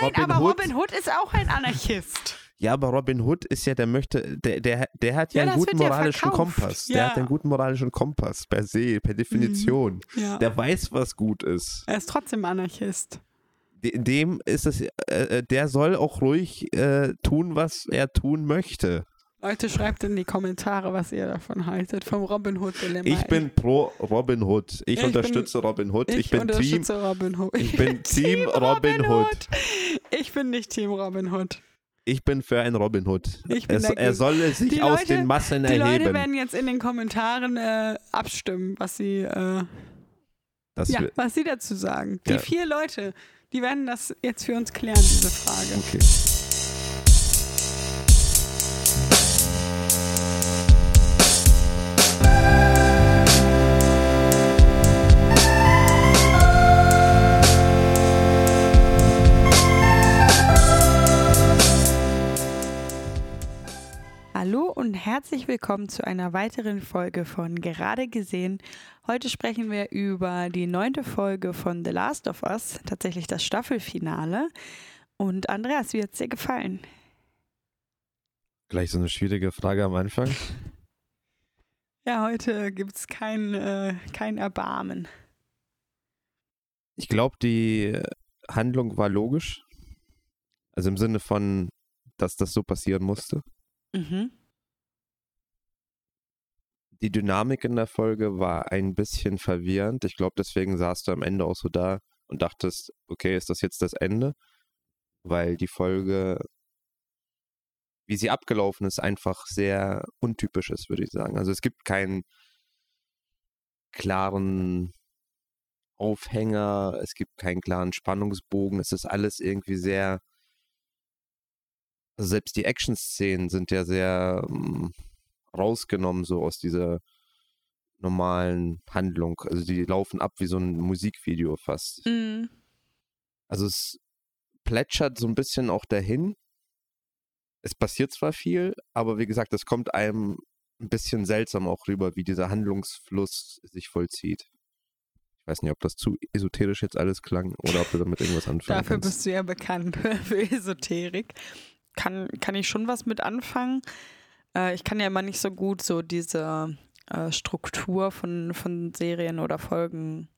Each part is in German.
nein, Robin aber Hood- Robin Hood ist auch ein Anarchist. Ja, aber Robin Hood ist ja, der möchte, der, der, der hat ja, Ja, einen guten moralischen. Kompass. Der Ja. hat einen guten moralischen Kompass per se, per Definition. Ja. Der weiß, was gut ist. er ist trotzdem Anarchist. De- Dem ist es, äh, äh, der soll auch ruhig äh, tun, was er tun möchte. Leute, schreibt in die Kommentare, was ihr davon haltet, vom Robin Hood Dilemma. Ich bin pro Robin Hood. Ich, Ich unterstütze Robin Hood. Ich, bin Team, Robin Hood. ich bin Team Robin Hood. Ich bin nicht Team Robin Hood. Ich bin für ein Robin Hood. Ich bin Es, er solle sich Die aus Leute- den Massen Die Leute erheben. werden jetzt in den Kommentaren äh, abstimmen, was sie, äh, ja, was sie dazu sagen. Die Ja. vier Leute, die werden das jetzt für uns klären, diese Frage. okay. Und herzlich willkommen zu einer weiteren Folge von Gerade gesehen. Heute sprechen wir über die neunte Folge von The Last of Us, tatsächlich das Staffelfinale. Und Andreas, wie hat es dir gefallen? Gleich so eine schwierige Frage am Anfang. Ja, heute gibt es kein, äh, kein Erbarmen. Ich glaube, die Handlung war logisch. Also im Sinne von, dass das so passieren musste. Mhm. Die Dynamik in der Folge war ein bisschen verwirrend. Ich glaube, deswegen saßt du am Ende auch so da und dachtest, okay, ist das jetzt das Ende? Weil die Folge, wie sie abgelaufen ist, einfach sehr untypisch ist, würde ich sagen. Also es gibt keinen klaren Aufhänger, es gibt keinen klaren Spannungsbogen, es ist alles irgendwie sehr also selbst die Action-Szenen sind ja sehr ähm, rausgenommen, so aus dieser normalen Handlung. Also die laufen ab wie so ein Musikvideo fast. Mhm. Also es plätschert so ein bisschen auch dahin. Es passiert zwar viel, aber wie gesagt, es kommt einem ein bisschen seltsam auch rüber, wie dieser Handlungsfluss sich vollzieht. Ich weiß nicht, ob das zu esoterisch jetzt alles klang oder ob du damit irgendwas anfangen Dafür kannst. bist du ja bekannt für Esoterik. Kann, kann ich schon was mit anfangen? Äh, ich kann ja immer nicht so gut so diese äh, Struktur von, von Serien oder Folgen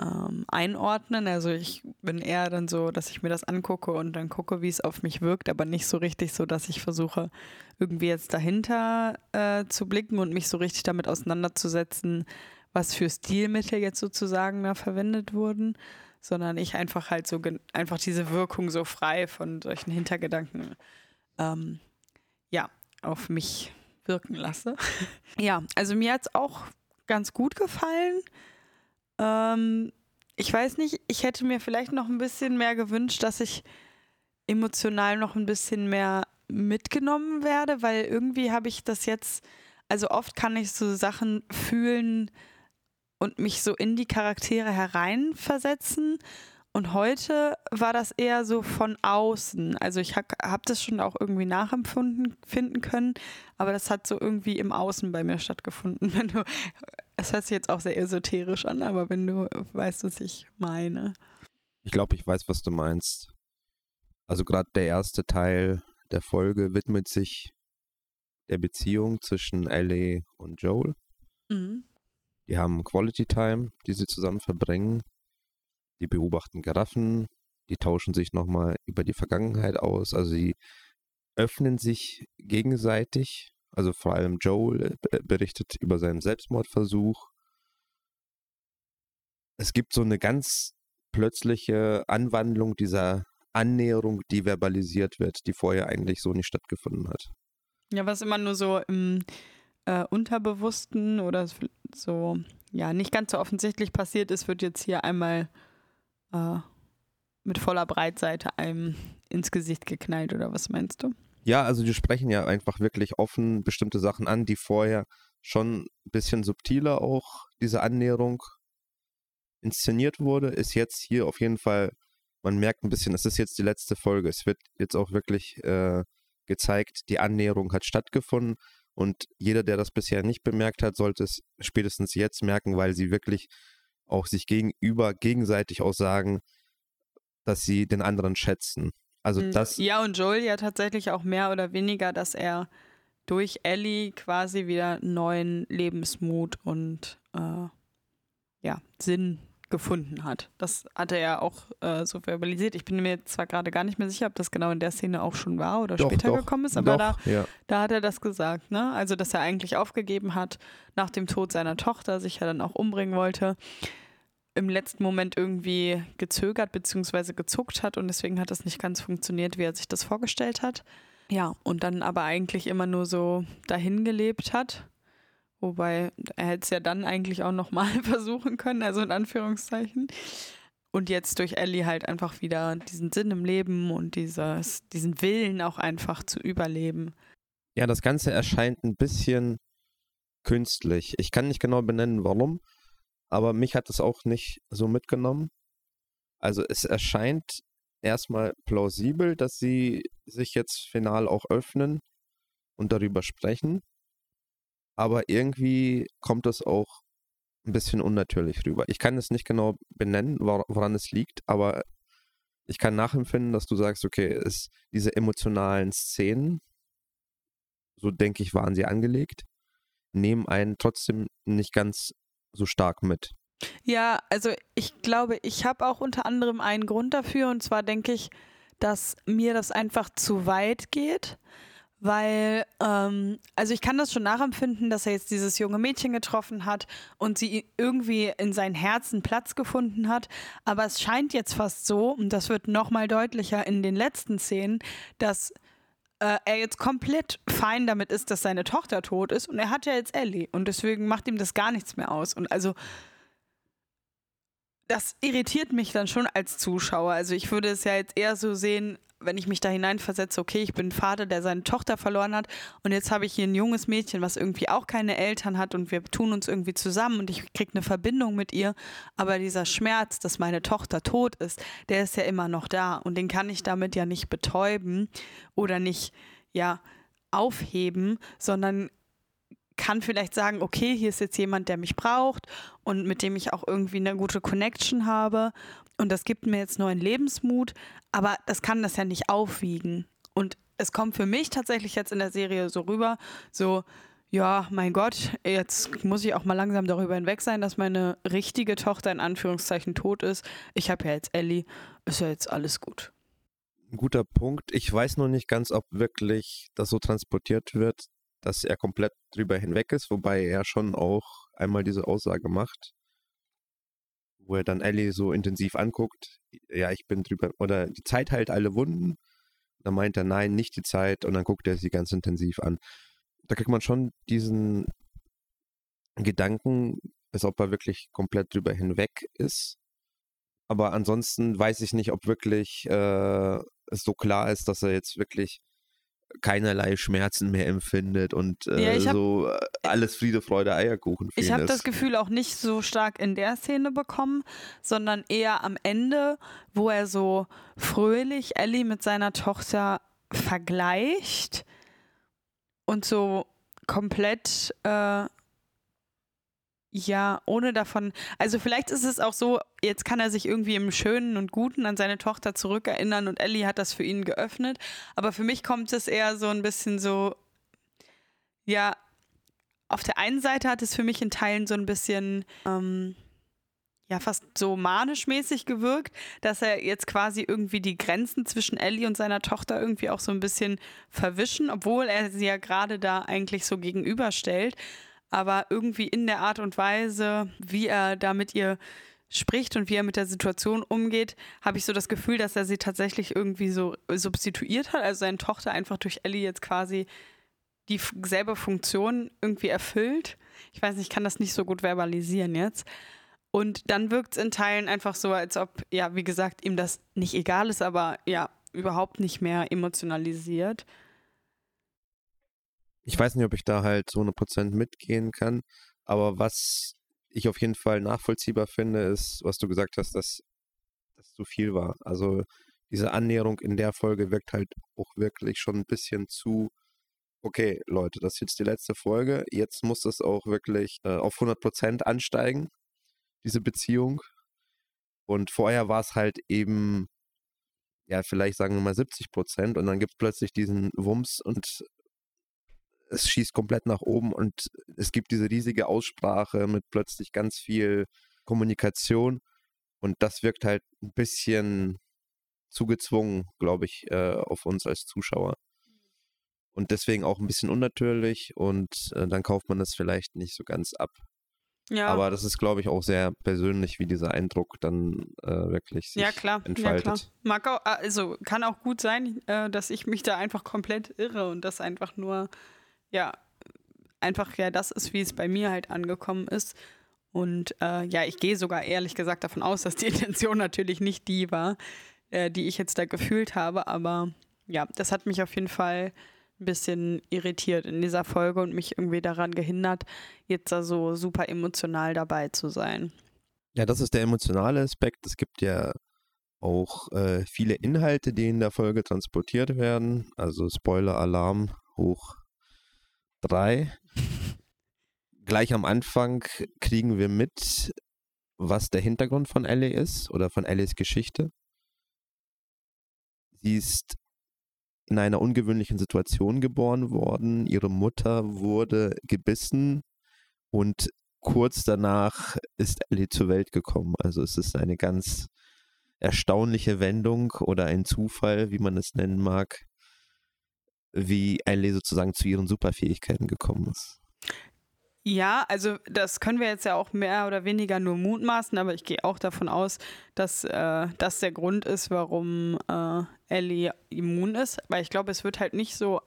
ähm, einordnen. Also ich bin eher dann so, dass ich mir das angucke und dann gucke, wie es auf mich wirkt, aber nicht so richtig so, dass ich versuche, irgendwie jetzt dahinter äh, zu blicken und mich so richtig damit auseinanderzusetzen, was für Stilmittel jetzt sozusagen da verwendet wurden sondern ich einfach halt so einfach diese Wirkung so frei von solchen Hintergedanken ähm, ja auf mich wirken lasse. ja, also mir hat es auch ganz gut gefallen. Ähm, ich weiß nicht, ich hätte mir vielleicht noch ein bisschen mehr gewünscht, dass ich emotional noch ein bisschen mehr mitgenommen werde, weil irgendwie habe ich das jetzt, also oft kann ich so Sachen fühlen, und mich so in die Charaktere hereinversetzen. Und heute war das eher so von außen. Also ich habe hab das schon auch irgendwie nachempfunden finden können, aber das hat so irgendwie im Außen bei mir stattgefunden. Wenn du, es hört sich jetzt auch sehr esoterisch an, aber wenn du weißt, was ich meine. Ich glaube, ich weiß, was du meinst. Also gerade der erste Teil der Folge widmet sich der Beziehung zwischen Ellie und Joel. Mhm. Die haben Quality Time, die sie zusammen verbringen. Die beobachten Giraffen, die tauschen sich nochmal über die Vergangenheit aus. Also sie öffnen sich gegenseitig. Also vor allem Joel äh, berichtet über seinen Selbstmordversuch. Es gibt so eine ganz plötzliche Anwandlung dieser Annäherung, die verbalisiert wird, die vorher eigentlich so nicht stattgefunden hat. Ja, was immer nur so im äh, Unterbewussten oder so, ja, nicht ganz so offensichtlich passiert ist, wird jetzt hier einmal äh, mit voller Breitseite einem ins Gesicht geknallt, oder was meinst du? Ja, also die sprechen ja einfach wirklich offen bestimmte Sachen an, die vorher schon ein bisschen subtiler auch diese Annäherung inszeniert wurde, ist jetzt hier auf jeden Fall, man merkt ein bisschen, es ist jetzt die letzte Folge. Es wird jetzt auch wirklich äh, gezeigt, die Annäherung hat stattgefunden und jeder, der das bisher nicht bemerkt hat, sollte es spätestens jetzt merken, weil sie wirklich auch sich gegenüber gegenseitig auch sagen, dass sie den anderen schätzen. Also Mhm. das, Ja, und Joel ja tatsächlich auch mehr oder weniger, dass er durch Ellie quasi wieder neuen Lebensmut und äh, ja, Sinn gefunden hat. Das hatte er auch äh, so verbalisiert. Ich bin mir zwar gerade gar nicht mehr sicher, ob das genau in der Szene auch schon war oder doch, später doch, gekommen ist, aber da doch, ja. Da hat er das gesagt, ne? Also, dass er eigentlich aufgegeben hat, nach dem Tod seiner Tochter sich ja dann auch umbringen wollte, im letzten Moment irgendwie gezögert bzw. gezuckt hat und deswegen hat das nicht ganz funktioniert, wie er sich das vorgestellt hat. Ja, und dann aber eigentlich immer nur so dahin gelebt hat. Wobei er hätte es ja dann eigentlich auch nochmal versuchen können, also in Anführungszeichen. Und jetzt durch Ellie halt einfach wieder diesen Sinn im Leben und dieses, diesen Willen auch einfach zu überleben. Ja, das Ganze erscheint ein bisschen künstlich. Ich kann nicht genau benennen, warum, aber mich hat es auch nicht so mitgenommen. Also es erscheint erstmal plausibel, dass sie sich jetzt final auch öffnen und darüber sprechen. Aber irgendwie kommt es auch ein bisschen unnatürlich rüber. Ich kann es nicht genau benennen, wor- woran es liegt, aber ich kann nachempfinden, dass du sagst, okay, es, diese emotionalen Szenen, so denke ich, waren sie angelegt, nehmen einen trotzdem nicht ganz so stark mit. Ja, also ich glaube, ich habe auch unter anderem einen Grund dafür und zwar denke ich, dass mir das einfach zu weit geht, weil, ähm, also ich kann das schon nachempfinden, dass er jetzt dieses junge Mädchen getroffen hat und sie irgendwie in sein Herzen Platz gefunden hat, aber es scheint jetzt fast so, und das wird nochmal deutlicher in den letzten Szenen, dass äh, er jetzt komplett fein damit ist, dass seine Tochter tot ist. Und er hat ja jetzt Ellie. Und deswegen macht ihm das gar nichts mehr aus. Und also das irritiert mich dann schon als Zuschauer. Also ich würde es ja jetzt eher so sehen, wenn ich mich da hineinversetze, okay, ich bin Vater, der seine Tochter verloren hat und jetzt habe ich hier ein junges Mädchen, was irgendwie auch keine Eltern hat und wir tun uns irgendwie zusammen und ich kriege eine Verbindung mit ihr, aber dieser Schmerz, dass meine Tochter tot ist, der ist ja immer noch da und den kann ich damit ja nicht betäuben oder nicht, ja, aufheben, sondern kann vielleicht sagen, okay, hier ist jetzt jemand, der mich braucht und mit dem ich auch irgendwie eine gute Connection habe und das gibt mir jetzt neuen Lebensmut, aber das kann das ja nicht aufwiegen. Und es kommt für mich tatsächlich jetzt in der Serie so rüber, so, ja, mein Gott, jetzt muss ich auch mal langsam darüber hinweg sein, dass meine richtige Tochter in Anführungszeichen tot ist. Ich habe ja jetzt Ellie, ist ja jetzt alles gut. Ein guter Punkt. Ich weiß noch nicht ganz, ob wirklich das so transportiert wird, dass er komplett drüber hinweg ist, wobei er schon auch einmal diese Aussage macht, wo er dann Ellie so intensiv anguckt. Ja, ich bin drüber, oder die Zeit heilt alle Wunden. Dann meint er, nein, nicht die Zeit, und dann guckt er sie ganz intensiv an. Da kriegt man schon diesen Gedanken, als ob er wirklich komplett drüber hinweg ist. Aber ansonsten weiß ich nicht, ob wirklich äh, es so klar ist, dass er jetzt wirklich keinerlei Schmerzen mehr empfindet und äh, Ja, hab- so äh, alles Friede, Freude, Eierkuchen Ich habe das Gefühl auch nicht so stark in der Szene bekommen, sondern eher am Ende, wo er so fröhlich Ellie mit seiner Tochter vergleicht und so komplett, äh, ja, ohne davon. Also vielleicht ist es auch so, jetzt kann er sich irgendwie im Schönen und Guten an seine Tochter zurückerinnern und Ellie hat das für ihn geöffnet. Aber für mich kommt es eher so ein bisschen so, ja, auf der einen Seite hat es für mich in Teilen so ein bisschen, ähm, ja, fast so manisch-mäßig gewirkt, dass er jetzt quasi irgendwie die Grenzen zwischen Ellie und seiner Tochter irgendwie auch so ein bisschen verwischen, obwohl er sie ja gerade da eigentlich so gegenüberstellt. Aber irgendwie in der Art und Weise, wie er da mit ihr spricht und wie er mit der Situation umgeht, habe ich so das Gefühl, dass er sie tatsächlich irgendwie so substituiert hat, also seine Tochter einfach durch Ellie jetzt quasi die f- selbe Funktion irgendwie erfüllt. Ich weiß nicht, ich kann das nicht so gut verbalisieren jetzt. Und dann wirkt es in Teilen einfach so, als ob, ja, wie gesagt, ihm das nicht egal ist, aber ja, überhaupt nicht mehr emotionalisiert. Ich weiß nicht, ob ich da halt so 100% mitgehen kann, aber was ich auf jeden Fall nachvollziehbar finde, ist, was du gesagt hast, dass das zu viel war. Also diese Annäherung in der Folge wirkt halt auch wirklich schon ein bisschen zu, okay, Leute, das ist jetzt die letzte Folge, jetzt muss das auch wirklich äh, auf 100% ansteigen, diese Beziehung. Und vorher war es halt eben ja, vielleicht sagen wir mal 70 Prozent und dann gibt es plötzlich diesen Wumms und es schießt komplett nach oben und es gibt diese riesige Aussprache mit plötzlich ganz viel Kommunikation und das wirkt halt ein bisschen zugezwungen, glaube ich, äh, auf uns als Zuschauer. Und deswegen auch ein bisschen unnatürlich und äh, dann kauft man das vielleicht nicht so ganz ab. Ja. Aber das ist, glaube ich, auch sehr persönlich, wie dieser Eindruck dann äh, wirklich sich ja, klar. entfaltet. Ja, klar. Mag auch, also kann auch gut sein, äh, dass ich mich da einfach komplett irre und das einfach nur, ja, einfach ja das ist, wie es bei mir halt angekommen ist. Und äh, ja, ich gehe sogar ehrlich gesagt davon aus, dass die Intention natürlich nicht die war, äh, die ich jetzt da gefühlt habe. Aber ja, das hat mich auf jeden Fall ein bisschen irritiert in dieser Folge und mich irgendwie daran gehindert, jetzt da so super emotional dabei zu sein. Ja, das ist der emotionale Aspekt. Es gibt ja auch äh, viele Inhalte, die in der Folge transportiert werden. Also Spoiler-Alarm hoch drei. Gleich am Anfang kriegen wir mit, was der Hintergrund von Ellie ist oder von Ellies Geschichte. Sie ist in einer ungewöhnlichen Situation geboren worden. Ihre Mutter wurde gebissen und kurz danach ist Ellie zur Welt gekommen. Also es ist eine ganz erstaunliche Wendung oder ein Zufall, wie man es nennen mag, wie Ellie sozusagen zu ihren Superfähigkeiten gekommen ist. Ja, also das können wir jetzt ja auch mehr oder weniger nur mutmaßen, aber ich gehe auch davon aus, dass äh, das der Grund ist, warum äh, Ellie immun ist. Weil ich glaube, es wird halt nicht so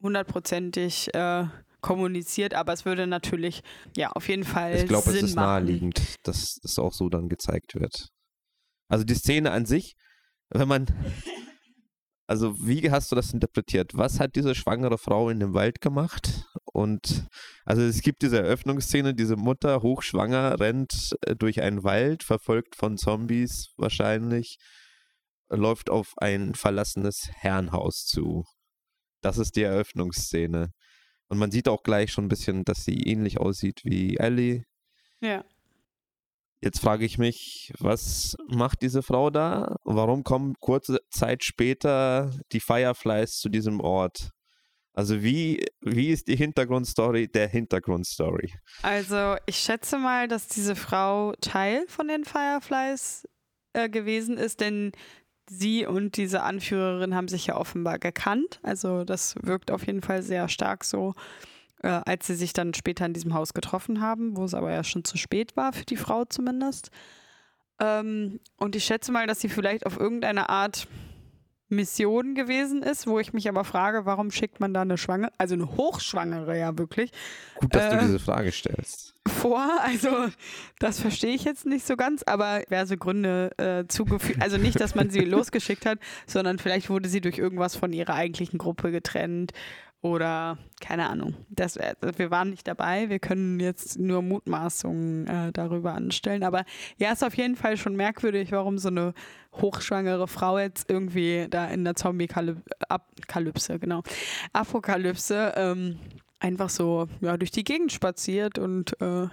hundertprozentig äh, kommuniziert, aber es würde natürlich ja auf jeden Fall. Ich glaube, es ist machen. naheliegend, dass es auch so dann gezeigt wird. Also die Szene an sich, wenn man also wie hast du das interpretiert? Was hat diese schwangere Frau in dem Wald gemacht? Und also es gibt diese Eröffnungsszene, diese Mutter hochschwanger rennt äh, durch einen Wald, verfolgt von Zombies wahrscheinlich, läuft auf ein verlassenes Herrenhaus zu. Das ist die Eröffnungsszene. Und man sieht auch gleich schon ein bisschen, dass sie ähnlich aussieht wie Ellie. Ja. Jetzt frage ich mich, was macht diese Frau da? Warum kommen kurze Zeit später die Fireflies zu diesem Ort? Also wie, wie ist die Hintergrundstory der Hintergrundstory? Also ich schätze mal, dass diese Frau Teil von den Fireflies äh, gewesen ist, denn sie und diese Anführerin haben sich ja offenbar gekannt. Also das wirkt auf jeden Fall sehr stark so äh, als sie sich dann später in diesem Haus getroffen haben, wo es aber ja schon zu spät war, für die Frau zumindest. Ähm, und ich schätze mal, dass sie vielleicht auf irgendeine Art Mission gewesen ist, wo ich mich aber frage, warum schickt man da eine Schwangere, also eine Hochschwangere ja wirklich. Gut, dass äh, du diese Frage stellst. Vor, also das verstehe ich jetzt nicht so ganz, aber diverse Gründe äh, zugefügt. Also nicht, dass man sie losgeschickt hat, sondern vielleicht wurde sie durch irgendwas von ihrer eigentlichen Gruppe getrennt oder keine Ahnung. Das, wir waren nicht dabei. Wir können jetzt nur Mutmaßungen äh, darüber anstellen. Aber ja, ist auf jeden Fall schon merkwürdig, warum so eine hochschwangere Frau jetzt irgendwie da in der Zombie-Kalypse, genau, Apokalypse ähm, einfach so ja, durch die Gegend spaziert und äh,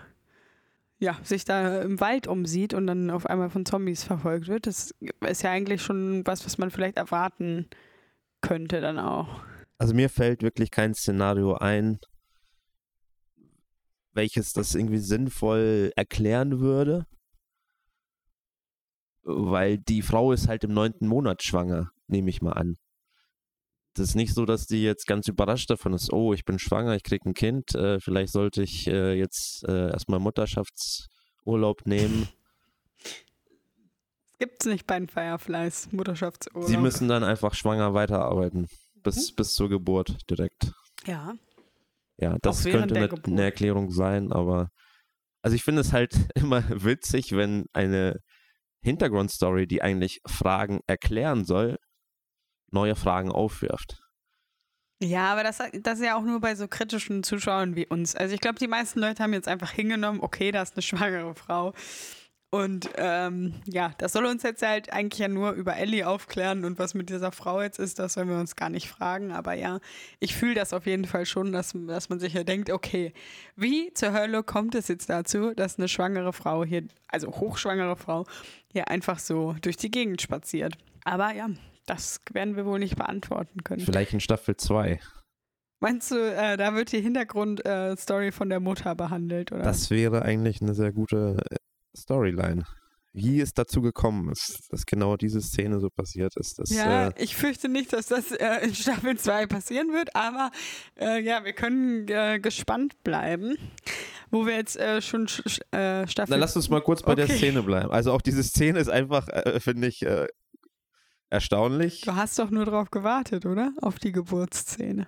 ja, sich da im Wald umsieht und dann auf einmal von Zombies verfolgt wird. Das ist ja eigentlich schon was, was man vielleicht erwarten könnte dann auch. Also mir fällt wirklich kein Szenario ein, welches das irgendwie sinnvoll erklären würde. Weil die Frau ist halt im neunten Monat schwanger, nehme ich mal an. Das ist nicht so, dass die jetzt ganz überrascht davon ist, oh, ich bin schwanger, ich kriege ein Kind, äh, vielleicht sollte ich äh, jetzt äh, erstmal Mutterschaftsurlaub nehmen. Das gibt es nicht bei den Fireflies, Mutterschaftsurlaub. Sie müssen dann einfach schwanger weiterarbeiten bis, mhm. bis zur Geburt direkt. Ja. Ja, das könnte eine, eine, Erklärung sein, aber also ich finde es halt immer witzig, wenn eine Hintergrundstory, die eigentlich Fragen erklären soll, neue Fragen aufwirft. Ja, aber das, das ist ja auch nur bei so kritischen Zuschauern wie uns. Also ich glaube, die meisten Leute haben jetzt einfach hingenommen, okay, da ist eine schwangere Frau. Und ähm, ja, das soll uns jetzt halt eigentlich ja nur über Ellie aufklären und was mit dieser Frau jetzt ist, das sollen wir uns gar nicht fragen. Aber ja, ich fühle das auf jeden Fall schon, dass, dass man sich ja denkt, okay, wie zur Hölle kommt es jetzt dazu, dass eine schwangere Frau hier, also hochschwangere Frau, hier einfach so durch die Gegend spaziert. Aber ja, das werden wir wohl nicht beantworten können. Vielleicht in Staffel 2. Meinst du, äh, da wird die Hintergrundstory äh, von der Mutter behandelt, oder? Das wäre eigentlich eine sehr gute äh, Storyline. Wie es dazu gekommen ist, dass genau diese Szene so passiert ist. Dass, ja, äh, ich fürchte nicht, dass das äh, in Staffel 2 passieren wird, aber äh, ja, wir können äh, gespannt bleiben. Wo wir jetzt äh, schon äh, Staffel. Na, lass uns mal kurz bei okay. der Szene bleiben. Also auch diese Szene ist einfach, finde ich, erstaunlich. Du hast doch nur drauf gewartet, oder? Auf die Geburtsszene.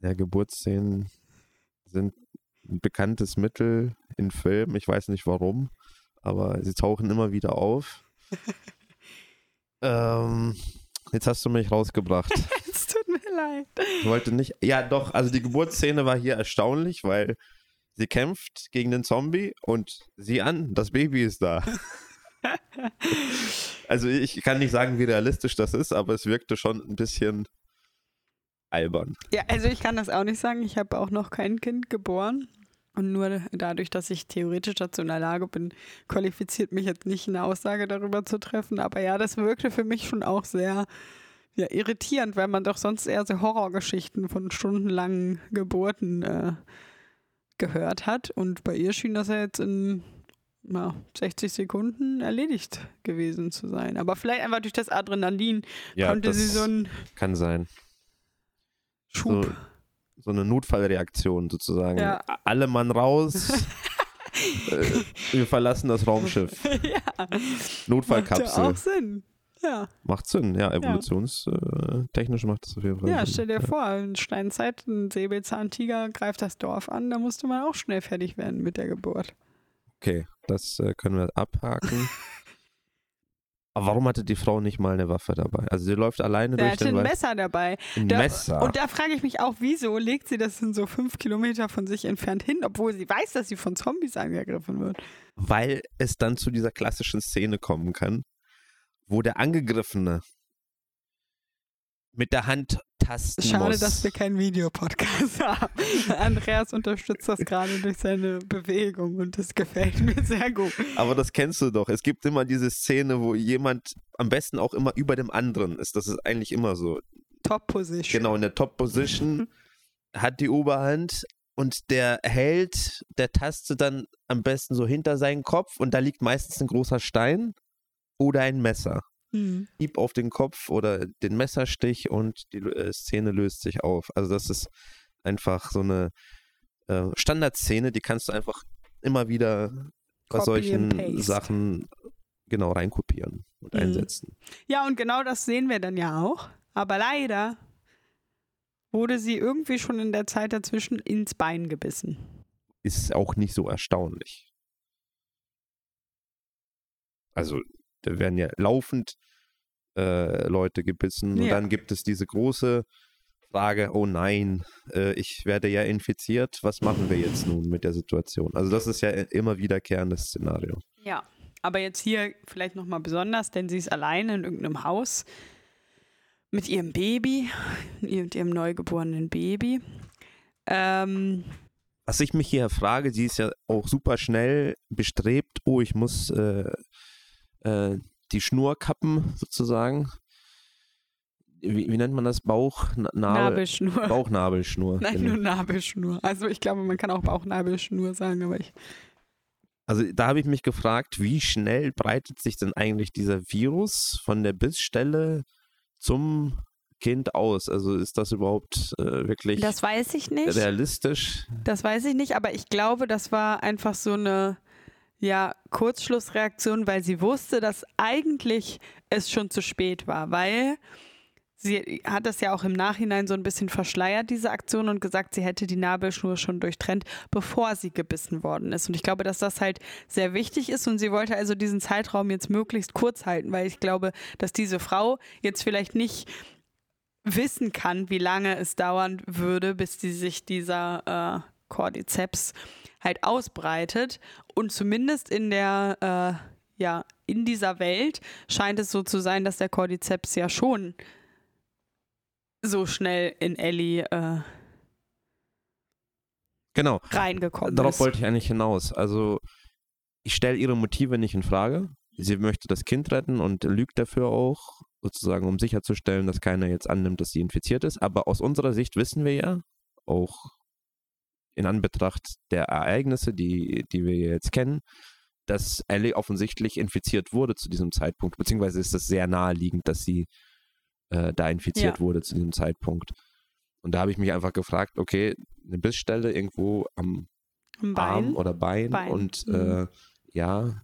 Ja, Geburtsszenen sind ein bekanntes Mittel in Filmen. Ich weiß nicht warum, aber sie tauchen immer wieder auf. ähm, jetzt hast du mich rausgebracht. es tut mir leid. Ich wollte nicht. Ja, doch, also die Geburtsszene war hier erstaunlich, weil sie kämpft gegen den Zombie und sieh an, das Baby ist da. also ich kann nicht sagen, wie realistisch das ist, aber es wirkte schon ein bisschen albern. Ja, also ich kann das auch nicht sagen. Ich habe auch noch kein Kind geboren. Und nur dadurch, dass ich theoretisch dazu in der Lage bin, qualifiziert mich jetzt nicht eine Aussage darüber zu treffen. Aber ja, das wirkte für mich schon auch sehr ja, irritierend, weil man doch sonst eher so Horrorgeschichten von stundenlangen Geburten äh, gehört hat. Und bei ihr schien das ja jetzt in ja, 60 Sekunden erledigt gewesen zu sein. Aber vielleicht einfach durch das Adrenalin ja, konnte sie so ein. Kann sein. Schub. So, so eine Notfallreaktion sozusagen. Ja. Alle Mann raus. äh, wir verlassen das Raumschiff. ja. Notfallkapsel. Macht ja auch Sinn. Ja. Macht Sinn, ja, evolutionstechnisch macht das auf jeden Fall ja, Sinn. stell dir ja. vor, in Steinzeit, ein Säbelzahntiger greift das Dorf an, da musste man auch schnell fertig werden mit der Geburt. Okay, das äh, können wir abhaken. Aber warum hatte die Frau nicht mal eine Waffe dabei? Also sie läuft alleine Der durch den hatte Wald. ein Messer dabei. Ein da, Messer. Und da frage ich mich auch, wieso legt sie das in so fünf Kilometer von sich entfernt hin, obwohl sie weiß, dass sie von Zombies angegriffen wird. Weil es dann zu dieser klassischen Szene kommen kann, wo der Angegriffene mit der Hand tasten Schade, muss. dass wir keinen Videopodcast haben. Andreas unterstützt das gerade durch seine Bewegung und das gefällt mir sehr gut. Aber das kennst du doch. Es gibt immer diese Szene, wo jemand am besten auch immer über dem anderen ist. Das ist eigentlich immer so. Top Position. Genau, in der Top Position hat die Oberhand und der hält der Taste dann am besten so hinter seinen Kopf und da liegt meistens ein großer Stein oder ein Messer. Mhm. Hieb auf den Kopf oder den Messerstich und die äh, Szene löst sich auf. Also das ist einfach so eine äh, Standardszene, die kannst du einfach immer wieder bei Copy solchen Sachen genau reinkopieren und Mhm. einsetzen. Ja, und genau das sehen wir dann ja auch. Aber leider wurde sie irgendwie schon in der Zeit dazwischen ins Bein gebissen. Ist auch nicht so erstaunlich. Also, da werden ja laufend äh, Leute gebissen und Ja. dann gibt es diese große Frage, oh nein, äh, ich werde ja infiziert, was machen wir jetzt nun mit der Situation? Also das ist ja immer wiederkehrendes Szenario. Ja. Aber jetzt hier vielleicht nochmal besonders, denn sie ist alleine in irgendeinem Haus mit ihrem Baby, mit ihrem neugeborenen Baby. Ähm, Was ich mich hier frage, sie ist ja auch super schnell bestrebt, oh, ich muss äh, äh, die Schnur kappen, sozusagen. Wie, wie nennt man das? Bauch, Na- Nabel, Nabelschnur. Bauchnabelschnur. Nein, genau. nur Nabelschnur. Also ich glaube, man kann auch Bauchnabelschnur sagen, aber ich. Also da habe ich mich gefragt, wie schnell breitet sich denn eigentlich dieser Virus von der Bissstelle zum Kind aus? Also ist das überhaupt äh, wirklich Das weiß ich nicht. realistisch? Das weiß ich nicht, aber ich glaube, das war einfach so eine ja, Kurzschlussreaktion, weil sie wusste, dass eigentlich es schon zu spät war, weil sie hat das ja auch im Nachhinein so ein bisschen verschleiert, diese Aktion, und gesagt, sie hätte die Nabelschnur schon durchtrennt, bevor sie gebissen worden ist. Und ich glaube, dass das halt sehr wichtig ist und sie wollte also diesen Zeitraum jetzt möglichst kurz halten, weil ich glaube, dass diese Frau jetzt vielleicht nicht wissen kann, wie lange es dauern würde, bis sie sich dieser äh, Cordyceps halt ausbreitet. Und zumindest in der, äh, ja, in dieser Welt scheint es so zu sein, dass der Cordyceps ja schon so schnell in Ellie äh, genau. reingekommen Darauf ist. wollte ich eigentlich hinaus. Also, ich stelle ihre Motive nicht in Frage. Sie möchte das Kind retten und lügt dafür auch, sozusagen, um sicherzustellen, dass keiner jetzt annimmt, dass sie infiziert ist. Aber aus unserer Sicht wissen wir ja, auch in Anbetracht der Ereignisse, die, die wir jetzt kennen, dass Ellie offensichtlich infiziert wurde zu diesem Zeitpunkt, beziehungsweise ist es sehr naheliegend, dass sie äh, da infiziert Ja. wurde zu diesem Zeitpunkt. Und da habe ich mich einfach gefragt, okay, eine Bissstelle irgendwo am Am Arm oder Bein, Bein. und Mhm. äh, ja,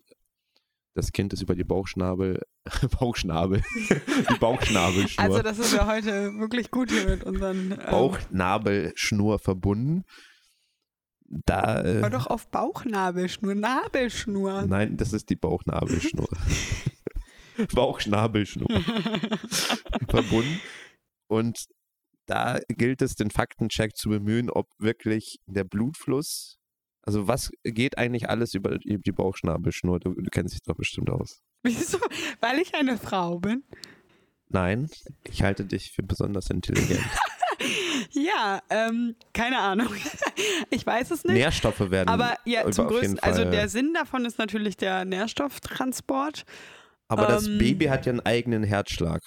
das Kind ist über die Bauchschnabel, Bauchschnabel, die Bauchschnabelschnur, Also das ist ja heute wirklich gut hier mit unseren. Ähm, Bauchnabelschnur verbunden. Da, äh, doch auf Bauchnabelschnur, Nabelschnur. nein, das ist die Bauchnabelschnur. Bauchschnabelschnur verbunden. Und da gilt es, den Faktencheck zu bemühen, ob wirklich der Blutfluss, also was geht eigentlich alles über die Bauchschnabelschnur? Du, du kennst dich doch bestimmt aus. Wieso? Weil ich eine Frau bin. Nein, ich halte dich für besonders intelligent. Ja, ähm, keine Ahnung. Ich weiß es nicht. Nährstoffe werden aber ja, zum größten, also der Sinn davon ist natürlich der Nährstofftransport. Aber das ähm, Baby hat ja einen eigenen Herzschlag.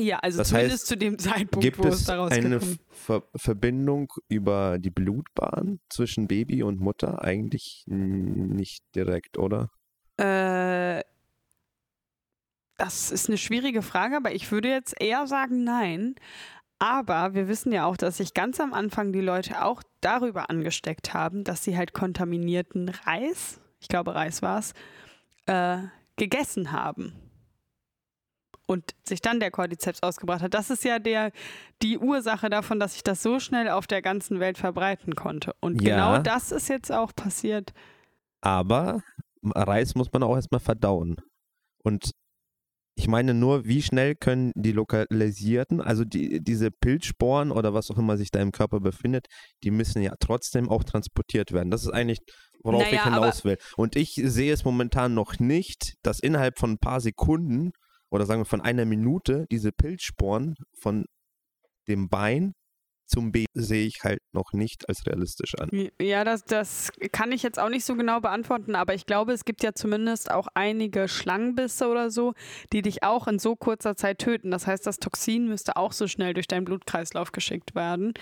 Ja, also Das zumindest heißt, zu dem Zeitpunkt, Gibt wo es es daraus eine Ver Verbindung über die Blutbahn zwischen Baby und Mutter? Eigentlich nicht direkt, oder? Äh, das ist eine schwierige Frage, aber ich würde jetzt eher sagen nein. Aber wir wissen ja auch, dass sich ganz am Anfang die Leute auch darüber angesteckt haben, dass sie halt kontaminierten Reis, ich glaube Reis war es, äh, gegessen haben. Und sich dann der Cordyceps ausgebracht hat. Das ist ja der, die Ursache davon, dass sich das so schnell auf der ganzen Welt verbreiten konnte. Und Ja. genau das ist jetzt auch passiert. Aber Reis muss man auch erstmal verdauen. Und ich meine nur, wie schnell können die lokalisierten, also die, diese Pilzsporen oder was auch immer sich da im Körper befindet, die müssen ja trotzdem auch transportiert werden. Das ist eigentlich, worauf Naja, ich hinaus will. Und ich sehe es momentan noch nicht, dass innerhalb von ein paar Sekunden oder sagen wir von einer Minute diese Pilzsporen von dem Bein zum B sehe ich halt noch nicht als realistisch an. Ja, das, das kann ich jetzt auch nicht so genau beantworten, aber ich glaube, es gibt ja zumindest auch einige Schlangenbisse oder so, die dich auch in so kurzer Zeit töten. Das heißt, das Toxin müsste auch so schnell durch deinen Blutkreislauf geschickt werden.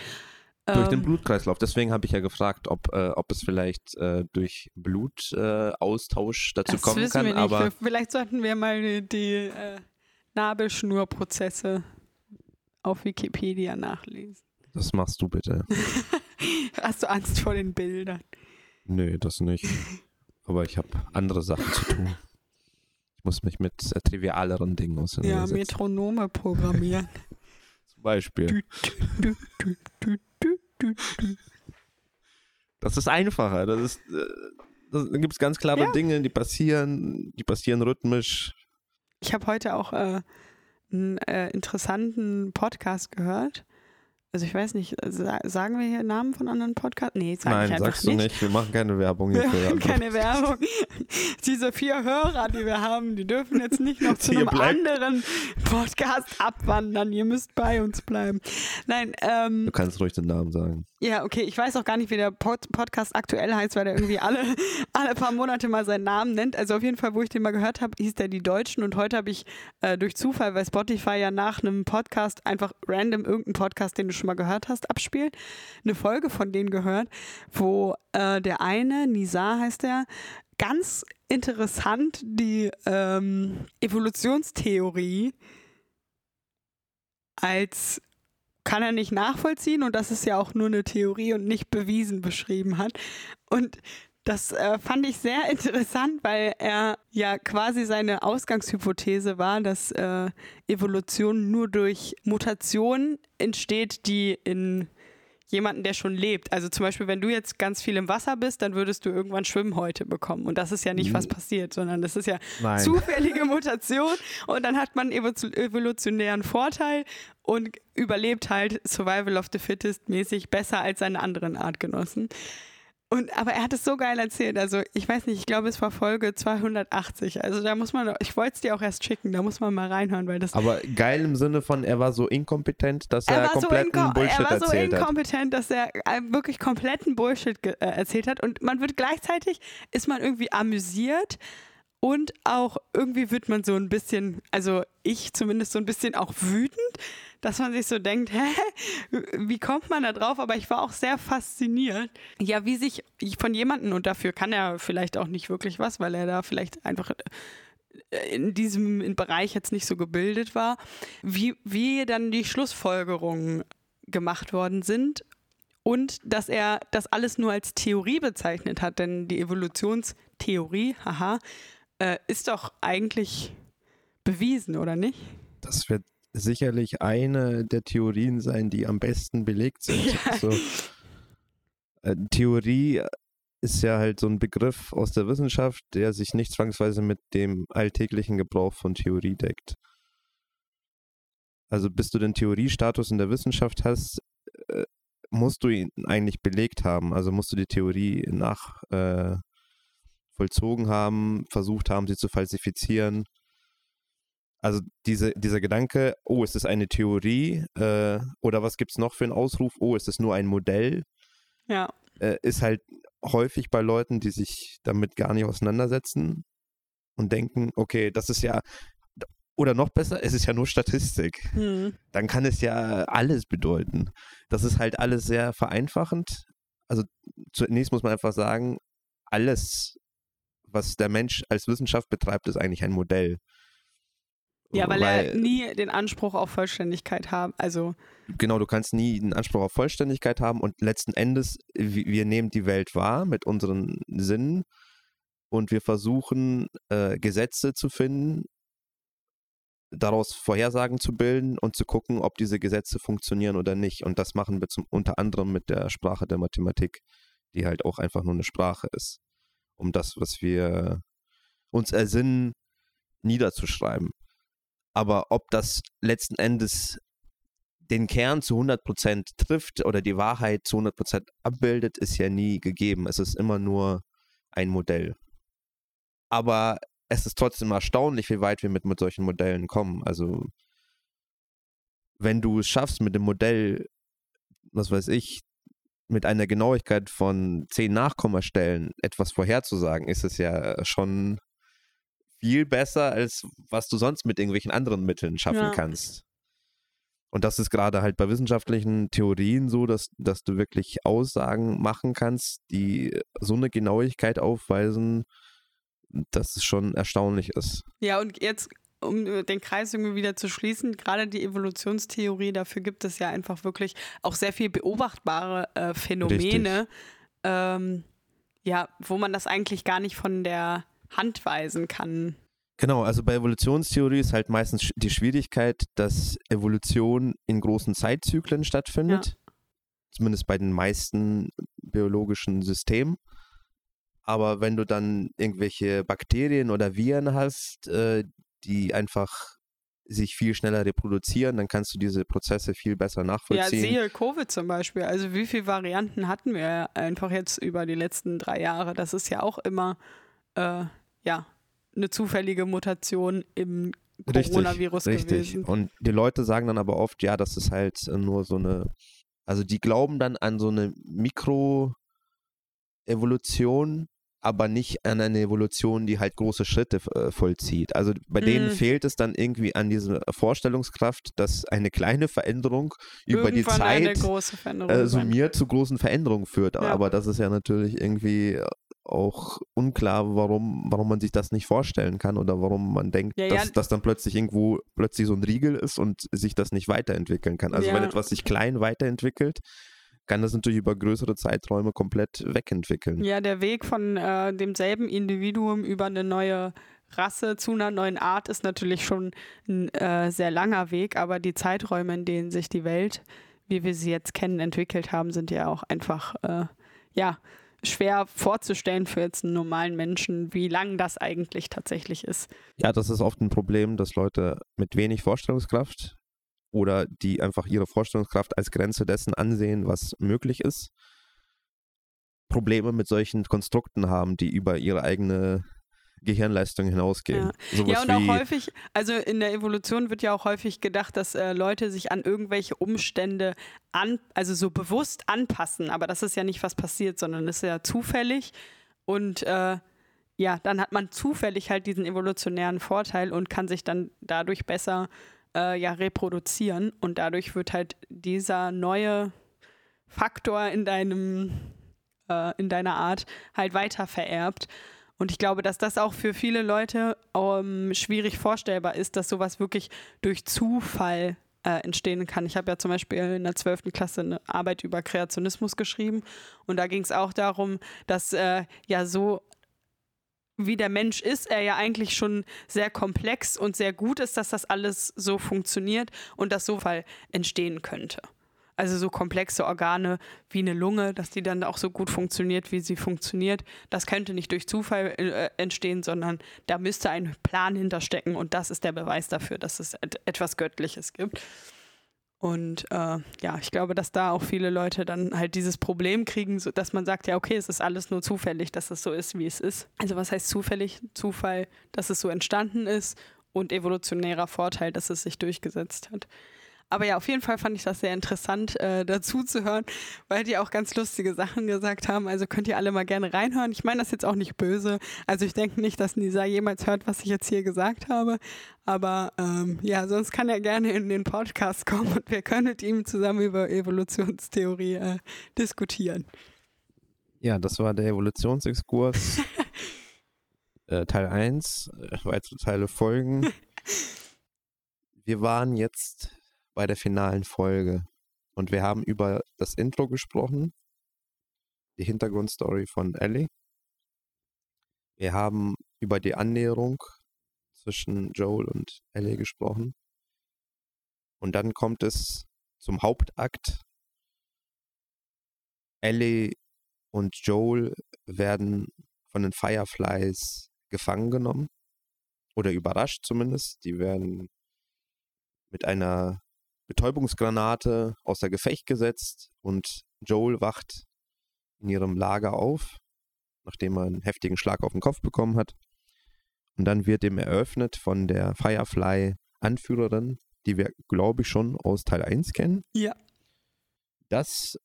Durch den Ähm, Blutkreislauf. Deswegen habe ich ja gefragt, ob, äh, ob es vielleicht äh, durch Blutaustausch äh, dazu das kommen wissen kann. wir nicht. Aber Vielleicht sollten wir mal die, die äh, Nabelschnurprozesse auf Wikipedia nachlesen. Das machst du bitte. Hast du Angst vor den Bildern? Nö, das nicht. Aber ich habe andere Sachen zu tun. Ich muss mich mit äh, trivialeren Dingen Ja, auseinandersetzen. Metronome programmieren. Zum Beispiel. Das ist einfacher. Das ist, äh, das, da gibt es ganz klare Ja. Dinge, die passieren, die passieren rhythmisch. Ich habe heute auch äh, einen äh, interessanten Podcast gehört. Also ich weiß nicht, äh, sa sagen wir hier Namen von anderen Podcasts? Nee, sag Nein, ich einfach sagst du nicht. Wir machen keine Werbung Wir hierfür. machen keine Werbung. Diese vier Hörer, die wir haben, die dürfen jetzt nicht noch zu einem anderen Podcast abwandern. Ihr müsst bei uns bleiben. Nein, ähm, Du kannst ruhig den Namen sagen. Ja, okay, ich weiß auch gar nicht, wie der Pod Podcast aktuell heißt, weil der irgendwie alle, alle paar Monate mal seinen Namen nennt. Also auf jeden Fall, wo ich den mal gehört habe, hieß der Die Deutschen und heute habe ich äh, durch Zufall, weil Spotify ja nach einem Podcast einfach random irgendeinen Podcast, den du schon mal gehört hast, abspielt, eine Folge von denen gehört, wo äh, der eine, Nizar heißt der, ganz interessant die ähm, Evolutionstheorie als kann er nicht nachvollziehen und das ist ja auch nur eine Theorie und nicht bewiesen beschrieben hat. Und das äh, fand ich sehr interessant, weil er ja quasi seine Ausgangshypothese war, dass äh, Evolution nur durch Mutationen entsteht, die in jemanden, der schon lebt. Also zum Beispiel, wenn du jetzt ganz viel im Wasser bist, dann würdest du irgendwann Schwimmhäute bekommen. Und das ist ja nicht, was passiert, sondern das ist ja Nein. zufällige Mutation und dann hat man evo- evolutionären Vorteil und überlebt halt Survival of the Fittest mäßig besser als seine anderen Artgenossen. Und, aber er hat es so geil erzählt. Also, ich weiß nicht, ich glaube, es war Folge 280. Also, da muss man, ich wollte es dir auch erst schicken, da muss man mal reinhören, weil das. Aber geil im Sinne von, er war so inkompetent, dass er, er kompletten so Bullshit Er war so erzählt hat. inkompetent, dass er äh, wirklich kompletten Bullshit äh, erzählt hat. Und man wird gleichzeitig, ist man irgendwie amüsiert und auch irgendwie wird man so ein bisschen, also ich zumindest so ein bisschen auch wütend, dass man sich so denkt, hä, wie kommt man da drauf? Aber ich war auch sehr fasziniert, ja, wie sich von jemandem, und dafür kann er vielleicht auch nicht wirklich was, weil er da vielleicht einfach äh, in diesem Bereich jetzt nicht so gebildet war, wie, wie dann die Schlussfolgerungen gemacht worden sind und dass er das alles nur als Theorie bezeichnet hat, denn die Evolutionstheorie, haha, äh, ist doch eigentlich bewiesen, oder nicht? Das wird sicherlich eine der Theorien sein, die am besten belegt sind. Ja. So, äh, Theorie ist ja halt so ein Begriff aus der Wissenschaft, der sich nicht zwangsweise mit dem alltäglichen Gebrauch von Theorie deckt. Also bis du den Theoriestatus in der Wissenschaft hast, äh, musst du ihn eigentlich belegt haben. Also musst du die Theorie nach äh, vollzogen haben, versucht haben, sie zu falsifizieren. Also diese, dieser Gedanke, oh, ist es eine Theorie äh, oder was gibt es noch für einen Ausruf, oh, ist es nur ein Modell, Ja. äh, ist halt häufig bei Leuten, die sich damit gar nicht auseinandersetzen und denken, okay, das ist ja, oder noch besser, es ist ja nur Statistik. Hm. Dann kann es ja alles bedeuten. Das ist halt alles sehr vereinfachend. Also zunächst muss man einfach sagen, alles, was der Mensch als Wissenschaft betreibt, ist eigentlich ein Modell. Ja, weil, er nie den Anspruch auf Vollständigkeit hat. Also, genau, du kannst nie einen Anspruch auf Vollständigkeit haben und letzten Endes, wir wir nehmen die Welt wahr mit unseren Sinnen und wir versuchen, äh, Gesetze zu finden, daraus Vorhersagen zu bilden und zu gucken, ob diese Gesetze funktionieren oder nicht. Und das machen wir zum, unter anderem mit der Sprache der Mathematik, die halt auch einfach nur eine Sprache ist, um das, was wir uns ersinnen, niederzuschreiben. Aber ob das letzten Endes den Kern zu 100% trifft oder die Wahrheit zu 100% abbildet, ist ja nie gegeben. Es ist immer nur ein Modell. Aber es ist trotzdem erstaunlich, wie weit wir mit, mit solchen Modellen kommen. Also, wenn du es schaffst, mit dem Modell, was weiß ich, mit einer Genauigkeit von 10 Nachkommastellen etwas vorherzusagen, ist es ja schon viel besser, als was du sonst mit irgendwelchen anderen Mitteln schaffen Ja. kannst. Und das ist gerade halt bei wissenschaftlichen Theorien so, dass, dass du wirklich Aussagen machen kannst, die so eine Genauigkeit aufweisen, dass es schon erstaunlich ist. ja, und jetzt, um den Kreis irgendwie wieder zu schließen, gerade die Evolutionstheorie, dafür gibt es ja einfach wirklich auch sehr viel beobachtbare äh, Phänomene, ähm, ja, wo man das eigentlich gar nicht von der Hand weisen kann. Genau, also bei Evolutionstheorie ist halt meistens die Schwierigkeit, dass Evolution in großen Zeitzyklen stattfindet. Zumindest bei den meisten biologischen Systemen. Aber wenn du dann irgendwelche Bakterien oder Viren hast, äh, die einfach sich viel schneller reproduzieren, dann kannst du diese Prozesse viel besser Ja, nachvollziehen. siehe Covid zum Beispiel. Also wie viele Varianten hatten wir einfach jetzt über die letzten drei Jahre? Das ist ja auch immer äh, ja eine zufällige Mutation im Coronavirus richtig. gewesen. Und die Leute sagen dann aber oft, ja, das ist halt äh, nur so eine, also die glauben dann an so eine Mikroevolution, aber nicht an eine Evolution, die halt große Schritte äh, vollzieht. Also bei denen Mm. fehlt es dann irgendwie an dieser Vorstellungskraft, dass eine kleine Veränderung über die Irgendwann Zeit äh, summiert zu großen Veränderungen führt. Ja. Aber das ist ja natürlich irgendwie auch unklar, warum, warum man sich das nicht vorstellen kann oder warum man denkt, Ja, ja. dass das dann plötzlich irgendwo plötzlich so ein Riegel ist und sich das nicht weiterentwickeln kann. Also wenn Ja. etwas sich klein weiterentwickelt, kann das natürlich über größere Zeiträume komplett wegentwickeln. Ja, der Weg von äh, demselben Individuum über eine neue Rasse zu einer neuen Art ist natürlich schon ein äh, sehr langer Weg, aber die Zeiträume, in denen sich die Welt, wie wir sie jetzt kennen, entwickelt haben, sind ja auch einfach äh, ja schwer vorzustellen für jetzt einen normalen Menschen, wie lang das eigentlich tatsächlich ist. Ja, das ist oft ein Problem, dass Leute mit wenig Vorstellungskraft oder die einfach ihre Vorstellungskraft als Grenze dessen ansehen, was möglich ist, Probleme mit solchen Konstrukten haben, die über ihre eigene Gehirnleistung hinausgehen. Ja. ja, und auch häufig, also in der Evolution wird ja auch häufig gedacht, dass äh, Leute sich an irgendwelche Umstände an, also so bewusst anpassen. Aber das ist ja nicht was passiert, sondern ist ja zufällig. Und äh, ja, dann hat man zufällig halt diesen evolutionären Vorteil und kann sich dann dadurch besser äh, ja reproduzieren. Und dadurch wird halt dieser neue Faktor in deinem, äh, in deiner Art halt weiter vererbt. Und ich glaube, dass das auch für viele Leute ähm, schwierig vorstellbar ist, dass sowas wirklich durch Zufall äh, entstehen kann. Ich habe ja zum Beispiel in der 12. Klasse eine Arbeit über Kreationismus geschrieben und da ging es auch darum, dass äh, ja so wie der Mensch ist, er ja eigentlich schon sehr komplex und sehr gut ist, dass das alles so funktioniert und dass so Fall entstehen könnte. Also so komplexe Organe wie eine Lunge, dass die dann auch so gut funktioniert, wie sie funktioniert. Das könnte nicht durch Zufall äh, entstehen, sondern da müsste ein Plan hinterstecken und das ist der Beweis dafür, dass es et etwas Göttliches gibt. Und äh, ja, ich glaube, dass da auch viele Leute dann halt dieses Problem kriegen, so, dass man sagt, ja, okay, es ist alles nur zufällig, dass es so ist, wie es ist. Also was heißt zufällig? Zufall, dass es so entstanden ist und evolutionärer Vorteil, dass es sich durchgesetzt hat. Aber ja, auf jeden Fall fand ich das sehr interessant, äh, dazu zu hören, weil die auch ganz lustige Sachen gesagt haben. Also könnt ihr alle mal gerne reinhören. Ich meine das jetzt auch nicht böse. Also ich denke nicht, dass Nisa jemals hört, was ich jetzt hier gesagt habe. Aber ähm, ja, sonst kann er gerne in den Podcast kommen und wir können mit ihm zusammen über Evolutionstheorie äh, diskutieren. Ja, das war der Evolutionsexkurs. äh, Teil 1, äh, weitere Teile folgen. Wir waren jetzt bei der finalen Folge. Und wir haben über das Intro gesprochen, die Hintergrundstory von Ellie. Wir haben über die Annäherung zwischen Joel und Ellie gesprochen. Und dann kommt es zum Hauptakt. Ellie und Joel werden von den Fireflies gefangen genommen. Oder überrascht zumindest. Die werden mit einer Betäubungsgranate außer Gefecht gesetzt und Joel wacht in ihrem Lager auf, nachdem er einen heftigen Schlag auf den Kopf bekommen hat. Und dann wird ihm eröffnet von der Firefly-Anführerin, die wir, glaube ich, schon aus Teil 1 kennen. Ja. Dass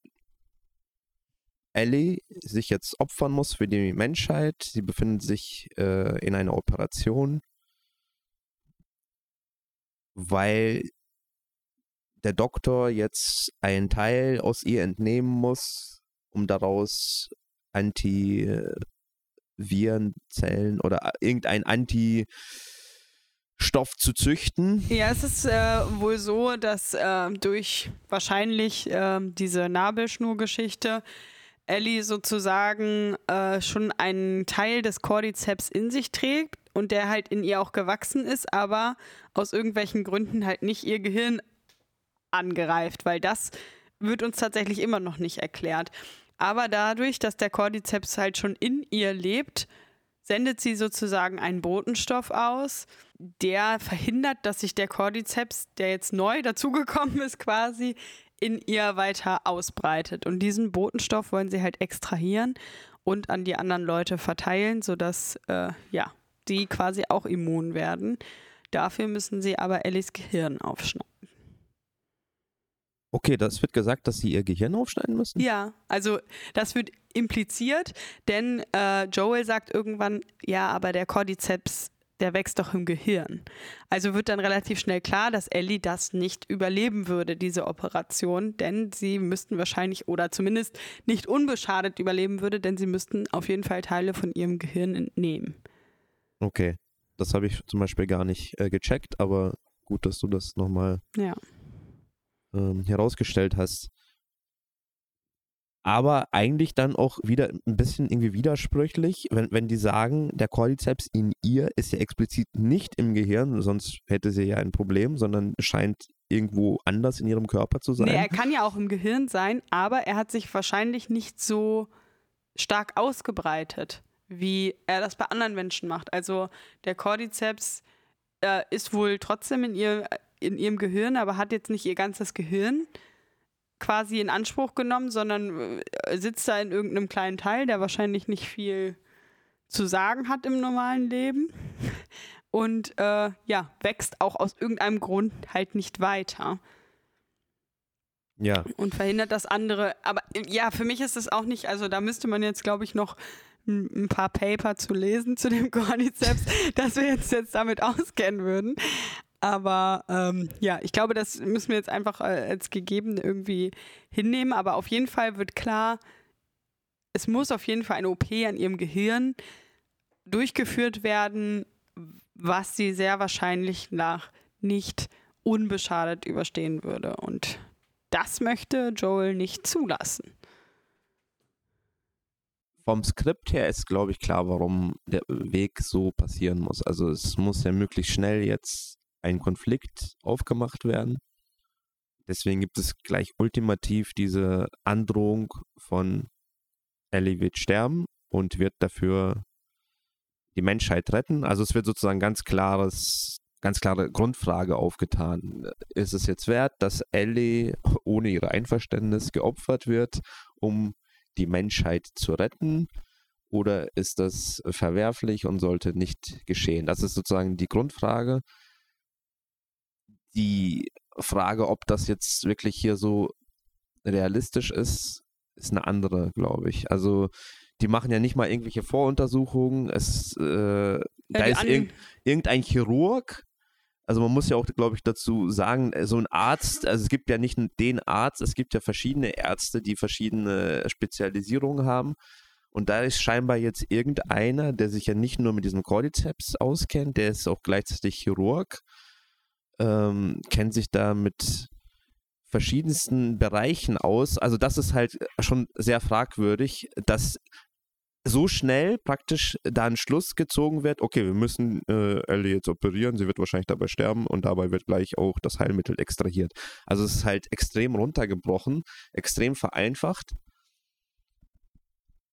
Ellie sich jetzt opfern muss für die Menschheit. Sie befindet sich äh, in einer Operation, weil der Doktor jetzt einen Teil aus ihr entnehmen muss, um daraus Antivirenzellen oder irgendein Anti Stoff zu züchten. Ja, es ist äh, wohl so, dass äh, durch wahrscheinlich äh, diese Nabelschnurgeschichte Ellie sozusagen äh, schon einen Teil des Cordyceps in sich trägt und der halt in ihr auch gewachsen ist, aber aus irgendwelchen Gründen halt nicht ihr Gehirn angreift, weil das wird uns tatsächlich immer noch nicht erklärt. Aber dadurch, dass der Cordyceps halt schon in ihr lebt, sendet sie sozusagen einen Botenstoff aus, der verhindert, dass sich der Cordyceps, der jetzt neu dazugekommen ist, quasi in ihr weiter ausbreitet. Und diesen Botenstoff wollen sie halt extrahieren und an die anderen Leute verteilen, sodass äh, ja, die quasi auch immun werden. Dafür müssen sie aber Ellis Gehirn aufschneiden. Okay, das wird gesagt, dass sie ihr Gehirn aufschneiden müssen? Ja, also das wird impliziert, denn äh, Joel sagt irgendwann, ja, aber der Cordyceps, der wächst doch im Gehirn. Also wird dann relativ schnell klar, dass Ellie das nicht überleben würde, diese Operation, denn sie müssten wahrscheinlich oder zumindest nicht unbeschadet überleben würde, denn sie müssten auf jeden Fall Teile von ihrem Gehirn entnehmen. Okay, das habe ich zum Beispiel gar nicht äh, gecheckt, aber gut, dass du das nochmal ja ähm, herausgestellt hast. Aber eigentlich dann auch wieder ein bisschen irgendwie widersprüchlich, wenn, wenn die sagen, der Cordyceps in ihr ist ja explizit nicht im Gehirn, sonst hätte sie ja ein Problem, sondern scheint irgendwo anders in ihrem Körper zu sein. Nee, er kann ja auch im Gehirn sein, aber er hat sich wahrscheinlich nicht so stark ausgebreitet, wie er das bei anderen Menschen macht. Also der Cordyceps äh, ist wohl trotzdem in ihr in ihrem Gehirn, aber hat jetzt nicht ihr ganzes Gehirn quasi in Anspruch genommen, sondern äh, sitzt da in irgendeinem kleinen Teil, der wahrscheinlich nicht viel zu sagen hat im normalen Leben. Und äh, ja, wächst auch aus irgendeinem Grund halt nicht weiter. Ja. Und verhindert das andere. Aber ja, für mich ist es auch nicht, also da müsste man jetzt, glaube ich, noch ein paar Paper zu lesen zu dem Cordyceps, dass wir jetzt, jetzt damit auskennen würden. Aber ähm, ja, ich glaube, das müssen wir jetzt einfach äh, als gegeben irgendwie hinnehmen. Aber auf jeden Fall wird klar, es muss auf jeden Fall eine OP an ihrem Gehirn durchgeführt werden, was sie sehr wahrscheinlich nach nicht unbeschadet überstehen würde. Und das möchte Joel nicht zulassen. Vom Skript her ist, glaube ich, klar, warum der Weg so passieren muss. Also es muss ja möglichst schnell jetzt ein Konflikt aufgemacht werden. Deswegen gibt es gleich ultimativ diese Androhung von Ellie wird sterben und wird dafür die Menschheit retten. Also es wird sozusagen ganz klares, ganz klare Grundfrage aufgetan. Ist es jetzt wert, dass Ellie ohne ihr Einverständnis geopfert wird, um die Menschheit zu retten? Oder ist das verwerflich und sollte nicht geschehen? Das ist sozusagen die Grundfrage die Frage, ob das jetzt wirklich hier so realistisch ist, ist eine andere, glaube ich. Also die machen ja nicht mal irgendwelche Voruntersuchungen. Es, äh, ja, da ist irg irgendein Chirurg. Also man muss ja auch, glaube ich, dazu sagen, so ein Arzt, also es gibt ja nicht den Arzt, es gibt ja verschiedene Ärzte, die verschiedene Spezialisierungen haben. Und da ist scheinbar jetzt irgendeiner, der sich ja nicht nur mit diesem Cordyceps auskennt, der ist auch gleichzeitig Chirurg ähm, kennt sich da mit verschiedensten Bereichen aus. Also das ist halt schon sehr fragwürdig, dass so schnell praktisch da ein Schluss gezogen wird, okay, wir müssen äh, Ellie jetzt operieren, sie wird wahrscheinlich dabei sterben und dabei wird gleich auch das Heilmittel extrahiert. Also es ist halt extrem runtergebrochen, extrem vereinfacht.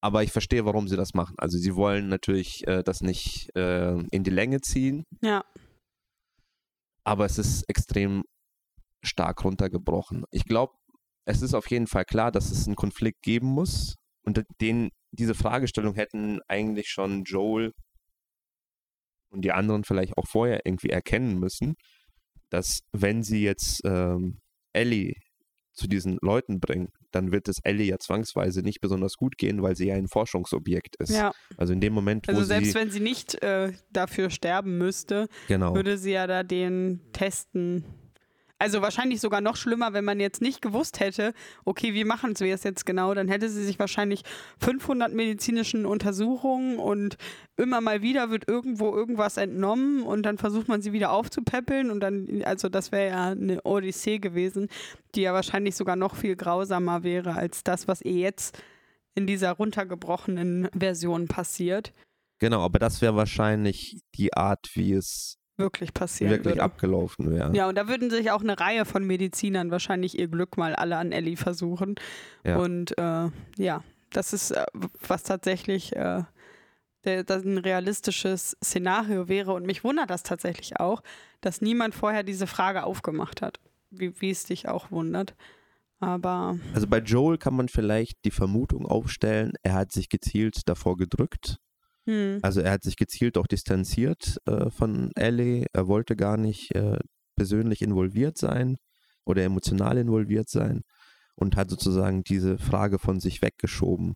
Aber ich verstehe, warum sie das machen. Also sie wollen natürlich äh, das nicht äh, in die Länge ziehen. Ja aber es ist extrem stark runtergebrochen. Ich glaube, es ist auf jeden Fall klar, dass es einen Konflikt geben muss und den, diese Fragestellung hätten eigentlich schon Joel und die anderen vielleicht auch vorher irgendwie erkennen müssen, dass wenn sie jetzt ähm, Ellie zu diesen Leuten bringen, dann wird es Ellie ja zwangsweise nicht besonders gut gehen, weil sie ja ein Forschungsobjekt ist. Ja. Also in dem Moment, wo Also selbst sie, wenn sie nicht äh, dafür sterben müsste, genau. würde sie ja da den testen also wahrscheinlich sogar noch schlimmer, wenn man jetzt nicht gewusst hätte, okay, wie machen wir es jetzt genau, dann hätte sie sich wahrscheinlich 500 medizinischen Untersuchungen und immer mal wieder wird irgendwo irgendwas entnommen und dann versucht man sie wieder aufzupäppeln und dann, also das wäre ja eine Odyssee gewesen, die ja wahrscheinlich sogar noch viel grausamer wäre als das, was ihr jetzt in dieser runtergebrochenen Version passiert. Genau, aber das wäre wahrscheinlich die Art, wie es wirklich passieren wirklich würde. abgelaufen wäre. Ja, und da würden sich auch eine Reihe von Medizinern wahrscheinlich ihr Glück mal alle an Ellie versuchen. Ja. Und äh, ja, das ist, äh, was tatsächlich äh, der, das ein realistisches Szenario wäre. Und mich wundert das tatsächlich auch, dass niemand vorher diese Frage aufgemacht hat. Wie, wie es dich auch wundert. Aber. Also bei Joel kann man vielleicht die Vermutung aufstellen, er hat sich gezielt davor gedrückt, hm. Also er hat sich gezielt auch distanziert äh, von Ellie. Er wollte gar nicht äh, persönlich involviert sein oder emotional involviert sein und hat sozusagen diese Frage von sich weggeschoben.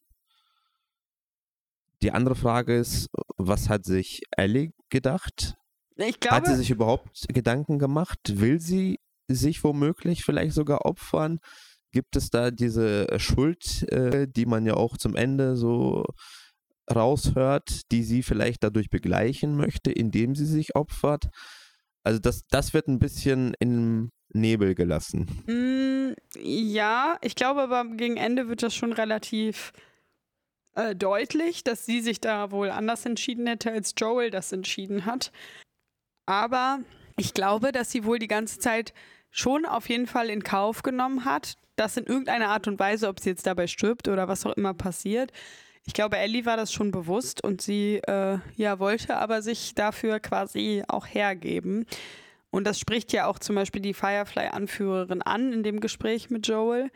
Die andere Frage ist, was hat sich Ellie gedacht? Glaube, hat sie sich überhaupt Gedanken gemacht? Will sie sich womöglich vielleicht sogar opfern? Gibt es da diese Schuld, äh, die man ja auch zum Ende so raushört, die sie vielleicht dadurch begleichen möchte, indem sie sich opfert. Also das, das wird ein bisschen im Nebel gelassen. Mm, ja, ich glaube aber gegen Ende wird das schon relativ äh, deutlich, dass sie sich da wohl anders entschieden hätte, als Joel das entschieden hat. Aber ich glaube, dass sie wohl die ganze Zeit schon auf jeden Fall in Kauf genommen hat, dass in irgendeiner Art und Weise, ob sie jetzt dabei stirbt oder was auch immer passiert, ich glaube, Ellie war das schon bewusst und sie äh, ja, wollte aber sich dafür quasi auch hergeben. Und das spricht ja auch zum Beispiel die Firefly-Anführerin an in dem Gespräch mit Joel,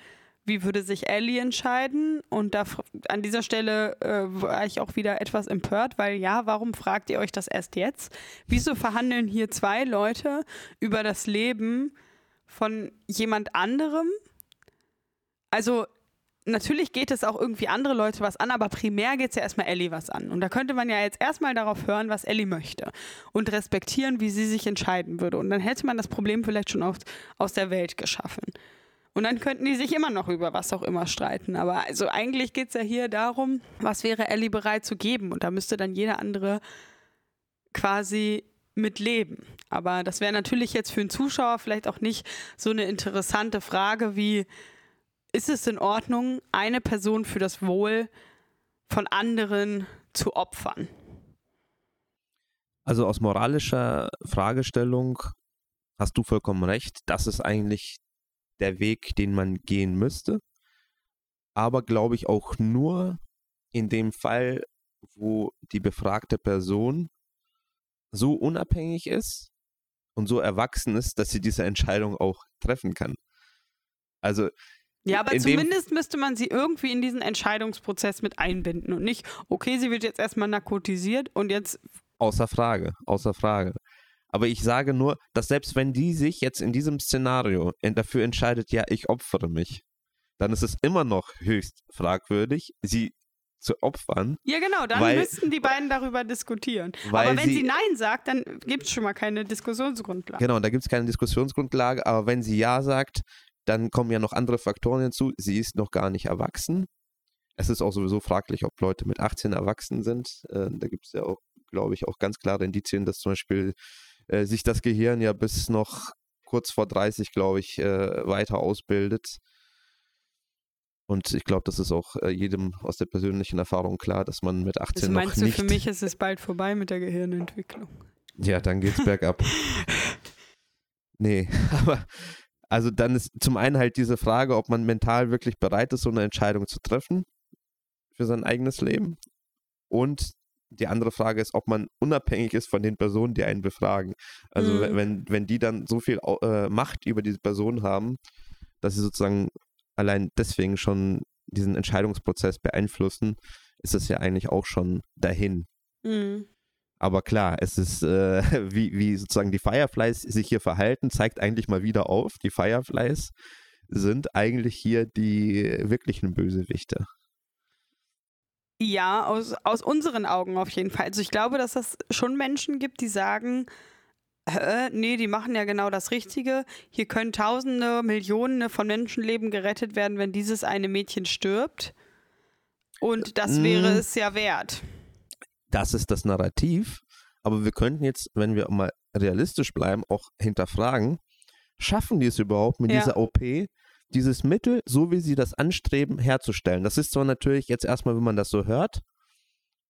wie würde sich Ellie entscheiden? Und da an dieser Stelle äh, war ich auch wieder etwas empört, weil ja, warum fragt ihr euch das erst jetzt? Wieso verhandeln hier zwei Leute über das Leben von jemand anderem? Also natürlich geht es auch irgendwie andere Leute was an, aber primär geht es ja erstmal Ellie was an. Und da könnte man ja jetzt erstmal darauf hören, was Ellie möchte und respektieren, wie sie sich entscheiden würde. Und dann hätte man das Problem vielleicht schon aus, aus der Welt geschaffen. Und dann könnten die sich immer noch über was auch immer streiten. Aber also eigentlich geht es ja hier darum, was wäre Ellie bereit zu geben. Und da müsste dann jeder andere quasi mit leben. Aber das wäre natürlich jetzt für einen Zuschauer vielleicht auch nicht so eine interessante Frage wie, ist es in Ordnung, eine Person für das Wohl von anderen zu opfern? Also aus moralischer Fragestellung hast du vollkommen recht. Das ist eigentlich der Weg, den man gehen müsste. Aber glaube ich auch nur in dem Fall, wo die befragte Person so unabhängig ist und so erwachsen ist, dass sie diese Entscheidung auch treffen kann. Also ja, aber zumindest müsste man sie irgendwie in diesen Entscheidungsprozess mit einbinden und nicht, okay, sie wird jetzt erstmal narkotisiert und jetzt. Außer Frage, außer Frage. Aber ich sage nur, dass selbst wenn die sich jetzt in diesem Szenario dafür entscheidet, ja, ich opfere mich, dann ist es immer noch höchst fragwürdig, sie zu opfern. Ja, genau, dann weil, müssten die beiden darüber diskutieren. Aber wenn sie, sie Nein sagt, dann gibt es schon mal keine Diskussionsgrundlage. Genau, da gibt es keine Diskussionsgrundlage, aber wenn sie Ja sagt, dann kommen ja noch andere Faktoren hinzu. Sie ist noch gar nicht erwachsen. Es ist auch sowieso fraglich, ob Leute mit 18 erwachsen sind. Äh, da gibt es ja auch, glaube ich, auch ganz klare Indizien, dass zum Beispiel äh, sich das Gehirn ja bis noch kurz vor 30, glaube ich, äh, weiter ausbildet. Und ich glaube, das ist auch äh, jedem aus der persönlichen Erfahrung klar, dass man mit 18 das meinst noch nicht... du, für mich ist es bald vorbei mit der Gehirnentwicklung? Ja, dann geht's bergab. nee, aber also dann ist zum einen halt diese Frage, ob man mental wirklich bereit ist, so eine Entscheidung zu treffen für sein eigenes Leben. Und die andere Frage ist, ob man unabhängig ist von den Personen, die einen befragen. Also mhm. wenn, wenn die dann so viel äh, Macht über diese Person haben, dass sie sozusagen allein deswegen schon diesen Entscheidungsprozess beeinflussen, ist es ja eigentlich auch schon dahin. Mhm. Aber klar, es ist, äh, wie, wie sozusagen die Fireflies sich hier verhalten, zeigt eigentlich mal wieder auf, die Fireflies sind eigentlich hier die wirklichen Bösewichte. Ja, aus, aus unseren Augen auf jeden Fall. Also ich glaube, dass es schon Menschen gibt, die sagen, nee, die machen ja genau das Richtige. Hier können Tausende, Millionen von Menschenleben gerettet werden, wenn dieses eine Mädchen stirbt. Und das wäre mm. es ja wert das ist das Narrativ. Aber wir könnten jetzt, wenn wir mal realistisch bleiben, auch hinterfragen, schaffen die es überhaupt mit ja. dieser OP, dieses Mittel, so wie sie das anstreben, herzustellen? Das ist zwar natürlich jetzt erstmal, wenn man das so hört,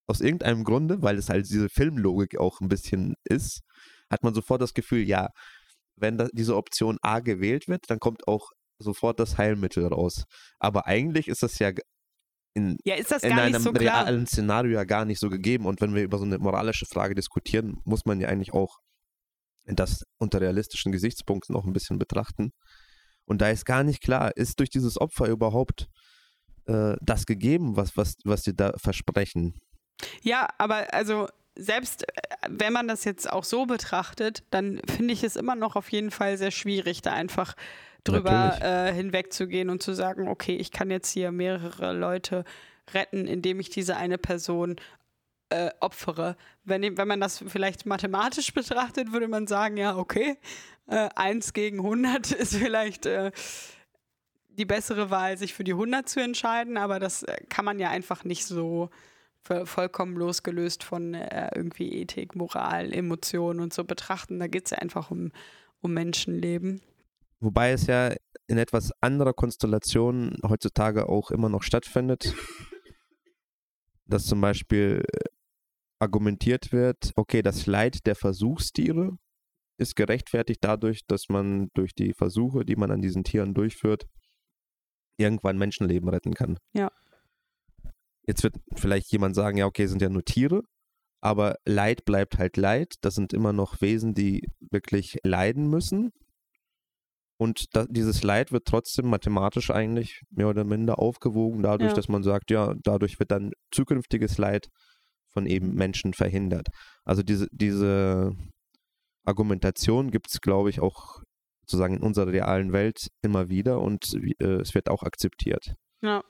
aus irgendeinem Grunde, weil es halt diese Filmlogik auch ein bisschen ist, hat man sofort das Gefühl, ja, wenn da diese Option A gewählt wird, dann kommt auch sofort das Heilmittel raus. Aber eigentlich ist das ja in, ja, ist das in gar einem so realen Szenario ja gar nicht so gegeben. Und wenn wir über so eine moralische Frage diskutieren, muss man ja eigentlich auch das unter realistischen Gesichtspunkten auch ein bisschen betrachten. Und da ist gar nicht klar, ist durch dieses Opfer überhaupt äh, das gegeben, was, was, was sie da versprechen. Ja, aber also selbst äh, wenn man das jetzt auch so betrachtet, dann finde ich es immer noch auf jeden Fall sehr schwierig, da einfach drüber äh, hinwegzugehen und zu sagen, okay, ich kann jetzt hier mehrere Leute retten, indem ich diese eine Person äh, opfere. Wenn, wenn man das vielleicht mathematisch betrachtet, würde man sagen, ja, okay, äh, 1 gegen 100 ist vielleicht äh, die bessere Wahl, sich für die 100 zu entscheiden, aber das äh, kann man ja einfach nicht so vollkommen losgelöst von äh, irgendwie Ethik, Moral, Emotionen und so betrachten. Da geht es ja einfach um, um Menschenleben. Wobei es ja in etwas anderer Konstellation heutzutage auch immer noch stattfindet, dass zum Beispiel äh, argumentiert wird, okay, das Leid der Versuchstiere ist gerechtfertigt dadurch, dass man durch die Versuche, die man an diesen Tieren durchführt, irgendwann Menschenleben retten kann. Ja. Jetzt wird vielleicht jemand sagen, ja, okay, sind ja nur Tiere, aber Leid bleibt halt Leid. Das sind immer noch Wesen, die wirklich leiden müssen Und da, dieses Leid wird trotzdem mathematisch eigentlich mehr oder minder aufgewogen, dadurch, Ja. dass man sagt, ja, dadurch wird dann zukünftiges Leid von eben Menschen verhindert. Also diese, diese Argumentation gibt es, glaube ich, auch sozusagen in unserer realen Welt immer wieder und äh, es wird auch akzeptiert. Ja.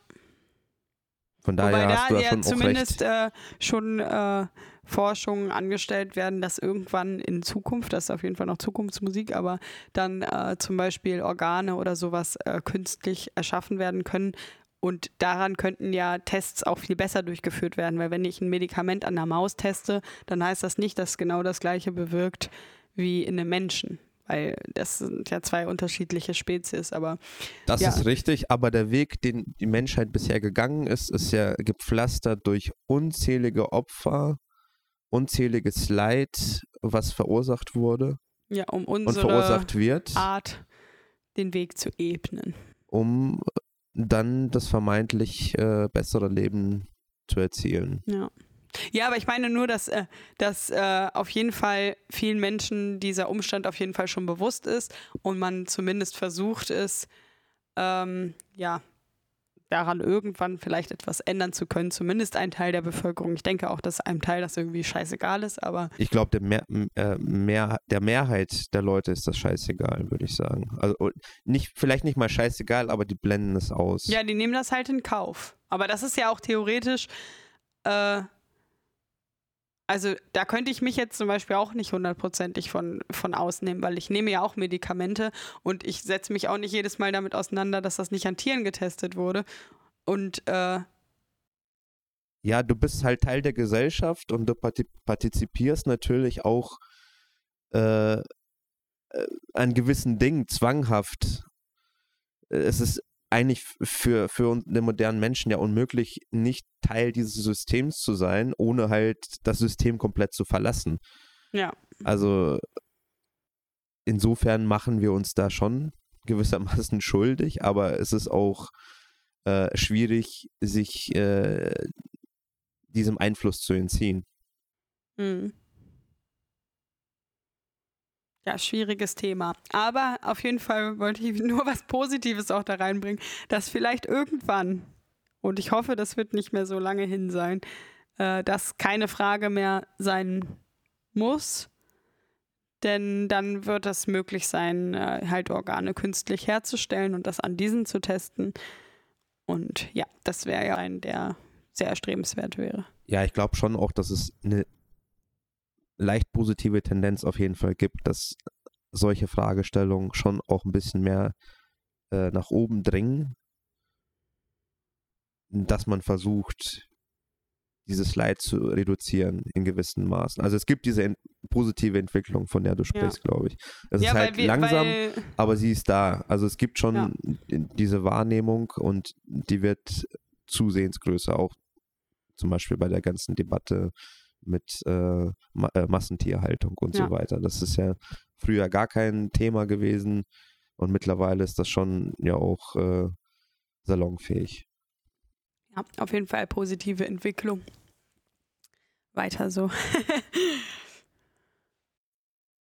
Von daher Wobei hast du da ja ja schon zumindest äh, schon äh, Forschungen angestellt werden, dass irgendwann in Zukunft, das ist auf jeden Fall noch Zukunftsmusik, aber dann äh, zum Beispiel Organe oder sowas äh, künstlich erschaffen werden können. Und daran könnten ja Tests auch viel besser durchgeführt werden, weil wenn ich ein Medikament an einer Maus teste, dann heißt das nicht, dass genau das gleiche bewirkt wie in einem Menschen. Weil das sind ja zwei unterschiedliche Spezies, aber Das ja. ist richtig, aber der Weg, den die Menschheit bisher gegangen ist, ist ja gepflastert durch unzählige Opfer, unzähliges Leid, was verursacht wurde ja, um und unsere verursacht wird, Art den Weg zu ebnen. um dann das vermeintlich äh, bessere Leben zu erzielen. Ja. Ja, aber ich meine nur, dass, äh, dass äh, auf jeden Fall vielen Menschen dieser Umstand auf jeden Fall schon bewusst ist und man zumindest versucht es, ähm, ja, daran irgendwann vielleicht etwas ändern zu können. Zumindest ein Teil der Bevölkerung. Ich denke auch, dass einem Teil das irgendwie scheißegal ist, aber Ich glaube, der, Mehr, äh, mehr, der Mehrheit der Leute ist das scheißegal, würde ich sagen. Also nicht, vielleicht nicht mal scheißegal, aber die blenden es aus. ja, die nehmen das halt in Kauf. Aber das ist ja auch theoretisch, äh, also da könnte ich mich jetzt zum Beispiel auch nicht hundertprozentig von, von ausnehmen, weil ich nehme ja auch Medikamente und ich setze mich auch nicht jedes Mal damit auseinander, dass das nicht an Tieren getestet wurde. Und äh, Ja, du bist halt Teil der Gesellschaft und du parti- partizipierst natürlich auch äh, äh, an gewissen Dingen zwanghaft. Äh, Es ist eigentlich für, für uns- den modernen Menschen ja unmöglich, nicht Teil dieses Systems zu sein, ohne halt das System komplett zu verlassen. ja, Also insofern machen wir uns da schon gewissermaßen schuldig, aber es ist auch äh, schwierig, sich äh, diesem Einfluss zu entziehen. Mhm. Ja, schwieriges Thema. Aber auf jeden Fall wollte ich nur was Positives auch da reinbringen, dass vielleicht irgendwann, und ich hoffe, das wird nicht mehr so lange hin sein, äh, dass keine Frage mehr sein muss. Denn dann wird es möglich sein, äh, halt Organe künstlich herzustellen und das an diesen zu testen. Und ja, das wäre ja ein, der sehr erstrebenswert wäre. Ja, ich glaube schon auch, dass es eine leicht positive Tendenz auf jeden Fall gibt, dass solche Fragestellungen schon auch ein bisschen mehr äh, nach oben dringen, dass man versucht, dieses Leid zu reduzieren in gewissen Maßen. Also es gibt diese en positive Entwicklung, von der du sprichst, glaube ich. Es ist halt wir- langsam, weil, aber sie ist da. Also es gibt schon Ja. diese Wahrnehmung und die wird zusehends größer, auch zum Beispiel bei der ganzen Debatte mit äh, Ma äh, Massentierhaltung und Ja. so weiter. Das ist ja früher gar kein Thema gewesen und mittlerweile ist das schon ja auch äh, salonfähig. Ja, auf jeden Fall positive Entwicklung. Weiter so.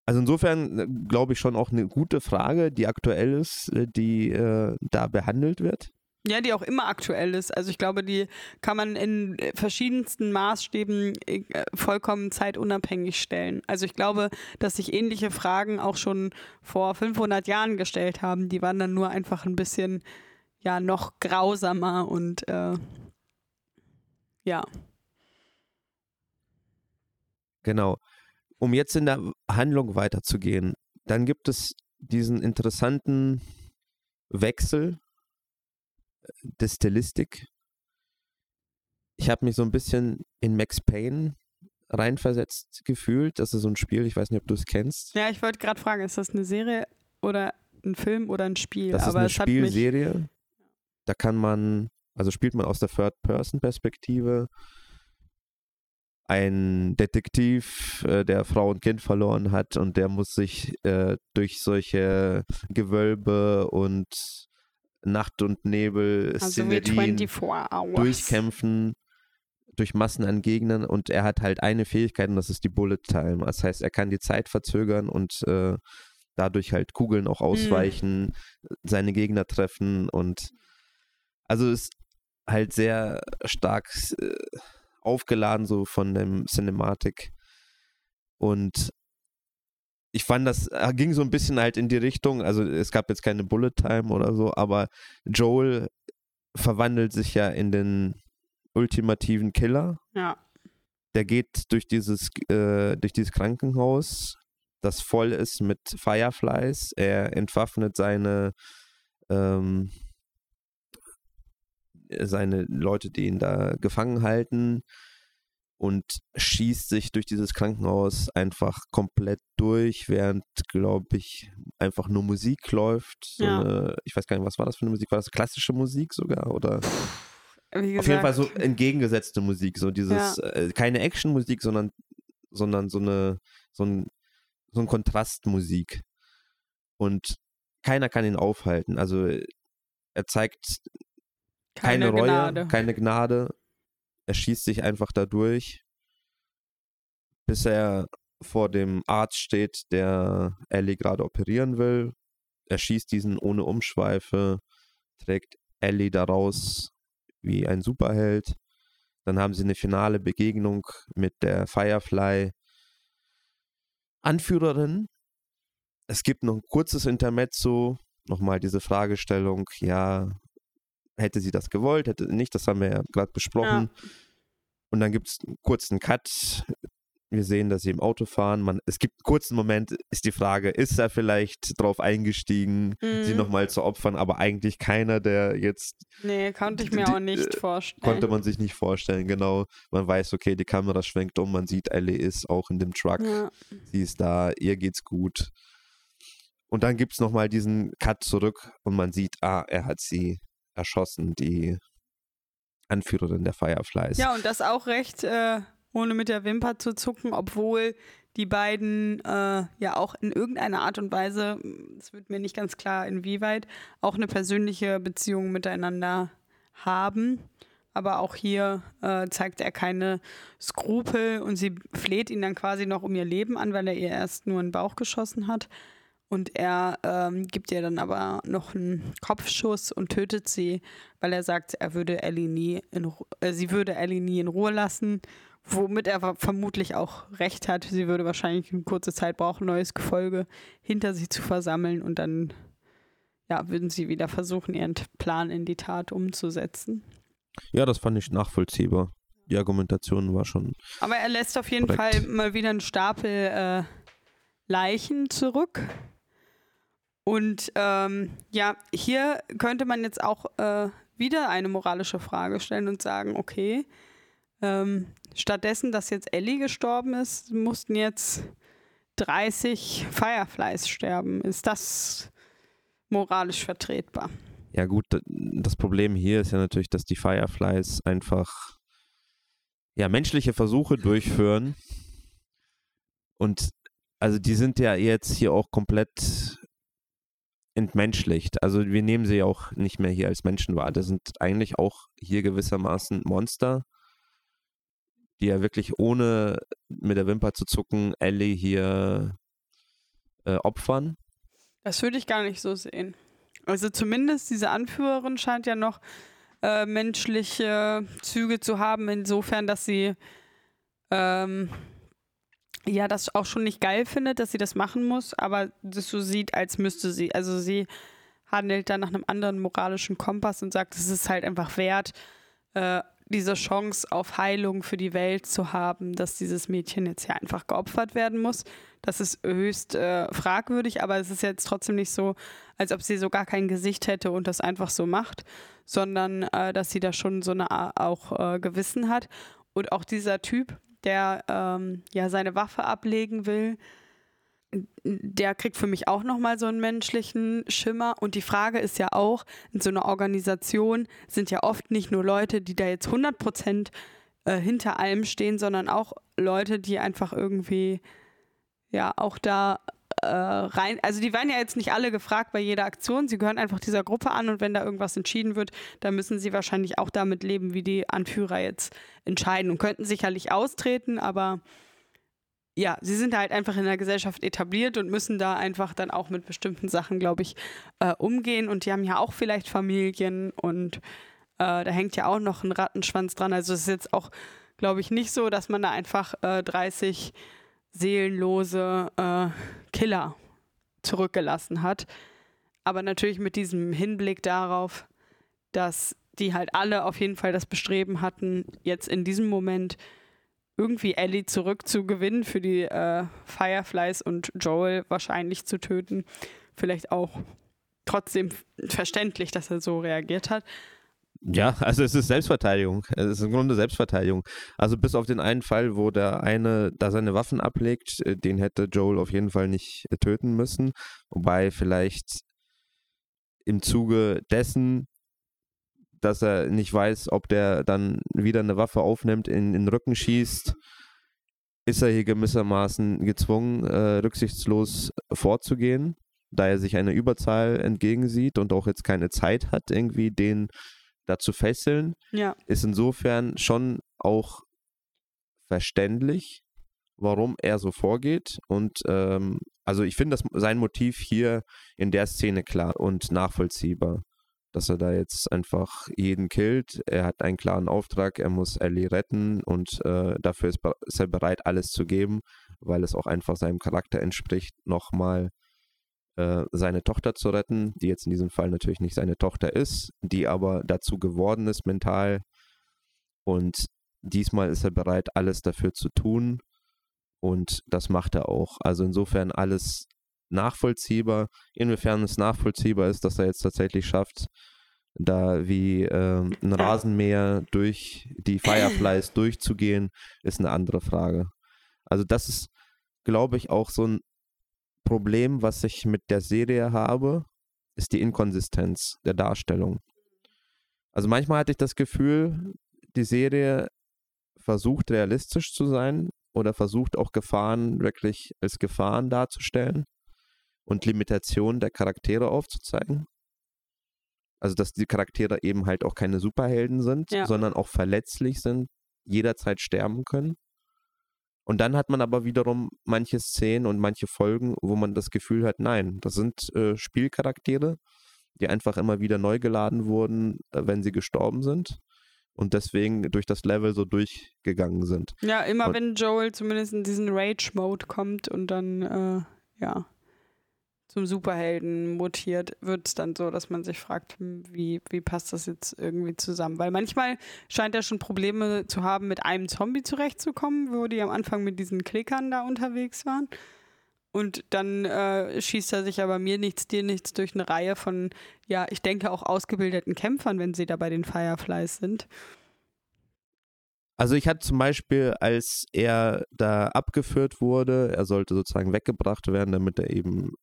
Also insofern äh, glaube ich schon auch eine gute Frage, die aktuell ist, äh, die äh, da behandelt wird. Ja, die auch immer aktuell ist. Also ich glaube, die kann man in verschiedensten Maßstäben äh, vollkommen zeitunabhängig stellen. Also ich glaube, dass sich ähnliche Fragen auch schon vor 500 Jahren gestellt haben. Die waren dann nur einfach ein bisschen, ja, noch grausamer und äh, ja. Genau. Um jetzt in der Handlung weiterzugehen, dann gibt es diesen interessanten Wechsel der Stilistik. Ich habe mich so ein bisschen in Max Payne reinversetzt gefühlt. Das ist so ein Spiel, ich weiß nicht, ob du es kennst. Ja, ich wollte gerade fragen, ist das eine Serie oder ein Film oder ein Spiel? Das ist Aber eine mich, Spielserie. Da kann man, also spielt man aus der Third-Person-Perspektive. Ein Detektiv, äh, der Frau und Kind verloren hat und der muss sich äh, durch solche Gewölbe und Nacht und Nebel also Szenerien 24 Hours. durchkämpfen durch Massen an Gegnern und er hat halt eine Fähigkeit und das ist die Bullet Time. Das heißt, er kann die Zeit verzögern und äh, dadurch halt Kugeln auch ausweichen, mhm. seine Gegner treffen und also ist halt sehr stark äh, aufgeladen so von dem Cinematic und ich fand, das äh, ging so ein bisschen halt in die Richtung, also es gab jetzt keine Bullet Time oder so, aber Joel verwandelt sich ja in den ultimativen Killer. Ja. Der geht durch dieses, äh, durch dieses Krankenhaus, das voll ist mit Fireflies. Er entwaffnet seine, ähm, seine Leute, die ihn da gefangen halten und schießt sich durch dieses Krankenhaus einfach komplett durch, während, glaube ich, einfach nur Musik läuft. So ja. eine, ich weiß gar nicht, was war das für eine Musik? War das klassische Musik sogar? Oder? Auf jeden Fall so entgegengesetzte Musik, so dieses, ja. äh, keine Actionmusik, sondern, sondern so eine, so ein, so ein Kontrastmusik. Und keiner kann ihn aufhalten. Also er zeigt keine, keine Reue, Gnade. keine Gnade er schießt sich einfach da durch, bis er vor dem Arzt steht, der Ellie gerade operieren will. Er schießt diesen ohne Umschweife, trägt Ellie daraus wie ein Superheld. Dann haben sie eine finale Begegnung mit der Firefly Anführerin. Es gibt noch ein kurzes Intermezzo, nochmal diese Fragestellung, ja, hätte sie das gewollt, hätte nicht, das haben wir ja gerade besprochen. Ja. Und dann gibt es einen kurzen Cut. Wir sehen, dass sie im Auto fahren. Man, es gibt einen kurzen Moment, ist die Frage, ist er vielleicht drauf eingestiegen, mhm. sie nochmal zu opfern, aber eigentlich keiner, der jetzt. Nee, konnte ich mir die, auch nicht äh, vorstellen. Konnte man sich nicht vorstellen, genau. Man weiß, okay, die Kamera schwenkt um, man sieht, Ellie ist auch in dem Truck. Ja. Sie ist da, ihr geht's gut. Und dann gibt es nochmal diesen Cut zurück und man sieht, ah, er hat sie erschossen, die Anführerin der Fireflies. Ja, und das auch recht, äh, ohne mit der Wimper zu zucken, obwohl die beiden äh, ja auch in irgendeiner Art und Weise, es wird mir nicht ganz klar, inwieweit, auch eine persönliche Beziehung miteinander haben. Aber auch hier äh, zeigt er keine Skrupel und sie fleht ihn dann quasi noch um ihr Leben an, weil er ihr erst nur in den Bauch geschossen hat. Und er ähm, gibt ihr dann aber noch einen Kopfschuss und tötet sie, weil er sagt, er würde Ellie nie in, äh, sie würde Ellie nie in Ruhe lassen, womit er vermutlich auch recht hat. Sie würde wahrscheinlich eine kurze Zeit brauchen, neues Gefolge hinter sich zu versammeln und dann ja, würden sie wieder versuchen, ihren Plan in die Tat umzusetzen. Ja, das fand ich nachvollziehbar. Die Argumentation war schon. Aber er lässt auf jeden korrekt. Fall mal wieder einen Stapel äh, Leichen zurück und ähm, ja, hier könnte man jetzt auch äh, wieder eine moralische Frage stellen und sagen, okay, ähm, stattdessen, dass jetzt Ellie gestorben ist, mussten jetzt 30 Fireflies sterben. Ist das moralisch vertretbar? Ja gut, das Problem hier ist ja natürlich, dass die Fireflies einfach ja menschliche Versuche durchführen und also die sind ja jetzt hier auch komplett entmenschlicht. Also wir nehmen sie auch nicht mehr hier als Menschen wahr. Das sind eigentlich auch hier gewissermaßen Monster, die ja wirklich ohne mit der Wimper zu zucken Ellie hier äh, opfern. Das würde ich gar nicht so sehen. Also zumindest diese Anführerin scheint ja noch äh, menschliche Züge zu haben, insofern, dass sie ähm, ja das auch schon nicht geil findet, dass sie das machen muss, aber das so sieht, als müsste sie. Also sie handelt dann nach einem anderen moralischen Kompass und sagt, es ist halt einfach wert, äh, diese Chance auf Heilung für die Welt zu haben, dass dieses Mädchen jetzt ja einfach geopfert werden muss. Das ist höchst äh, fragwürdig, aber es ist jetzt trotzdem nicht so, als ob sie so gar kein Gesicht hätte und das einfach so macht, sondern äh, dass sie da schon so eine auch äh, Gewissen hat. Und auch dieser Typ, der ähm, ja seine Waffe ablegen will, der kriegt für mich auch nochmal so einen menschlichen Schimmer. Und die Frage ist ja auch, in so einer Organisation sind ja oft nicht nur Leute, die da jetzt 100 Prozent äh, hinter allem stehen, sondern auch Leute, die einfach irgendwie ja auch da äh, rein, also die werden ja jetzt nicht alle gefragt bei jeder Aktion, sie gehören einfach dieser Gruppe an und wenn da irgendwas entschieden wird, dann müssen sie wahrscheinlich auch damit leben, wie die Anführer jetzt entscheiden und könnten sicherlich austreten, aber ja, sie sind halt einfach in der Gesellschaft etabliert und müssen da einfach dann auch mit bestimmten Sachen, glaube ich, äh, umgehen. Und die haben ja auch vielleicht Familien und äh, da hängt ja auch noch ein Rattenschwanz dran. Also es ist jetzt auch, glaube ich, nicht so, dass man da einfach äh, 30 seelenlose äh, Killer zurückgelassen hat. Aber natürlich mit diesem Hinblick darauf, dass die halt alle auf jeden Fall das Bestreben hatten, jetzt in diesem Moment irgendwie Ellie zurückzugewinnen für die äh, Fireflies und Joel wahrscheinlich zu töten. Vielleicht auch trotzdem verständlich, dass er so reagiert hat. Ja, also es ist Selbstverteidigung. Es ist im Grunde Selbstverteidigung. Also bis auf den einen Fall, wo der eine da seine Waffen ablegt, äh, den hätte Joel auf jeden Fall nicht äh, töten müssen. Wobei vielleicht im Zuge dessen dass er nicht weiß, ob der dann wieder eine Waffe aufnimmt, in, in den Rücken schießt, ist er hier gewissermaßen gezwungen, äh, rücksichtslos vorzugehen, da er sich einer Überzahl entgegensieht und auch jetzt keine Zeit hat, irgendwie den da zu fesseln. Ja. Ist insofern schon auch verständlich, warum er so vorgeht. Und ähm, also ich finde sein Motiv hier in der Szene klar und nachvollziehbar dass er da jetzt einfach jeden killt. Er hat einen klaren Auftrag, er muss Ellie retten und äh, dafür ist, ist, er bereit, alles zu geben, weil es auch einfach seinem Charakter entspricht, nochmal äh, seine Tochter zu retten, die jetzt in diesem Fall natürlich nicht seine Tochter ist, die aber dazu geworden ist mental. Und diesmal ist er bereit, alles dafür zu tun. Und das macht er auch. Also insofern alles nachvollziehbar. Inwiefern es nachvollziehbar ist, dass er jetzt tatsächlich schafft, da wie äh, ein Rasenmäher durch die Fireflies durchzugehen, ist eine andere Frage. Also das ist, glaube ich, auch so ein Problem, was ich mit der Serie habe, ist die Inkonsistenz der Darstellung. Also manchmal hatte ich das Gefühl, die Serie versucht realistisch zu sein oder versucht auch Gefahren wirklich als Gefahren darzustellen und Limitationen der Charaktere aufzuzeigen. Also, dass die Charaktere eben halt auch keine Superhelden sind, ja. sondern auch verletzlich sind, jederzeit sterben können. Und dann hat man aber wiederum manche Szenen und manche Folgen, wo man das Gefühl hat, nein, das sind äh, Spielcharaktere, die einfach immer wieder neu geladen wurden, äh, wenn sie gestorben sind und deswegen durch das Level so durchgegangen sind. Ja, immer und, wenn Joel zumindest in diesen Rage-Mode kommt und dann, äh, ja zum Superhelden mutiert, wird es dann so, dass man sich fragt, hm, wie, wie passt das jetzt irgendwie zusammen? Weil manchmal scheint er schon Probleme zu haben, mit einem Zombie zurechtzukommen, wo die am Anfang mit diesen Klickern da unterwegs waren. Und dann äh, schießt er sich aber mir nichts, dir nichts durch eine Reihe von, ja, ich denke auch ausgebildeten Kämpfern, wenn sie da bei den Fireflies sind. Also ich hatte zum Beispiel, als er da abgeführt wurde, er sollte sozusagen weggebracht werden, damit er eben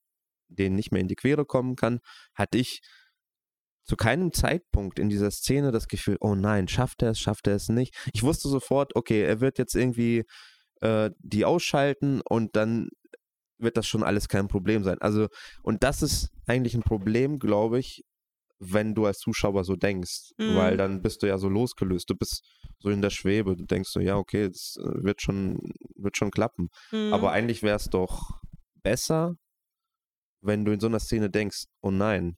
denen nicht mehr in die Quere kommen kann, hatte ich zu keinem Zeitpunkt in dieser Szene das Gefühl, oh nein, schafft er es, schafft er es nicht. Ich wusste sofort, okay, er wird jetzt irgendwie äh, die ausschalten und dann wird das schon alles kein Problem sein. Also, und das ist eigentlich ein Problem, glaube ich, wenn du als Zuschauer so denkst, mhm. weil dann bist du ja so losgelöst, du bist so in der Schwebe, du denkst so, ja, okay, es äh, wird schon, wird schon klappen. Mhm. Aber eigentlich wäre es doch besser, wenn du in so einer Szene denkst, oh nein,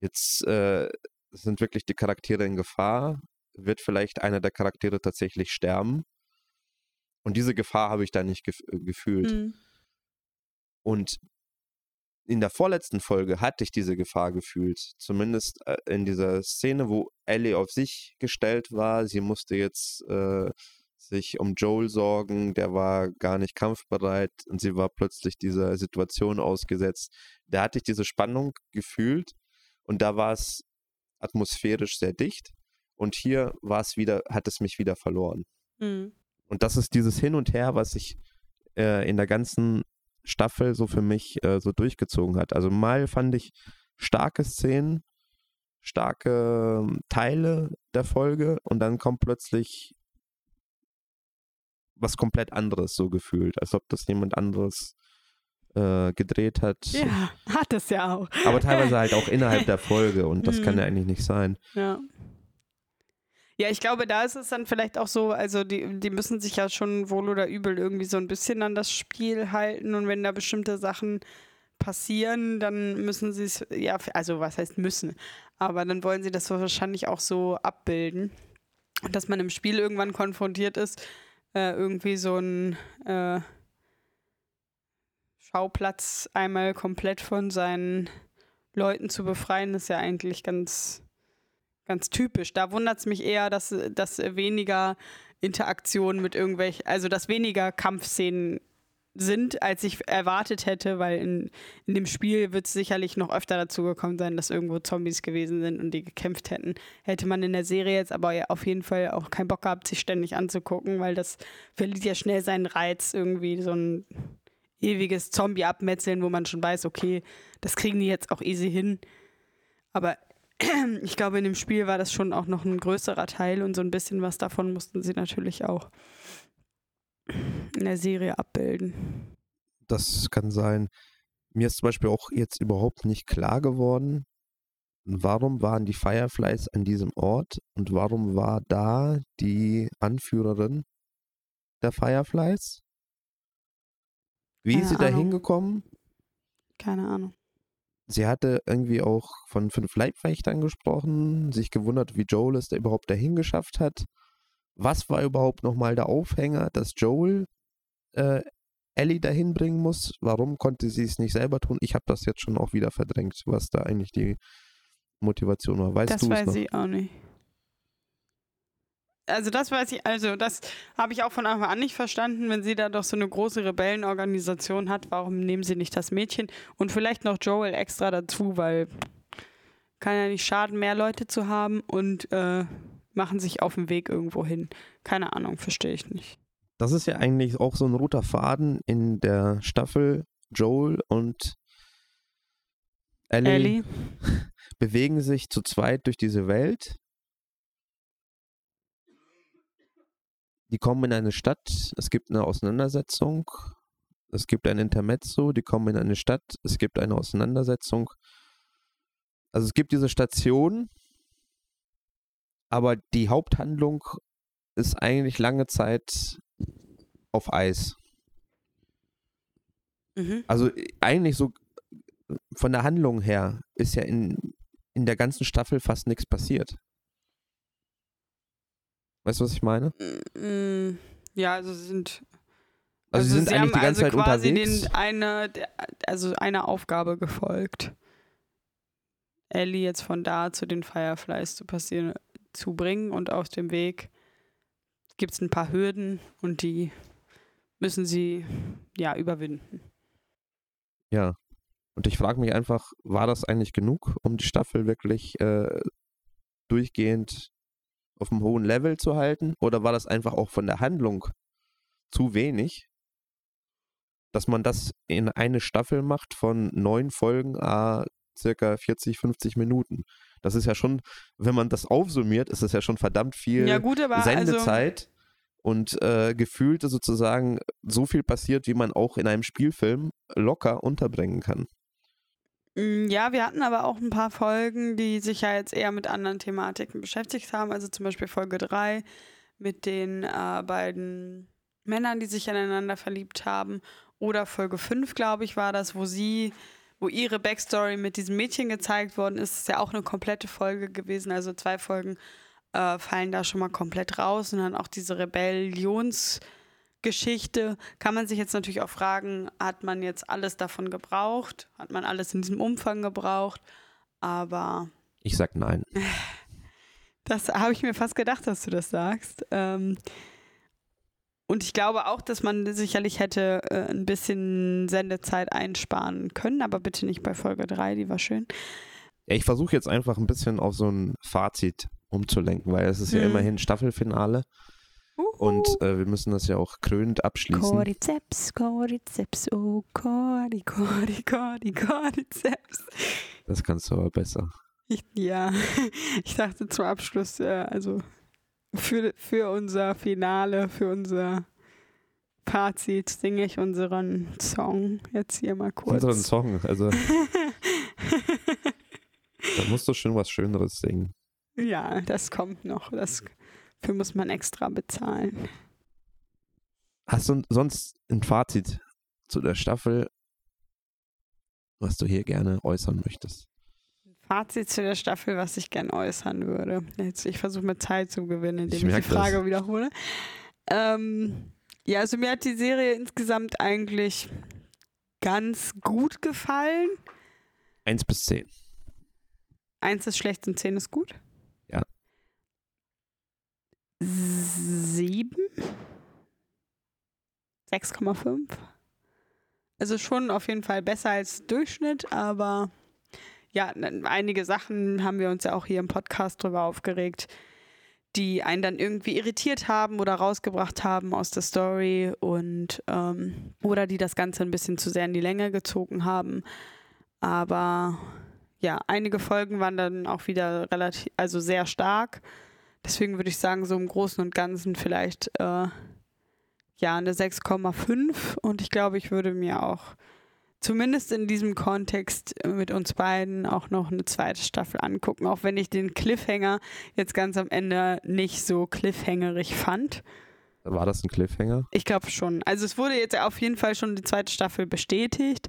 jetzt äh, sind wirklich die Charaktere in Gefahr, wird vielleicht einer der Charaktere tatsächlich sterben. Und diese Gefahr habe ich da nicht gef äh, gefühlt. Mhm. Und in der vorletzten Folge hatte ich diese Gefahr gefühlt. Zumindest äh, in dieser Szene, wo Ellie auf sich gestellt war. Sie musste jetzt äh, sich um Joel sorgen, der war gar nicht kampfbereit und sie war plötzlich dieser Situation ausgesetzt. Da hatte ich diese Spannung gefühlt und da war es atmosphärisch sehr dicht und hier war es wieder, hat es mich wieder verloren. Mhm. Und das ist dieses Hin und Her, was sich äh, in der ganzen Staffel so für mich äh, so durchgezogen hat. Also mal fand ich starke Szenen, starke ähm, Teile der Folge und dann kommt plötzlich was komplett anderes so gefühlt, als ob das jemand anderes äh, gedreht hat. Ja, hat es ja auch. Aber teilweise halt auch innerhalb der Folge und das kann ja mhm. eigentlich nicht sein. Ja. Ja, ich glaube, da ist es dann vielleicht auch so, also die, die müssen sich ja schon wohl oder übel irgendwie so ein bisschen an das Spiel halten und wenn da bestimmte Sachen passieren, dann müssen sie es, ja, also was heißt müssen, aber dann wollen sie das wahrscheinlich auch so abbilden. Dass man im Spiel irgendwann konfrontiert ist, äh, irgendwie so ein äh, Schauplatz einmal komplett von seinen Leuten zu befreien, ist ja eigentlich ganz, ganz typisch. Da wundert es mich eher, dass, dass weniger Interaktion mit irgendwelchen, also dass weniger Kampfszenen sind, als ich erwartet hätte, weil in, in dem Spiel wird es sicherlich noch öfter dazu gekommen sein, dass irgendwo Zombies gewesen sind und die gekämpft hätten. Hätte man in der Serie jetzt aber auf jeden Fall auch keinen Bock gehabt, sich ständig anzugucken, weil das verliert ja schnell seinen Reiz, irgendwie so ein ewiges Zombie-Abmetzeln, wo man schon weiß, okay, das kriegen die jetzt auch easy hin. Aber ich glaube, in dem Spiel war das schon auch noch ein größerer Teil und so ein bisschen was davon mussten sie natürlich auch in der Serie abbilden. Das kann sein. Mir ist zum Beispiel auch jetzt überhaupt nicht klar geworden, warum waren die Fireflies an diesem Ort und warum war da die Anführerin der Fireflies? Wie Keine ist sie da hingekommen? Keine Ahnung. Sie hatte irgendwie auch von fünf Leibwächtern gesprochen, sich gewundert, wie Joel es da überhaupt dahin geschafft hat. Was war überhaupt nochmal der Aufhänger, dass Joel äh, Ellie dahin bringen muss? Warum konnte sie es nicht selber tun? Ich habe das jetzt schon auch wieder verdrängt, was da eigentlich die Motivation war. Weißt das du es weiß noch? ich auch nicht. Also das weiß ich, also das habe ich auch von Anfang an nicht verstanden, wenn sie da doch so eine große Rebellenorganisation hat, warum nehmen sie nicht das Mädchen und vielleicht noch Joel extra dazu, weil kann ja nicht schaden, mehr Leute zu haben und äh, machen sich auf den Weg irgendwo hin. Keine Ahnung, verstehe ich nicht. Das ist ja eigentlich auch so ein roter Faden in der Staffel. Joel und Ellie, Ellie, bewegen sich zu zweit durch diese Welt. Die kommen in eine Stadt, es gibt eine Auseinandersetzung, es gibt ein Intermezzo, die kommen in eine Stadt, es gibt eine Auseinandersetzung. Also es gibt diese Station, aber die Haupthandlung ist eigentlich lange Zeit auf Eis. mhm. Also äh, eigentlich so äh, von der Handlung her ist ja in, in der ganzen Staffel fast nichts passiert. Weißt du, was ich meine? Mm, ja, also sie sind Also, sie sind eigentlich haben die ganze also Zeit quasi unterwegs. Den eine, also einer Aufgabe gefolgt. Ellie jetzt von da zu den Fireflies zu passieren, zu bringen und auf dem Weg gibt es ein paar Hürden und die müssen sie ja überwinden. Ja. Und ich frage mich einfach, war das eigentlich genug, um die Staffel wirklich äh, durchgehend auf einem hohen Level zu halten? Oder war das einfach auch von der Handlung zu wenig, dass man das in eine Staffel macht von neun Folgen, a circa 40, 50 Minuten? Das ist ja schon, wenn man das aufsummiert, ist das ja schon verdammt viel ja gut, aber also, Sendezeit und äh, gefühlt sozusagen so viel passiert, wie man auch in einem Spielfilm locker unterbringen kann. Mm, Ja, wir hatten aber auch ein paar Folgen, die sich ja jetzt eher mit anderen Thematiken beschäftigt haben. Also zum Beispiel Folge 3 mit den äh, beiden Männern, die sich aneinander verliebt haben. Oder Folge 5, glaube ich, war das, wo sie, wo ihre Backstory mit diesem Mädchen gezeigt worden ist. Ist ja auch eine komplette Folge gewesen. Also zwei Folgen äh, fallen da schon mal komplett raus. Und dann auch diese Rebellionsgeschichte. Kann man sich jetzt natürlich auch fragen, hat man jetzt alles davon gebraucht? Hat man alles in diesem Umfang gebraucht? Aber Ich sag nein. das habe ich mir fast gedacht, dass du das sagst. Ähm, und ich glaube auch, dass man sicherlich hätte äh, ein bisschen Sendezeit einsparen können, aber bitte nicht bei Folge 3, die war schön. Ich versuche jetzt einfach ein bisschen auf so ein Fazit umzulenken, weil es ist ja Mhm. immerhin Staffelfinale und äh, wir müssen das ja auch krönend abschließen. Cordyceps, Cordyceps, oh Cordy, Cordy, Cordy, Cordyceps. Das kannst du aber besser. Ich, ja, ich dachte zum Abschluss, äh, also für, für unser Finale, für unser Fazit singe ich unseren Song jetzt hier mal kurz. Unseren Song, also da musst du schon was Schöneres singen. Ja, das kommt noch. Das Dafür muss man extra bezahlen. Hast du sonst ein Fazit zu der Staffel, was du hier gerne äußern möchtest? Fazit zu der Staffel, was ich gerne äußern würde. Jetzt, ich versuche mir Zeit zu gewinnen, indem Ich ich, die Frage das. wiederhole. Ähm, ja, also mir hat die Serie insgesamt eigentlich ganz gut gefallen. Eins bis zehn. Eins ist schlecht und zehn ist gut. Ja. Sieben? 6,5? Also schon auf jeden Fall besser als Durchschnitt, aber ja, einige Sachen haben wir uns ja auch hier im Podcast drüber aufgeregt, die einen dann irgendwie irritiert haben oder rausgebracht haben aus der Story und ähm, oder die das Ganze ein bisschen zu sehr in die Länge gezogen haben. Aber ja, einige Folgen waren dann auch wieder relativ, also sehr stark. Deswegen würde ich sagen, so im Großen und Ganzen vielleicht äh, ja eine 6,5 und ich glaube, ich würde mir auch zumindest in diesem Kontext mit uns beiden auch noch eine zweite Staffel angucken, auch wenn ich den Cliffhanger jetzt ganz am Ende nicht so cliffhangerig fand. War das ein Cliffhanger? Ich glaube schon. Also es wurde jetzt auf jeden Fall schon die zweite Staffel bestätigt.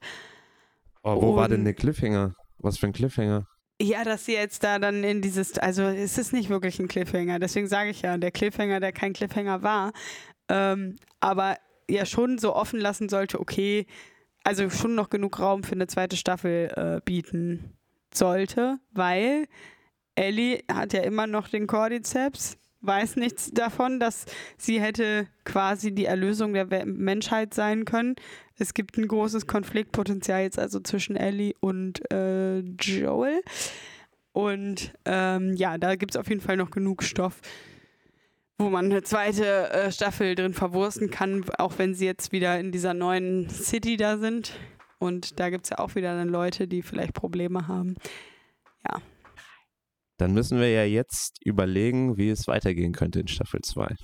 Oh, wo war denn Und- der Cliffhanger? Was für ein Cliffhanger? Ja, dass sie jetzt da dann in dieses, also es ist nicht wirklich ein Cliffhanger, deswegen sage ich ja, der Cliffhanger, der kein Cliffhanger war, ähm, aber ja schon so offen lassen sollte, okay, also schon noch genug Raum für eine zweite Staffel äh, bieten sollte, weil Ellie hat ja immer noch den Cordyceps, weiß nichts davon, dass sie hätte quasi die Erlösung der Menschheit sein können. Es gibt ein großes Konfliktpotenzial jetzt also zwischen Ellie und äh, Joel. Und ähm, ja, da gibt es auf jeden Fall noch genug Stoff, wo man eine zweite äh, Staffel drin verwursten kann, auch wenn sie jetzt wieder in dieser neuen City da sind. Und da gibt es ja auch wieder dann Leute, die vielleicht Probleme haben. Dann müssen wir ja jetzt überlegen, wie es weitergehen könnte in Staffel 2.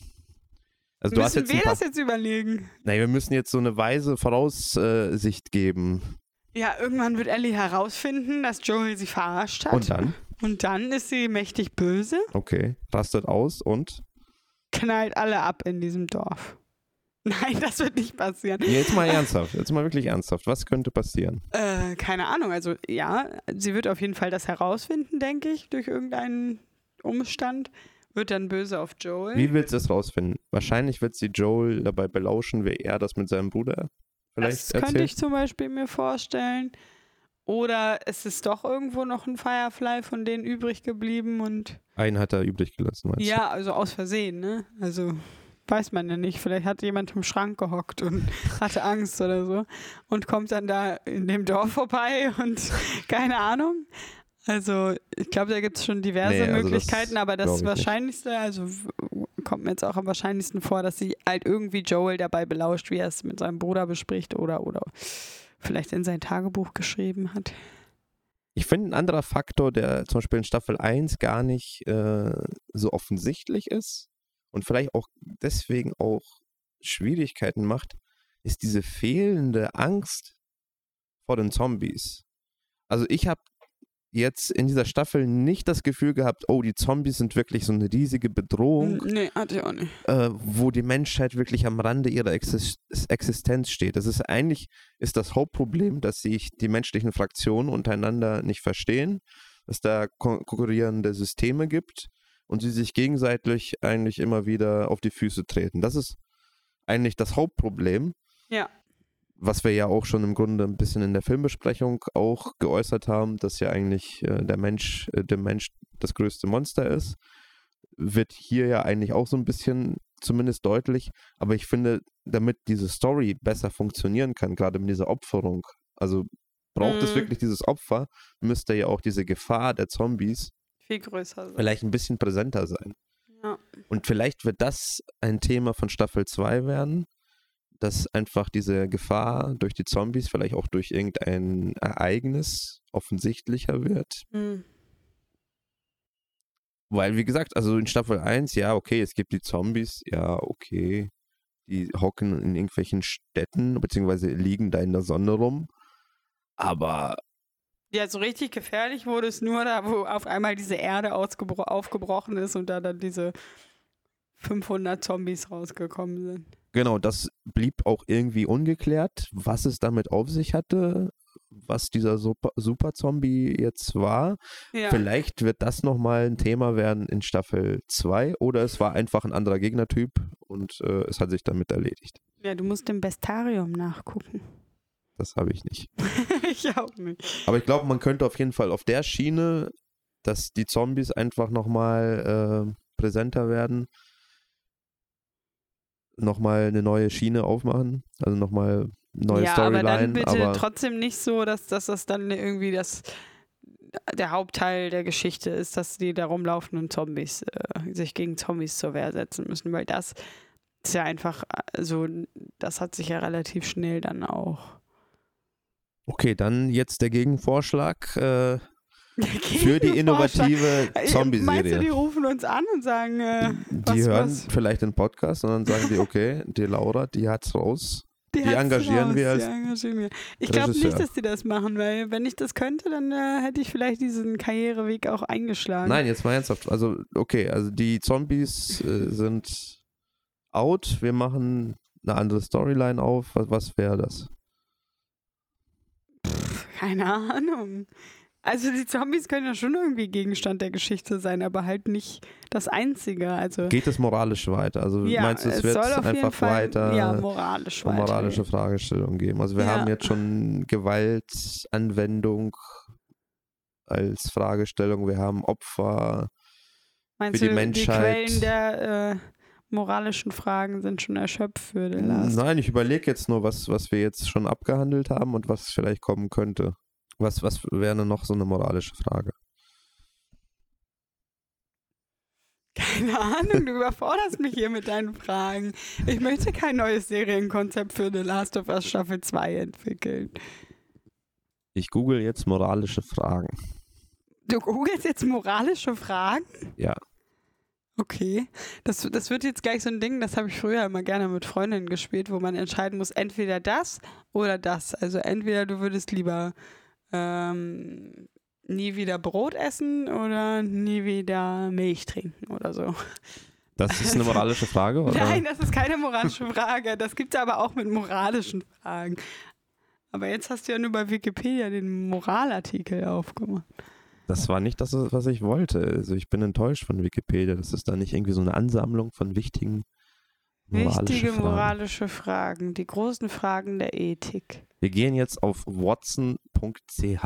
Also du hast Müssen jetzt wir paar, das jetzt überlegen? Nein, wir müssen jetzt so eine weise Voraussicht geben. Ja, irgendwann wird Ellie herausfinden, dass Joel sie verarscht hat. Und dann? Und dann ist sie mächtig böse, Okay, rastet aus und knallt alle ab in diesem Dorf. Nein, das wird nicht passieren. jetzt mal ernsthaft, jetzt mal wirklich ernsthaft. Was könnte passieren? Äh, keine Ahnung. Also ja, sie wird auf jeden Fall das herausfinden, denke ich, durch irgendeinen Umstand. Wird dann böse auf Joel. Wie willst du es rausfinden? Wahrscheinlich wird sie Joel dabei belauschen, wie er das mit seinem Bruder vielleicht das könnte erzählt. ich zum Beispiel mir vorstellen. Oder es ist doch irgendwo noch ein Firefly von denen übrig geblieben und Einen hat er übrig gelassen, meinst ja, also aus Versehen, ne? Also weiß man ja nicht. Vielleicht hat jemand im Schrank gehockt und hatte Angst oder so und kommt dann da in dem Dorf vorbei und keine Ahnung. Also ich glaube, da gibt es schon diverse Nee, also das Möglichkeiten, aber glaub das ich nicht. Wahrscheinlichste, also kommt mir jetzt auch am wahrscheinlichsten vor, dass sie halt irgendwie Joel dabei belauscht, wie er es mit seinem Bruder bespricht oder, oder vielleicht in sein Tagebuch geschrieben hat. Ich finde ein anderer Faktor, der zum Beispiel in Staffel 1 gar nicht äh, so offensichtlich ist und vielleicht auch deswegen auch Schwierigkeiten macht, ist diese fehlende Angst vor den Zombies. Also ich habe jetzt in dieser Staffel nicht das Gefühl gehabt, oh, die Zombies sind wirklich so eine riesige Bedrohung. Nee, hatte ich auch nicht. äh, wo die Menschheit wirklich am Rande ihrer Exis Existenz steht. Das ist eigentlich ist das Hauptproblem, dass sich die menschlichen Fraktionen untereinander nicht verstehen, dass da kon konkurrierende Systeme gibt und sie sich gegenseitig eigentlich immer wieder auf die Füße treten. Das ist eigentlich das Hauptproblem. Ja. Was wir ja auch schon im Grunde ein bisschen in der Filmbesprechung auch geäußert haben, dass ja eigentlich äh, der Mensch, äh, der Mensch das größte Monster ist wird hier ja eigentlich auch so ein bisschen zumindest deutlich. Aber ich finde, damit diese Story besser funktionieren kann, gerade mit dieser Opferung, also braucht es Mhm. wirklich dieses Opfer, müsste ja auch diese Gefahr der Zombies Viel größer. sein. vielleicht ein bisschen präsenter sein. Ja. Und vielleicht wird das ein Thema von Staffel 2 werden, dass einfach diese Gefahr durch die Zombies, vielleicht auch durch irgendein Ereignis offensichtlicher wird. Hm. Weil, wie gesagt, also in Staffel 1, ja, okay, es gibt die Zombies, ja, okay. Die hocken in irgendwelchen Städten, beziehungsweise liegen da in der Sonne rum. Aber Ja, so richtig gefährlich wurde es nur da, wo auf einmal diese Erde aufgebrochen ist und da dann diese 500 Zombies rausgekommen sind. Genau, das blieb auch irgendwie ungeklärt, was es damit auf sich hatte, was dieser Super- Super-Zombie jetzt war. Ja. Vielleicht wird das nochmal ein Thema werden in Staffel 2 oder es war einfach ein anderer Gegnertyp und äh, es hat sich damit erledigt. ja, du musst im Bestarium nachgucken. Das habe ich nicht. ich auch nicht. Aber ich glaube, man könnte auf jeden Fall auf der Schiene, dass die Zombies einfach nochmal äh, präsenter werden, nochmal eine neue Schiene aufmachen. Also nochmal neue ja, aber dann Storyline. bitte Aber, trotzdem nicht so, dass, dass das dann irgendwie das der Hauptteil der Geschichte ist, dass die da rumlaufen und Zombies äh, sich gegen Zombies zur Wehr setzen müssen, weil das ist ja einfach so, das hat sich ja relativ schnell dann auch okay, dann jetzt der Gegenvorschlag äh, für die innovative Meinst du, die Zombie-Serie. rufen uns an und sagen, äh, Die was, hören was? vielleicht den Podcast und dann sagen die, okay, die Laura, die hat's raus. Die hat's engagieren wir als die engagieren wir. Ich glaube nicht, dass die das machen, weil wenn ich das könnte, dann äh, hätte ich vielleicht diesen Karriereweg auch eingeschlagen. Nein, jetzt mal ernsthaft. Also, okay, also die Zombies äh, sind out. Wir machen eine andere Storyline auf. Was, was wäre das? Keine Ahnung. Also die Zombies können ja schon irgendwie Gegenstand der Geschichte sein, aber halt nicht das Einzige. Also Geht es moralisch weiter? Also ja, meinst du, es, wird auf jeden einfach Fall weiter ja, moralisch eine weiter. moralische Fragestellung geben? Also wir Ja. haben jetzt schon Gewaltanwendung als Fragestellung. Wir haben Opfer. Meinst für die du, Menschheit. die Quellen der äh, moralischen Fragen sind schon erschöpft für den Last? Nein, ich überlege jetzt nur, was, was wir jetzt schon abgehandelt haben und was vielleicht kommen könnte. Was, was wäre denn noch so eine moralische Frage? Keine Ahnung, du überforderst mich hier mit deinen Fragen. Ich möchte kein neues Serienkonzept für The Last of Us Staffel 2 entwickeln. Ich google jetzt moralische Fragen. Du googelst jetzt moralische Fragen? Ja. Okay. Das, das wird jetzt gleich so ein Ding, das habe ich früher immer gerne mit Freundinnen gespielt, wo man entscheiden muss, entweder das oder das. Also entweder du würdest lieber ähm, nie wieder Brot essen oder nie wieder Milch trinken oder so. Das ist eine moralische Frage, oder? Nein, das ist keine moralische Frage. Das gibt es aber auch mit moralischen Fragen. Aber jetzt hast du ja nur bei Wikipedia den Moralartikel aufgemacht. Das war nicht das, was ich wollte. Also ich bin enttäuscht von Wikipedia. Das ist da nicht irgendwie so eine Ansammlung von wichtigen moralischen Wichtige Fragen. moralische Fragen, die großen Fragen der Ethik. Wir gehen jetzt auf watson.ch.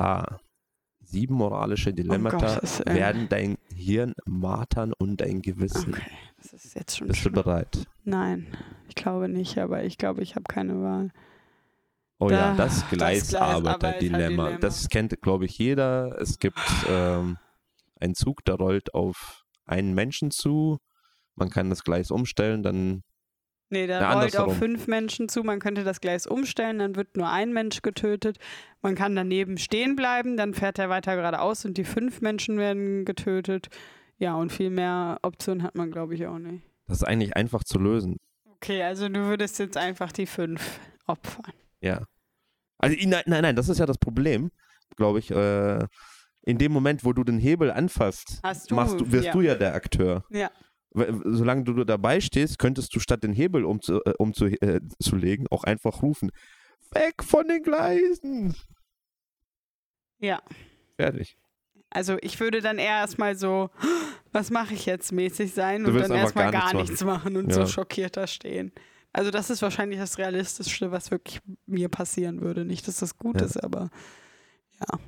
Sieben moralische Dilemmata Willen. werden dein Hirn martern und dein Gewissen. Okay, das ist jetzt schon Bist du schlimm. bereit? Nein, ich glaube nicht, aber ich glaube, ich habe keine Wahl. Oh Da- ja, das das Gleisarbeiter-Dilemma. Gleisarbeiter-Dilemma. Das kennt, glaube ich, jeder. Es gibt ähm, einen Zug, der rollt auf einen Menschen zu. Man kann das Gleis umstellen, dann Nee, der Ja, rollt auf fünf Menschen zu. Man könnte das Gleis umstellen, dann wird nur ein Mensch getötet. Man kann daneben stehen bleiben, dann fährt er weiter geradeaus und die fünf Menschen werden getötet. Ja, und viel mehr Optionen hat man, glaube ich, auch nicht. das ist eigentlich einfach zu lösen. Okay, also du würdest jetzt einfach die fünf opfern. Ja. Also nein, nein, nein, das ist ja das Problem, glaube ich. Äh, in dem Moment, wo du den Hebel anfasst, du, machst du, wirst ja. du ja der Akteur. Ja. Solange du dabei stehst, könntest du statt den Hebel umzu, äh, umzulegen äh, zu legen, auch einfach rufen: Weg von den Gleisen! Ja. Fertig. Also ich würde dann eher erstmal so, was mache ich jetzt mäßig sein Du und dann erstmal gar gar nichts nichts machen und Ja. so schockiert da stehen. Also das ist wahrscheinlich das Realistischste, was wirklich mir passieren würde. Nicht, dass das gut Ja. ist, aber ja.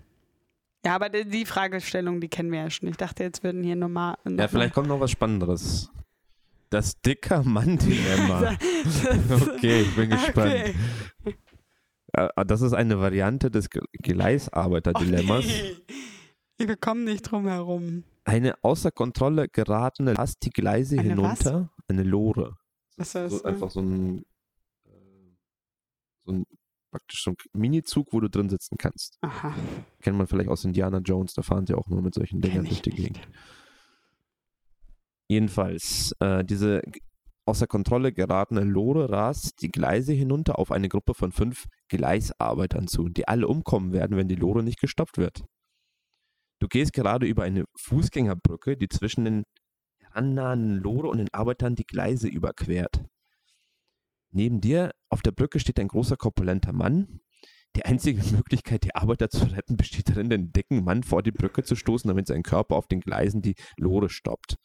Ja, aber die Fragestellung, die kennen wir ja schon. Ich dachte, jetzt würden hier normal. Ja, vielleicht kommt noch was Spannenderes. Das dicker Mann-Dilemma. okay, ich bin gespannt. Okay. Äh, Das ist eine Variante des Gleisarbeiter-Dilemmas. Nee. Wir kommen nicht drum herum. Eine außer Kontrolle geratene Last die Gleise Eine hinunter. Eine Lore. Was ist So das? einfach so ein, äh, so ein praktisch so ein Minizug, wo du drin sitzen kannst. Aha. Kennt man vielleicht aus Indiana Jones, da fahren sie auch nur mit solchen Dingern durch die. Gegend. Jedenfalls, äh, diese außer Kontrolle geratene Lore rast die Gleise hinunter auf eine Gruppe von fünf Gleisarbeitern zu, die alle umkommen werden, wenn die Lore nicht gestoppt wird. Du gehst gerade über eine Fußgängerbrücke, die zwischen den annahenden Lore und den Arbeitern die Gleise überquert. Neben dir auf der Brücke steht ein großer, korpulenter Mann. Die einzige Möglichkeit, die Arbeiter zu retten, besteht darin, den dicken Mann vor die Brücke zu stoßen, damit sein Körper auf den Gleisen die Lore stoppt.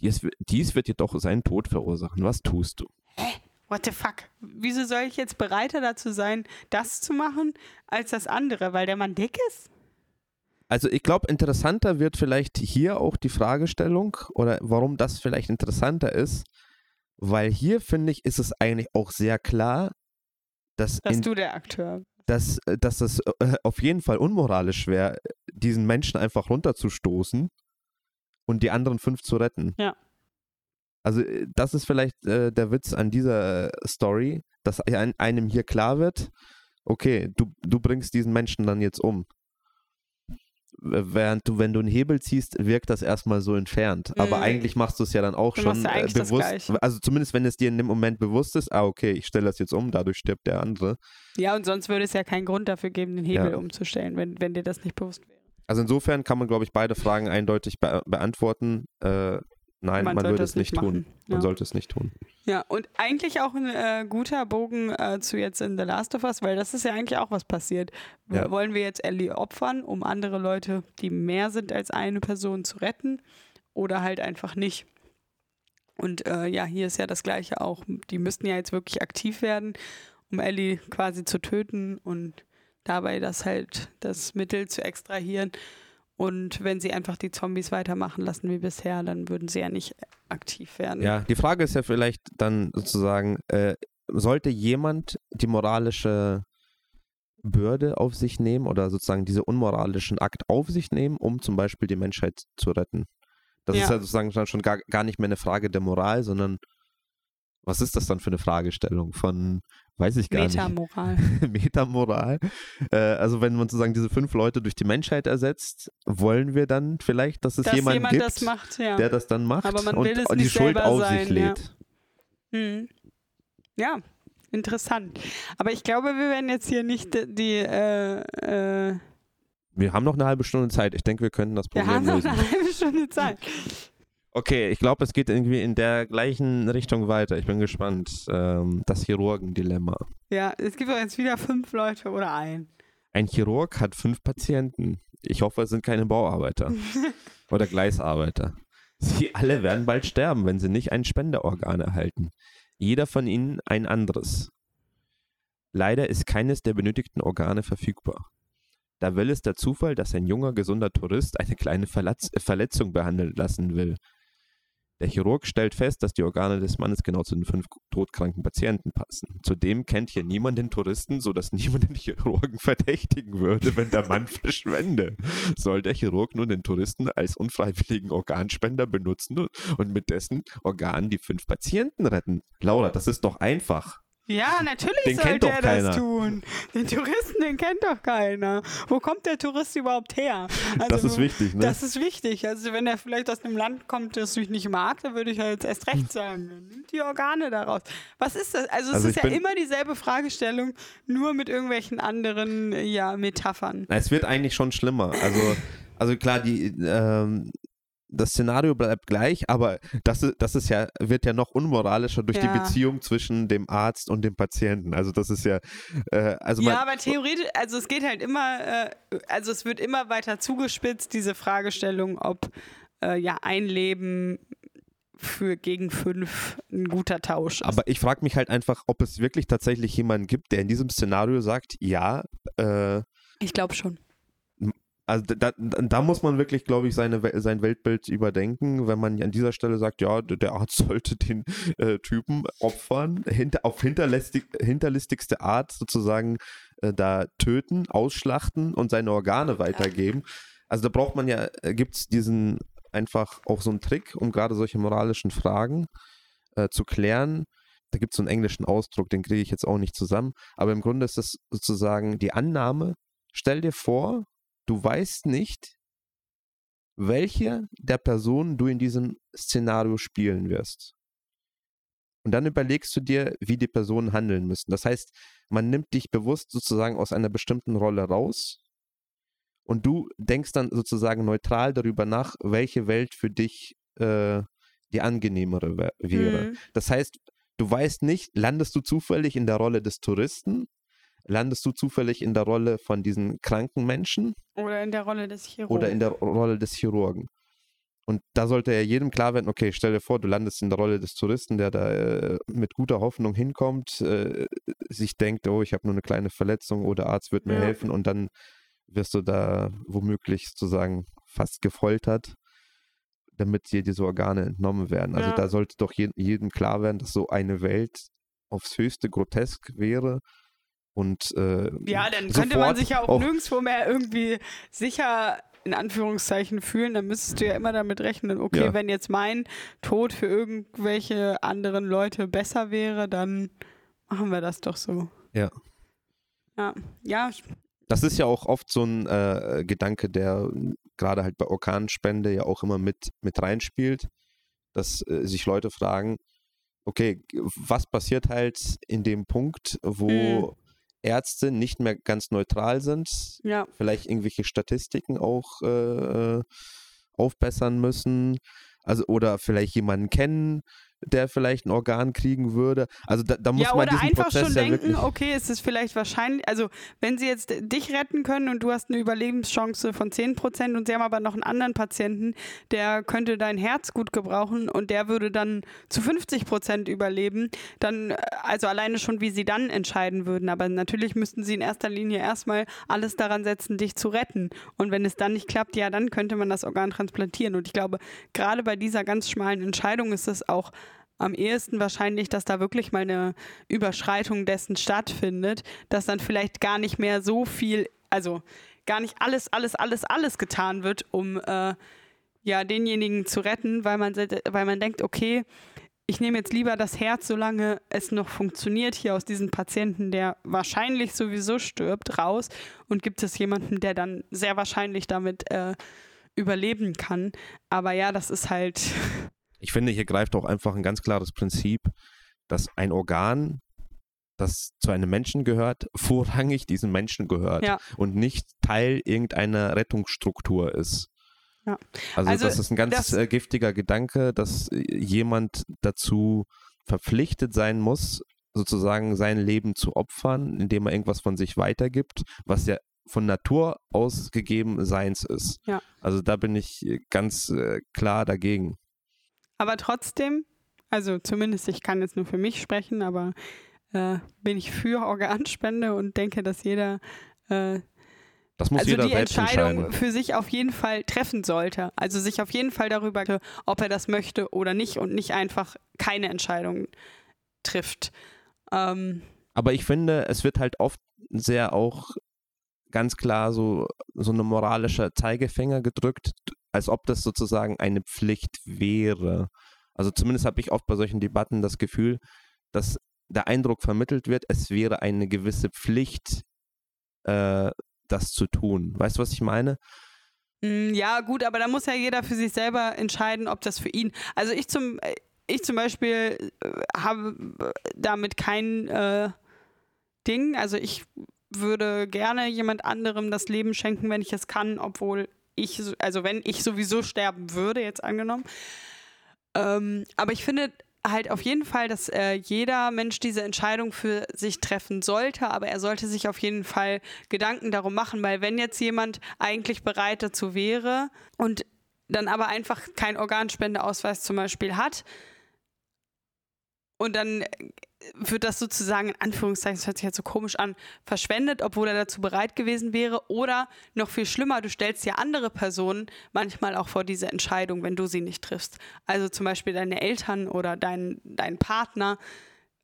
Dies, dies wird jedoch seinen Tod verursachen. Was tust du? Hä? What the fuck? Wieso soll ich jetzt bereiter dazu sein, das zu machen, als das andere? Weil der Mann dick ist? Also ich glaube, interessanter wird vielleicht hier auch die Fragestellung oder warum das vielleicht interessanter ist, weil hier finde ich, ist es eigentlich auch sehr klar, dass, dass in, du der Akteur dass, äh, dass es äh, auf jeden Fall unmoralisch wäre, diesen Menschen einfach runterzustoßen und die anderen fünf zu retten. Ja. Also äh, das ist vielleicht äh, der Witz an dieser Story, dass einem hier klar wird, okay, du, du bringst diesen Menschen dann jetzt um während du, wenn du einen Hebel ziehst, wirkt das erstmal so entfernt. Mhm. Aber eigentlich machst du es ja dann auch du schon ja bewusst. Also zumindest wenn es dir in dem Moment bewusst ist, ah, okay, ich stelle das jetzt um, dadurch stirbt der andere. Ja, und sonst würde es ja keinen Grund dafür geben, den Hebel ja. umzustellen, wenn, wenn dir das nicht bewusst wäre. Also insofern kann man, glaube ich, beide Fragen eindeutig be beantworten. Äh, Nein, man, man würde es nicht tun. Man ja. sollte es nicht tun. Ja, und eigentlich auch ein äh, guter Bogen äh, zu jetzt in The Last of Us, weil das ist ja eigentlich auch was passiert. Ja. Wollen wir jetzt Ellie opfern, um andere Leute, die mehr sind als eine Person, zu retten? Oder halt einfach nicht? Und äh, ja, hier ist ja das Gleiche auch. Die müssten ja jetzt wirklich aktiv werden, um Ellie quasi zu töten und dabei das halt das Mittel zu extrahieren. Und wenn sie einfach die Zombies weitermachen lassen wie bisher, dann würden sie ja nicht aktiv werden. Ja, die Frage ist ja vielleicht dann sozusagen, äh, sollte jemand die moralische Bürde auf sich nehmen oder sozusagen diesen unmoralischen Akt auf sich nehmen, um zum Beispiel die Menschheit zu retten? Das ja. ist ja sozusagen schon gar, gar nicht mehr eine Frage der Moral, sondern was ist das dann für eine Fragestellung von, weiß ich gar Metamoral. nicht. Metamoral. Äh, also wenn man sozusagen diese fünf Leute durch die Menschheit ersetzt, wollen wir dann vielleicht, dass es dass jemand, jemand gibt, das macht, ja. der das dann macht Aber man und, will es und die Schuld auf sein, sich lädt. Ja. Hm. ja. interessant. Aber ich glaube, wir werden jetzt hier nicht die äh, äh, wir haben noch eine halbe Stunde Zeit. Ich denke, wir können das Problem lösen. Wir haben noch eine halbe Stunde Zeit. Okay, ich glaube, es geht irgendwie in der gleichen Richtung weiter. Ich bin gespannt. Ähm, das Chirurgendilemma. Ja, es gibt jetzt wieder fünf Leute oder ein. Ein Chirurg hat fünf Patienten. Ich hoffe, es sind keine Bauarbeiter oder Gleisarbeiter. Sie alle werden bald sterben, wenn sie nicht ein Spenderorgan erhalten. Jeder von ihnen ein anderes. Leider ist keines der benötigten Organe verfügbar. Da will es der Zufall, dass ein junger, gesunder Tourist eine kleine Verletz Verletzung behandeln lassen will. Der Chirurg stellt fest, dass die Organe des Mannes genau zu den fünf todkranken Patienten passen. Zudem kennt hier niemand den Touristen, sodass niemand den Chirurgen verdächtigen würde, wenn der Mann verschwende. Soll der Chirurg nun den Touristen als unfreiwilligen Organspender benutzen und mit dessen Organen die fünf Patienten retten? Laura, das ist doch einfach. Ja, natürlich den sollte er keiner. das tun. Den Touristen, den kennt doch keiner. Wo kommt der Tourist überhaupt her? Also, das ist wichtig, ne? Das ist wichtig. Also wenn er vielleicht aus einem Land kommt, das ich nicht mag, dann würde ich ja jetzt erst recht sagen. Nimmt die Organe daraus. Was ist das? Also es also ist ja immer dieselbe Fragestellung, nur mit irgendwelchen anderen ja, Metaphern. Es wird eigentlich schon schlimmer. Also, also klar, die, ähm, das Szenario bleibt gleich, aber das ist, das ist ja, wird ja noch unmoralischer durch ja. die Beziehung zwischen dem Arzt und dem Patienten. Also das ist ja, äh, also Ja, aber theoretisch, also es geht halt immer, äh, also es wird immer weiter zugespitzt, diese Fragestellung, ob äh, ja ein Leben für gegen fünf ein guter Tausch ist. Aber ich frage mich halt einfach, ob es wirklich tatsächlich jemanden gibt, der in diesem Szenario sagt, ja, äh, ich glaube schon also da, da, muss man wirklich, glaube ich, seine, sein Weltbild überdenken, wenn man an dieser Stelle sagt, ja, der Arzt sollte den äh, Typen opfern, hinter, auf hinterlistig, hinterlistigste Art sozusagen äh, da töten, ausschlachten und seine Organe weitergeben. Also da braucht man ja, äh, gibt es diesen einfach auch so einen Trick, um gerade solche moralischen Fragen äh, zu klären. Da gibt es so einen englischen Ausdruck, den kriege ich jetzt auch nicht zusammen. Aber im Grunde ist das sozusagen die Annahme, stell dir vor, du weißt nicht, welche der Personen du in diesem Szenario spielen wirst. Und dann überlegst du dir, wie die Personen handeln müssen. Das heißt, man nimmt dich bewusst sozusagen aus einer bestimmten Rolle raus und du denkst dann sozusagen neutral darüber nach, welche Welt für dich äh, die angenehmere wär, wäre. Mhm. Das heißt, du weißt nicht, landest du zufällig in der Rolle des Touristen? Landest du zufällig in der Rolle von diesen kranken Menschen? Oder in der Rolle des Chirurgen. Oder in der Rolle des Chirurgen. Und da sollte ja jedem klar werden, okay, stell dir vor, du landest in der Rolle des Touristen, der da äh, mit guter Hoffnung hinkommt, äh, sich denkt, oh, ich habe nur eine kleine Verletzung oder Arzt wird mir ja. helfen und dann wirst du da womöglich sozusagen fast gefoltert damit dir diese Organe entnommen werden. Also ja. da sollte doch je, jedem klar werden, dass so eine Welt aufs höchste grotesk wäre. Und äh, ja, dann könnte man sich ja auch, auch nirgendwo mehr irgendwie sicher in Anführungszeichen fühlen, dann müsstest du ja immer damit rechnen, okay, ja. wenn jetzt mein Tod für irgendwelche anderen Leute besser wäre, dann machen wir das doch so. Ja. Ja, ja. Das ist ja auch oft so ein äh, Gedanke, der gerade halt bei Organspende ja auch immer mit, mit reinspielt, dass äh, sich Leute fragen, okay, was passiert halt in dem Punkt, wo mhm. Ärzte nicht mehr ganz neutral sind, ja. vielleicht irgendwelche Statistiken auch äh, aufbessern müssen, also oder vielleicht jemanden kennen, der vielleicht ein Organ kriegen würde. Also da, da muss ja, man diesen einfach Prozess schon ja denken, okay, ist es vielleicht wahrscheinlich, also wenn sie jetzt dich retten können und du hast eine Überlebenschance von 10% und sie haben aber noch einen anderen Patienten, der könnte dein Herz gut gebrauchen und der würde dann zu 50% überleben, dann, also alleine schon, wie sie dann entscheiden würden. Aber natürlich müssten sie in erster Linie erstmal alles daran setzen, dich zu retten. Und wenn es dann nicht klappt, ja, dann könnte man das Organ transplantieren. Und ich glaube, gerade bei dieser ganz schmalen Entscheidung ist es auch am ehesten wahrscheinlich, dass da wirklich mal eine Überschreitung dessen stattfindet, dass dann vielleicht gar nicht mehr so viel, also gar nicht alles, alles, alles, alles getan wird, um äh, ja denjenigen zu retten, weil man, weil man denkt, okay, ich nehme jetzt lieber das Herz, solange es noch funktioniert, hier aus diesem Patienten, der wahrscheinlich sowieso stirbt, raus und gibt es jemanden, der dann sehr wahrscheinlich damit äh, überleben kann. Aber ja, das ist halt Ich finde, hier greift auch einfach ein ganz klares Prinzip, dass ein Organ, das zu einem Menschen gehört, vorrangig diesem Menschen gehört ja. und nicht Teil irgendeiner Rettungsstruktur ist. Ja. Also, also, das ist ein ganz das, äh, giftiger Gedanke, dass äh, jemand dazu verpflichtet sein muss, sozusagen sein Leben zu opfern, indem er irgendwas von sich weitergibt, was ja von Natur aus gegeben Seins ist. Ja. Also da bin ich ganz äh, klar dagegen. Aber trotzdem, also zumindest ich kann jetzt nur für mich sprechen, aber äh, bin ich für Organspende und denke, dass jeder äh, das muss also jeder die Entscheidung für sich auf jeden Fall treffen sollte. Also sich auf jeden Fall darüber, ob er das möchte oder nicht und nicht einfach keine Entscheidung trifft. Ähm, Aber ich finde, es wird halt oft sehr auch ganz klar so, so eine moralische Zeigefinger gedrückt, als ob das sozusagen eine Pflicht wäre. Also zumindest habe ich oft bei solchen Debatten das Gefühl, dass der Eindruck vermittelt wird, es wäre eine gewisse Pflicht, äh, das zu tun. Weißt du, was ich meine? Hm, ja, gut, aber da muss ja jeder für sich selber entscheiden, ob das für ihn. Also ich zum, äh, ich zum Beispiel äh, habe damit kein äh, Ding. Also ich würde gerne jemand anderem das Leben schenken, wenn ich es kann, obwohl ich, also wenn ich sowieso sterben würde, jetzt angenommen. Ähm, aber ich finde halt auf jeden Fall, dass äh, jeder Mensch diese Entscheidung für sich treffen sollte, aber er sollte sich auf jeden Fall Gedanken darum machen, weil wenn jetzt jemand eigentlich bereit dazu wäre und dann aber einfach keinen Organspendeausweis zum Beispiel hat und dann wird das sozusagen in Anführungszeichen, das hört sich jetzt so komisch an, verschwendet, obwohl er dazu bereit gewesen wäre. Oder noch viel schlimmer, du stellst ja andere Personen manchmal auch vor diese Entscheidung, wenn du sie nicht triffst. Also zum Beispiel deine Eltern oder dein, dein Partner,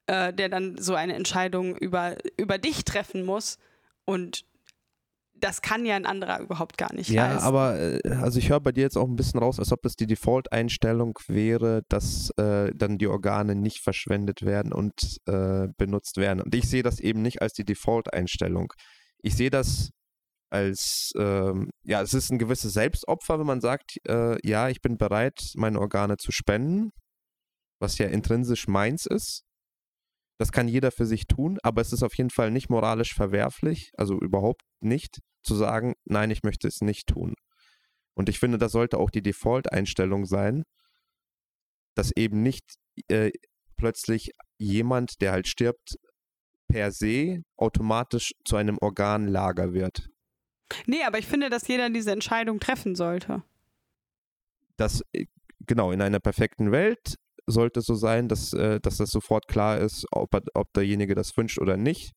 äh, der dann so eine Entscheidung über, über dich treffen muss. Und das kann ja ein anderer überhaupt gar nicht. Ja, leisten. aber äh, also ich höre bei dir jetzt auch ein bisschen raus, als ob das die Default-Einstellung wäre, dass äh, dann die Organe nicht verschwendet werden und äh, benutzt werden. Und ich sehe das eben nicht als die Default-Einstellung. Ich sehe das als, ähm, ja, es ist ein gewisses Selbstopfer, wenn man sagt, äh, ja, ich bin bereit, meine Organe zu spenden, was ja intrinsisch meins ist. Das kann jeder für sich tun, aber es ist auf jeden Fall nicht moralisch verwerflich, also überhaupt nicht, zu sagen, nein, ich möchte es nicht tun. Und ich finde, das sollte auch die Default-Einstellung sein, dass eben nicht äh, plötzlich jemand, der halt stirbt, per se automatisch zu einem Organlager wird. Nee, aber ich finde, dass jeder diese Entscheidung treffen sollte. Das, äh, genau, in einer perfekten Welt sollte so sein, dass, äh, dass das sofort klar ist, ob, ob derjenige das wünscht oder nicht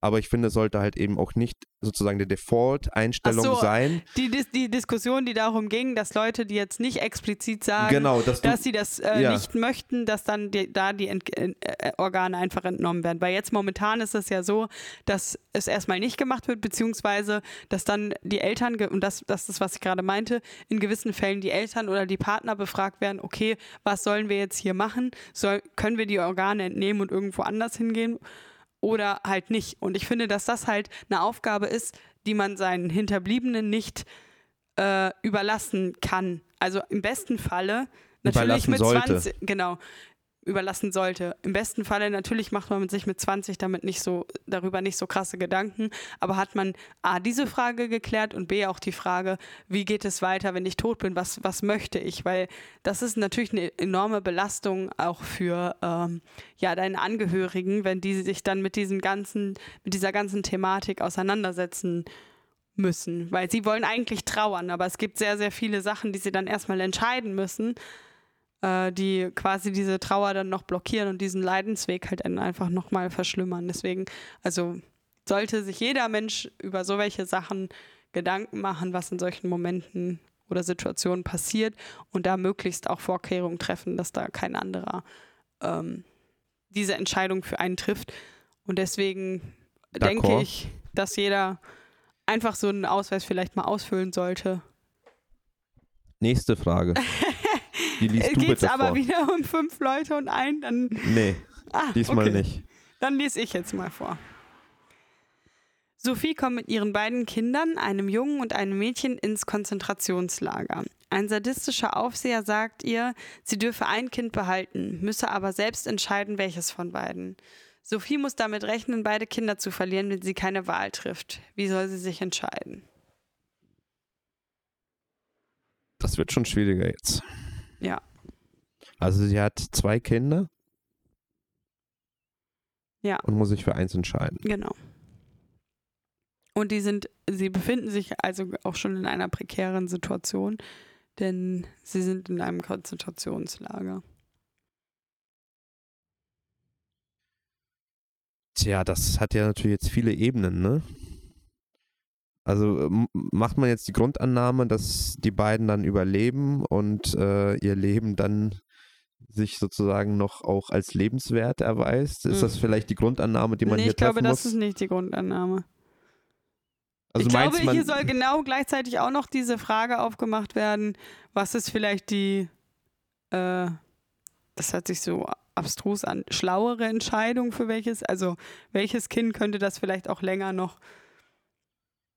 aber ich finde, es sollte halt eben auch nicht sozusagen die Default-Einstellung so, sein. Die, die Diskussion, die darum ging, dass Leute, die jetzt nicht explizit sagen, genau, dass, dass sie das äh, ja. nicht möchten, dass dann die, da die Ent äh, Organe einfach entnommen werden. Weil jetzt momentan ist es ja so, dass es erstmal nicht gemacht wird, beziehungsweise dass dann die Eltern, und das, das ist, was ich gerade meinte, in gewissen Fällen die Eltern oder die Partner befragt werden, okay, was sollen wir jetzt hier machen? Soll, können wir die Organe entnehmen und irgendwo anders hingehen? Oder halt nicht. Und ich finde, dass das halt eine Aufgabe ist, die man seinen Hinterbliebenen nicht äh, überlassen kann. Also im besten Falle natürlich mit sollte. 20, genau, überlassen sollte. Im besten Falle natürlich macht man sich mit 20 damit nicht so darüber nicht so krasse Gedanken, aber hat man a diese Frage geklärt und b auch die Frage, wie geht es weiter, wenn ich tot bin, was was möchte ich, weil das ist natürlich eine enorme Belastung auch für ähm, ja deine Angehörigen, wenn die sich dann mit diesem ganzen mit dieser ganzen Thematik auseinandersetzen müssen, weil sie wollen eigentlich trauern, aber es gibt sehr sehr viele Sachen, die sie dann erstmal entscheiden müssen äh, die quasi diese Trauer dann noch blockieren und diesen Leidensweg halt einfach nochmal verschlimmern. Deswegen, also sollte sich jeder Mensch über so welche Sachen Gedanken machen, was in solchen Momenten oder Situationen passiert und da möglichst auch Vorkehrungen treffen, dass da kein anderer ähm, diese Entscheidung für einen trifft. Und deswegen denke ich, dass jeder einfach so einen Ausweis vielleicht mal ausfüllen sollte. Nächste Frage. Die liest du Geht's bitte aber vor. wieder um fünf Leute und ein, dann. Nee, ah, diesmal okay. nicht. Dann lese ich jetzt mal vor. Sophie kommt mit ihren beiden Kindern, einem Jungen und einem Mädchen, ins Konzentrationslager. Ein sadistischer Aufseher sagt ihr, sie dürfe ein Kind behalten, müsse aber selbst entscheiden, welches von beiden. Sophie muss damit rechnen, beide Kinder zu verlieren, wenn sie keine Wahl trifft. Wie soll sie sich entscheiden? Das wird schon schwieriger jetzt. Ja. Also sie hat zwei Kinder. Ja. Und muss sich für eins entscheiden. Genau. Und die sind, sie befinden sich also auch schon in einer prekären Situation, denn sie sind in einem Konzentrationslager. Tja, das hat ja natürlich jetzt viele Ebenen, ne? Also macht man jetzt die Grundannahme, dass die beiden dann überleben und äh, ihr Leben dann sich sozusagen noch auch als lebenswert erweist? Ist mhm. das vielleicht die Grundannahme, die man nee, hier treffen muss? Ich glaube, das ist nicht die Grundannahme. Also ich glaube, hier soll genau gleichzeitig auch noch diese Frage aufgemacht werden, was ist vielleicht die, äh, das hört sich so abstrus an, schlauere Entscheidung für welches, also welches Kind könnte das vielleicht auch länger noch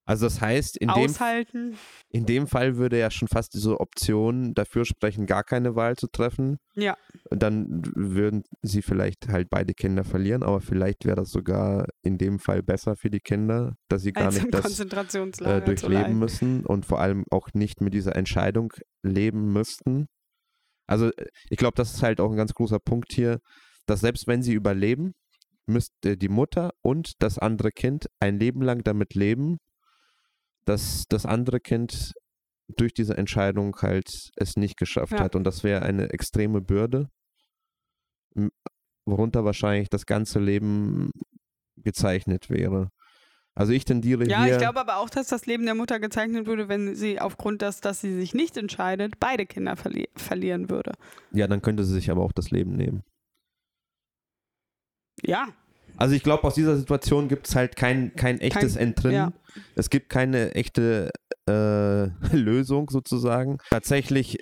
also das heißt, in dem, in dem Fall würde ja schon fast diese Option dafür sprechen, gar keine Wahl zu treffen. Ja. Dann würden sie vielleicht halt beide Kinder verlieren, aber vielleicht wäre das sogar in dem Fall besser für die Kinder, dass sie gar Als nicht das äh, durchleben müssen und vor allem auch nicht mit dieser Entscheidung leben müssten. Also ich glaube, das ist halt auch ein ganz großer Punkt hier, dass selbst wenn sie überleben, müsste die Mutter und das andere Kind ein Leben lang damit leben, dass das andere Kind durch diese Entscheidung halt es nicht geschafft ja. hat. Und das wäre eine extreme Bürde, worunter wahrscheinlich das ganze Leben gezeichnet wäre. Also ich tendiere ja, hier. Ja, ich glaube aber auch, dass das Leben der Mutter gezeichnet würde, wenn sie aufgrund des, dass sie sich nicht entscheidet, beide Kinder verli verlieren würde. Ja, dann könnte sie sich aber auch das Leben nehmen. Ja, also ich glaube, aus dieser Situation gibt es halt kein, kein echtes kein, Entrinnen. Ja. Es gibt keine echte äh, Lösung sozusagen. Tatsächlich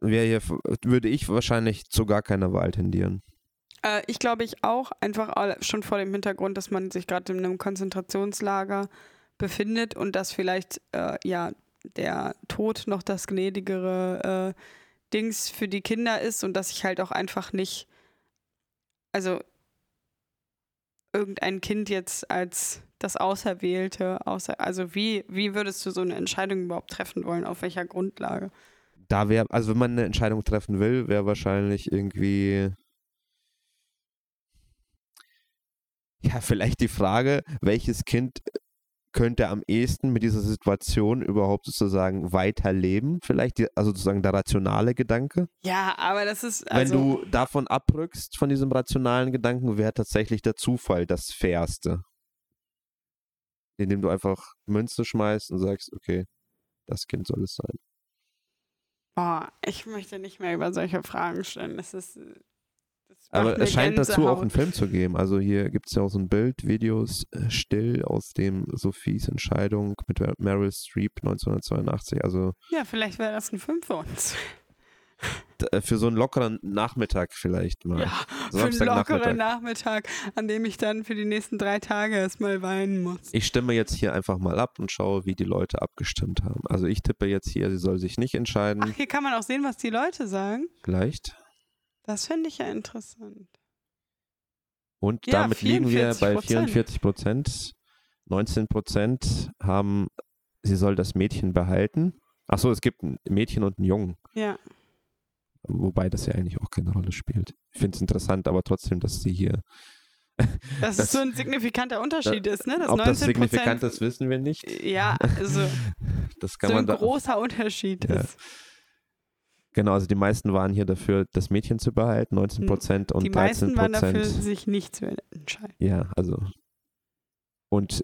hier, würde ich wahrscheinlich zu gar keiner Wahl tendieren. Äh, ich glaube ich auch, einfach schon vor dem Hintergrund, dass man sich gerade in einem Konzentrationslager befindet und dass vielleicht äh, ja der Tod noch das gnädigere äh, Dings für die Kinder ist und dass ich halt auch einfach nicht, also irgendein Kind jetzt als das Auserwählte, außer, also wie, wie würdest du so eine Entscheidung überhaupt treffen wollen, auf welcher Grundlage? da wäre, also wenn man eine Entscheidung treffen will, wäre wahrscheinlich irgendwie ja, vielleicht die Frage, welches Kind könnte am ehesten mit dieser Situation überhaupt sozusagen weiterleben? Vielleicht, die, also sozusagen der rationale Gedanke? Ja, aber das ist. Also Wenn du davon abrückst, von diesem rationalen Gedanken, wäre tatsächlich der Zufall das Fairste. Indem du einfach Münze schmeißt und sagst, okay, das Kind soll es sein. Boah, ich möchte nicht mehr über solche Fragen stellen. Das ist aber es scheint dazu auch einen Film zu geben. Also hier gibt es ja auch so ein Bild, Videos äh, still aus dem Sophies Entscheidung mit Meryl Streep 1982. Also ja, vielleicht wäre das ein Film für uns. Äh, für so einen lockeren Nachmittag vielleicht mal. Ja, für einen lockeren Nachmittag, an dem ich dann für die nächsten drei Tage erstmal weinen muss. Ich stimme jetzt hier einfach mal ab und schaue, wie die Leute abgestimmt haben. Also ich tippe jetzt hier, sie soll sich nicht entscheiden. Ach, hier kann man auch sehen, was die Leute sagen. Vielleicht. Das finde ich ja interessant. Und ja, damit liegen wir bei 44 Prozent. 19 Prozent haben, sie soll das Mädchen behalten. Achso, es gibt ein Mädchen und einen Jungen. Ja. Wobei das ja eigentlich auch keine Rolle spielt. Ich finde es interessant, aber trotzdem, dass sie hier. dass das, es so ein signifikanter Unterschied da, ist, ne? Das ob das signifikant ist, wissen wir nicht. Ja, also. das kann so man ein da, großer Unterschied ja. ist. Genau, also die meisten waren hier dafür, das Mädchen zu behalten, 19 Prozent und 13 Prozent. Die meisten waren dafür, sich nicht zu entscheiden. Ja, also. Und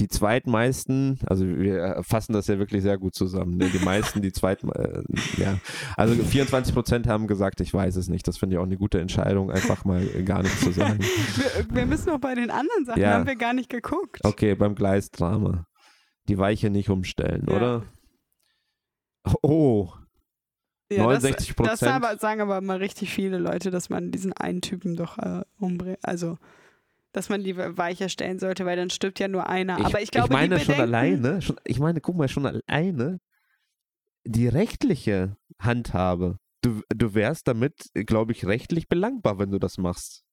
die zweitmeisten, also wir fassen das ja wirklich sehr gut zusammen. Ne? Die meisten, die zweiten, äh, ja. Also 24 Prozent haben gesagt, ich weiß es nicht. Das finde ich auch eine gute Entscheidung, einfach mal gar nichts zu sagen. wir, wir, müssen noch bei den anderen Sachen, ja. haben wir gar nicht geguckt. Okay, beim Gleisdrama. Die Weiche nicht umstellen, ja. oder? Oh, ja, 69 Prozent. Das, aber, sagen aber mal richtig viele Leute, dass man diesen einen Typen doch äh, umbringt. Also, dass man die weicher stellen sollte, weil dann stirbt ja nur einer. Ich, aber ich glaube, ich meine schon alleine, schon, ich meine, guck mal, schon alleine die rechtliche Handhabe. Du, du wärst damit, glaube ich, rechtlich belangbar, wenn du das machst.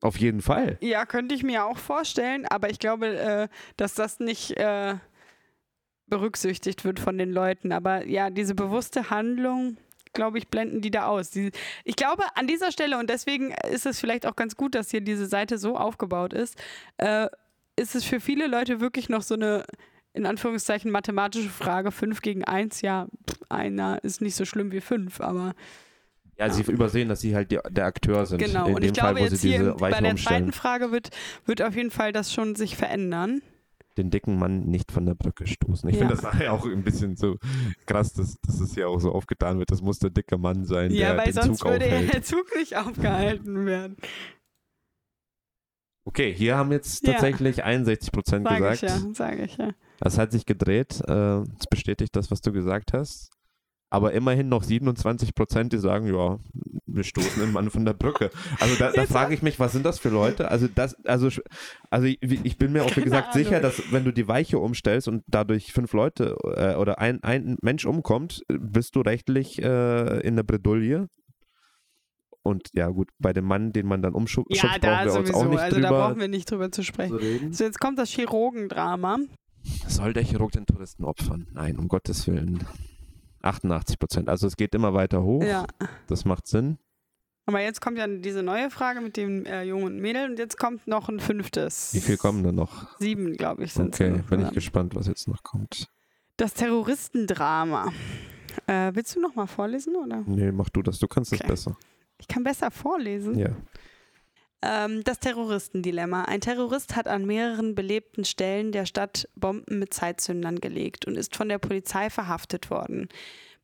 Auf jeden Fall. Ja, könnte ich mir auch vorstellen, aber ich glaube, äh, dass das nicht. Äh, berücksichtigt wird von den Leuten. Aber ja, diese bewusste Handlung, glaube ich, blenden die da aus. Die, ich glaube, an dieser Stelle, und deswegen ist es vielleicht auch ganz gut, dass hier diese Seite so aufgebaut ist, äh, ist es für viele Leute wirklich noch so eine, in Anführungszeichen, mathematische Frage. 5 gegen 1, ja, einer ist nicht so schlimm wie 5, aber. Ja, sie übersehen, dass sie halt die, der Akteur sind. Genau, und ich glaube, Fall, jetzt hier bei der zweiten Frage wird, wird auf jeden Fall das schon sich verändern den dicken Mann nicht von der Brücke stoßen. Ich ja. finde das auch ein bisschen so krass, dass, dass es ja auch so aufgetan wird. Das muss der dicke Mann sein, ja, der den Zug würde aufhält. der Zug nicht aufgehalten werden. Okay, hier haben jetzt tatsächlich ja. 61 Prozent gesagt. Ich ja, sage ich ja. Das hat sich gedreht. Äh, das bestätigt das, was du gesagt hast aber immerhin noch 27 Prozent, die sagen, ja, wir stoßen den Mann von der Brücke. Also da, da frage ich mich, was sind das für Leute? Also das, also, also ich bin mir auch wie gesagt sicher, dass wenn du die Weiche umstellst und dadurch fünf Leute äh, oder ein, ein Mensch umkommt, bist du rechtlich äh, in der Bredouille. Und ja, gut, bei dem Mann, den man dann umschubst, ja, brauchen wir sowieso. uns auch nicht also drüber da brauchen wir nicht drüber zu sprechen. Zu so, jetzt kommt das Chirurgendrama. Soll der Chirurg den Touristen opfern? Nein, um Gottes Willen. 88 Prozent. Also es geht immer weiter hoch. Ja. Das macht Sinn. Aber jetzt kommt ja diese neue Frage mit dem äh, Jungen und Mädel und jetzt kommt noch ein fünftes. Wie viel kommen da noch? Sieben, glaube ich, sind Okay, bin ich gespannt, was jetzt noch kommt. Das Terroristendrama. Äh, willst du noch mal vorlesen, oder? Nee, mach du das. Du kannst es okay. besser. Ich kann besser vorlesen? Ja. Ähm, das Terroristendilemma. Ein Terrorist hat an mehreren belebten Stellen der Stadt Bomben mit Zeitzündern gelegt und ist von der Polizei verhaftet worden,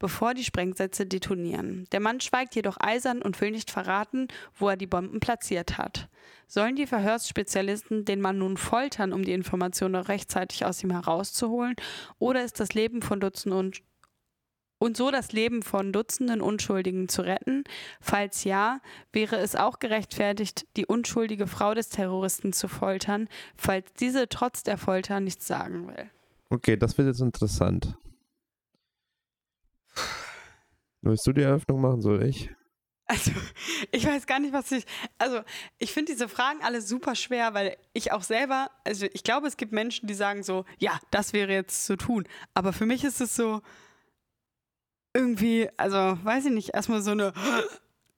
bevor die Sprengsätze detonieren. Der Mann schweigt jedoch eisern und will nicht verraten, wo er die Bomben platziert hat. Sollen die Verhörsspezialisten den Mann nun foltern, um die Informationen rechtzeitig aus ihm herauszuholen, oder ist das Leben von Dutzenden und so das Leben von Dutzenden Unschuldigen zu retten? Falls ja, wäre es auch gerechtfertigt, die unschuldige Frau des Terroristen zu foltern, falls diese trotz der Folter nichts sagen will. Okay, das wird jetzt interessant. Willst du die Eröffnung machen, soll ich? Also, ich weiß gar nicht, was ich. Also, ich finde diese Fragen alle super schwer, weil ich auch selber. Also, ich glaube, es gibt Menschen, die sagen so: Ja, das wäre jetzt zu tun. Aber für mich ist es so irgendwie, also weiß ich nicht, erstmal so eine,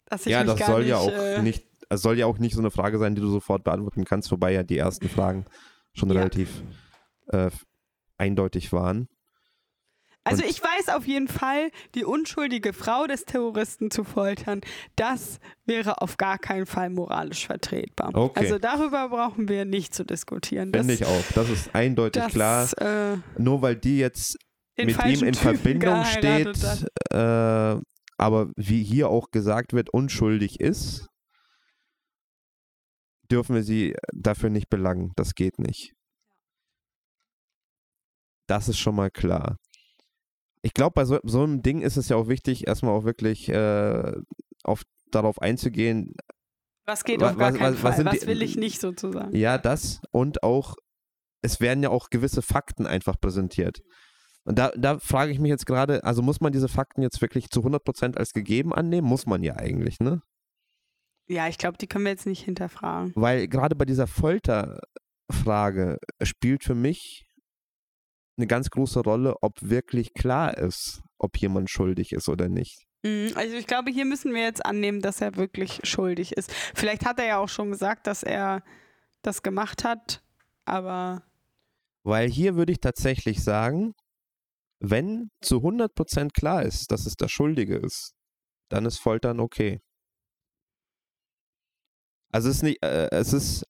dass ich ja, das soll nicht, ja auch äh, nicht, es soll ja auch nicht so eine Frage sein, die du sofort beantworten kannst, wobei ja die ersten Fragen schon Ja. relativ äh, eindeutig waren. Also Und- ich weiß auf jeden Fall, die unschuldige Frau des Terroristen zu foltern, das wäre auf gar keinen Fall moralisch vertretbar. Okay. Also darüber brauchen wir nicht zu diskutieren. Das, Finde ich auch. Das ist eindeutig das, klar. Äh, Nur weil die jetzt den mit ihm in Typen Verbindung steht, äh, aber wie hier auch gesagt wird, unschuldig ist, dürfen wir sie dafür nicht belangen. Das geht nicht. Das ist schon mal klar. Ich glaube, bei so, so einem Ding ist es ja auch wichtig, erstmal auch wirklich äh, auf, darauf einzugehen, Was geht was- auf gar was- keinen was- Fall? Was die- will ich nicht sozusagen? Ja, das und auch, es werden ja auch gewisse Fakten einfach präsentiert. Und da, da frage ich mich jetzt gerade, also muss man diese Fakten jetzt wirklich zu 100% als gegeben annehmen? Muss man ja eigentlich, ne? Ja, ich glaube, die können wir jetzt nicht hinterfragen. Weil gerade bei dieser Folterfrage spielt für mich eine ganz große Rolle, ob wirklich klar ist, ob jemand schuldig ist oder nicht. Mhm, Also ich glaube, hier müssen wir jetzt annehmen, dass er wirklich schuldig ist. Vielleicht hat er ja auch schon gesagt, dass er das gemacht hat, aber Weil hier würde ich tatsächlich sagen, wenn zu 100% klar ist, dass es der Schuldige ist, dann ist Foltern okay. Also es ist, nicht, äh, es ist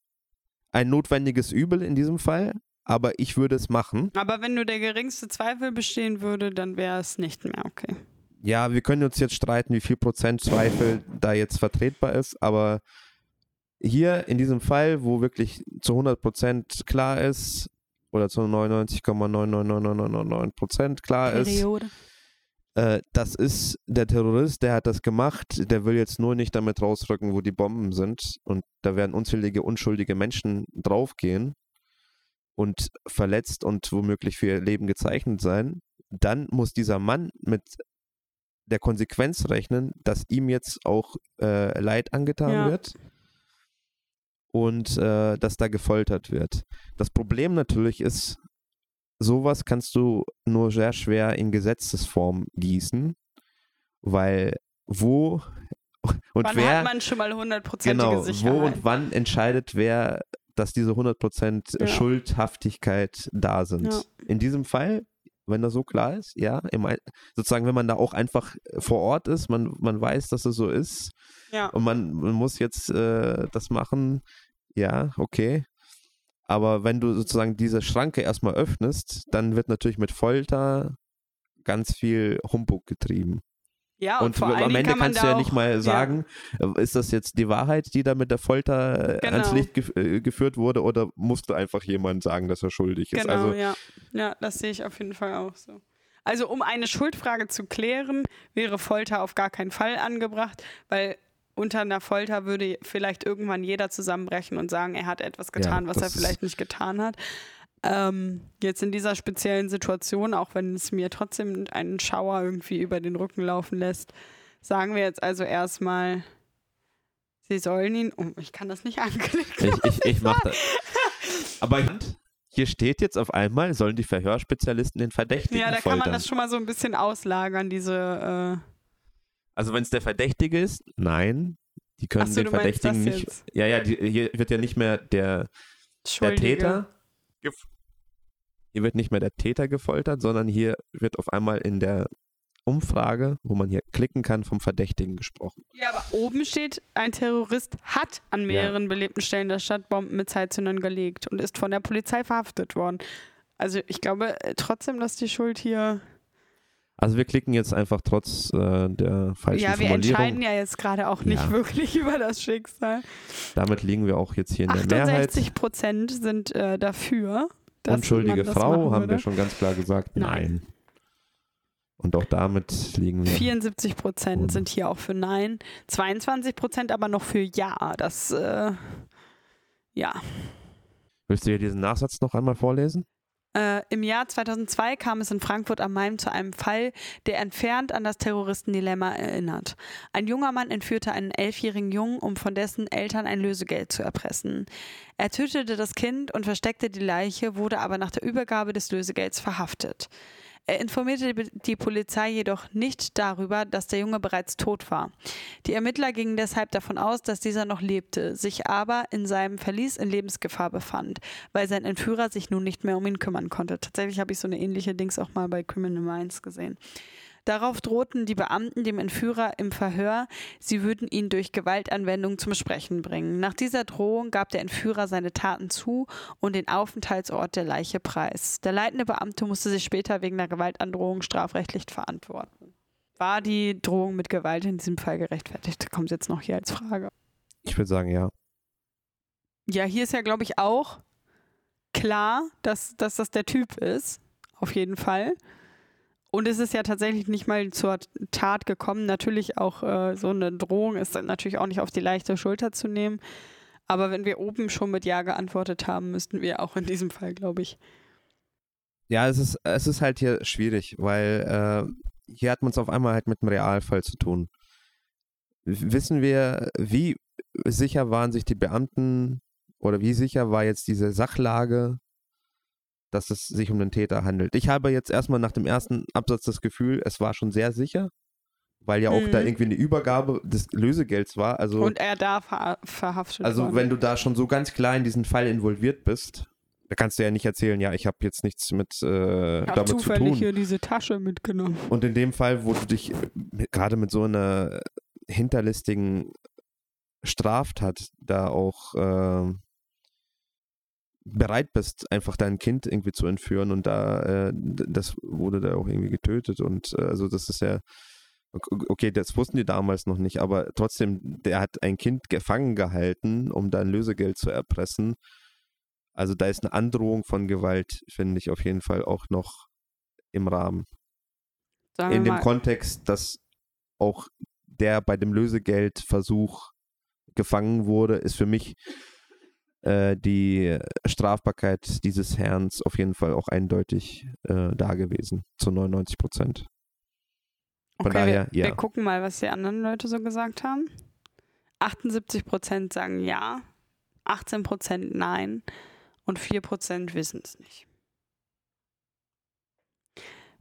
ein notwendiges Übel in diesem Fall, aber ich würde es machen. Aber wenn nur der geringste Zweifel bestehen würde, dann wäre es nicht mehr okay. Ja, wir können uns jetzt streiten, wie viel Prozent Zweifel da jetzt vertretbar ist, aber hier in diesem Fall, wo wirklich zu 100% klar ist, oder zu 99,99999 Prozent. Klar ist, Periode. äh, das ist der Terrorist, der hat das gemacht, der will jetzt nur nicht damit rausrücken, wo die Bomben sind. Und da werden unzählige unschuldige Menschen draufgehen und verletzt und womöglich für ihr Leben gezeichnet sein, dann muss dieser Mann mit der Konsequenz rechnen, dass ihm jetzt auch äh, Leid angetan Ja. wird und äh, dass da gefoltert wird. Das Problem natürlich ist, sowas kannst du nur sehr schwer in Gesetzesform gießen, weil wo und Wann wer hat man schon mal hundertprozentige genau, wo Sicherheit? und wann entscheidet wer, dass diese 100% Ja. Schuldhaftigkeit da sind. Ja. In diesem Fall, wenn das so klar ist, ja, im, sozusagen, wenn man da auch einfach vor Ort ist, man, man weiß, dass es so ist ja. und man, man muss jetzt äh, das machen, ja, okay. Aber wenn du sozusagen diese Schranke erstmal öffnest, dann wird natürlich mit Folter ganz viel Humbug getrieben. ja, Und, vor allen am Ende kann kannst du ja auch, nicht mal sagen, äh, ist das jetzt die Wahrheit, die da mit der Folter äh, ans Genau. Licht gef äh, geführt wurde, oder musst du einfach jemand sagen, dass er schuldig ist? Genau, also, ja. Ja, das sehe ich auf jeden Fall auch so. Also um eine Schuldfrage zu klären, wäre Folter auf gar keinen Fall angebracht, weil unter einer Folter würde vielleicht irgendwann jeder zusammenbrechen und sagen, er hat etwas getan, was er vielleicht nicht getan hat. Ähm, jetzt in dieser speziellen Situation, auch wenn es mir trotzdem einen Schauer irgendwie über den Rücken laufen lässt, sagen wir jetzt also erstmal, sie sollen ihn, oh, ich kann das nicht anklicken. ich, ich, ich mach das. Aber hier steht jetzt auf einmal, sollen die Verhörspezialisten den Verdächtigen Ja, da kann foltern. man das schon mal so ein bisschen auslagern, diese äh, also wenn es der Verdächtige ist, nein, die können so, den Verdächtigen nicht. jetzt? Ja, ja, die, hier wird ja nicht mehr der, der. Täter. Hier wird nicht mehr der Täter gefoltert, sondern hier wird auf einmal in der Umfrage, wo man hier klicken kann, vom Verdächtigen gesprochen. Ja, aber oben steht, ein Terrorist hat an mehreren belebten Stellen der Stadt Bomben mit Zeitzündern gelegt und ist von der Polizei verhaftet worden. Also ich glaube äh, trotzdem, dass die Schuld hier. Also wir klicken jetzt einfach trotz äh, der falschen ja, wir Formulierung. entscheiden ja jetzt gerade auch nicht Ja. wirklich über das Schicksal. Damit liegen wir auch jetzt hier in der Mehrheit. 68 Prozent sind äh, dafür. Dass Unschuldige Frau haben wir schon ganz klar gesagt, nein. Nein. Und auch damit liegen wir. 74 Prozent sind hier auch für Nein, 22 Prozent aber noch für Ja. Das, äh, ja. Willst du hier diesen Nachsatz noch einmal vorlesen? Äh, Im Jahr 2002 kam es in Frankfurt am Main zu einem Fall, der entfernt an das Terroristendilemma erinnert. Ein junger Mann entführte einen elfjährigen Jungen, um von dessen Eltern ein Lösegeld zu erpressen. Er tötete das Kind und versteckte die Leiche, wurde aber nach der Übergabe des Lösegelds verhaftet. Er informierte die Polizei jedoch nicht darüber, dass der Junge bereits tot war. Die Ermittler gingen deshalb davon aus, dass dieser noch lebte, sich aber in seinem Verlies in Lebensgefahr befand, weil sein Entführer sich nun nicht mehr um ihn kümmern konnte. Tatsächlich habe ich so eine ähnliche Dings auch mal bei Criminal Minds gesehen. Darauf drohten die Beamten dem Entführer im Verhör, sie würden ihn durch Gewaltanwendung zum Sprechen bringen. Nach dieser Drohung gab der Entführer seine Taten zu und den Aufenthaltsort der Leiche preis. Der leitende Beamte musste sich später wegen der Gewaltandrohung strafrechtlich verantworten. War die Drohung mit Gewalt in diesem Fall gerechtfertigt? Kommt jetzt noch hier als Frage. Ich würde sagen, ja. Ja, hier ist ja, glaube ich, auch klar, dass, dass das der Typ ist. Auf jeden Fall. Und es ist ja tatsächlich nicht mal zur Tat gekommen. Natürlich auch äh, so eine Drohung ist natürlich auch nicht auf die leichte Schulter zu nehmen. Aber wenn wir oben schon mit Ja geantwortet haben, müssten wir auch in diesem Fall, glaube ich. Ja, es ist, es ist halt hier schwierig, weil äh, hier hat man es auf einmal halt mit einem Realfall zu tun. Wissen wir, wie sicher waren sich die Beamten oder wie sicher war jetzt diese Sachlage dass es sich um den Täter handelt. Ich habe jetzt erstmal nach dem ersten Absatz das Gefühl, es war schon sehr sicher, weil ja auch mhm. da irgendwie eine Übergabe des Lösegelds war. Also, Und er da ver verhaftet Also worden. wenn du da schon so ganz klar in diesen Fall involviert bist, da kannst du ja nicht erzählen, ja, ich habe jetzt nichts mit äh, damit zu tun. zufällig hier diese Tasche mitgenommen. Und in dem Fall, wo du dich gerade mit so einer hinterlistigen Straftat da auch äh, bereit bist, einfach dein Kind irgendwie zu entführen und da, äh, das wurde da auch irgendwie getötet und äh, also das ist ja, okay, das wussten die damals noch nicht, aber trotzdem, der hat ein Kind gefangen gehalten, um dann Lösegeld zu erpressen. Also da ist eine Androhung von Gewalt, finde ich auf jeden Fall auch noch im Rahmen. Sagen In dem mal. Kontext, dass auch der bei dem Lösegeldversuch gefangen wurde, ist für mich die Strafbarkeit dieses Herrn auf jeden Fall auch eindeutig äh, da gewesen, zu 99 Prozent. Von okay, daher, wir, ja. Wir gucken mal, was die anderen Leute so gesagt haben. 78 Prozent sagen ja, 18 Prozent nein und 4 Prozent wissen es nicht.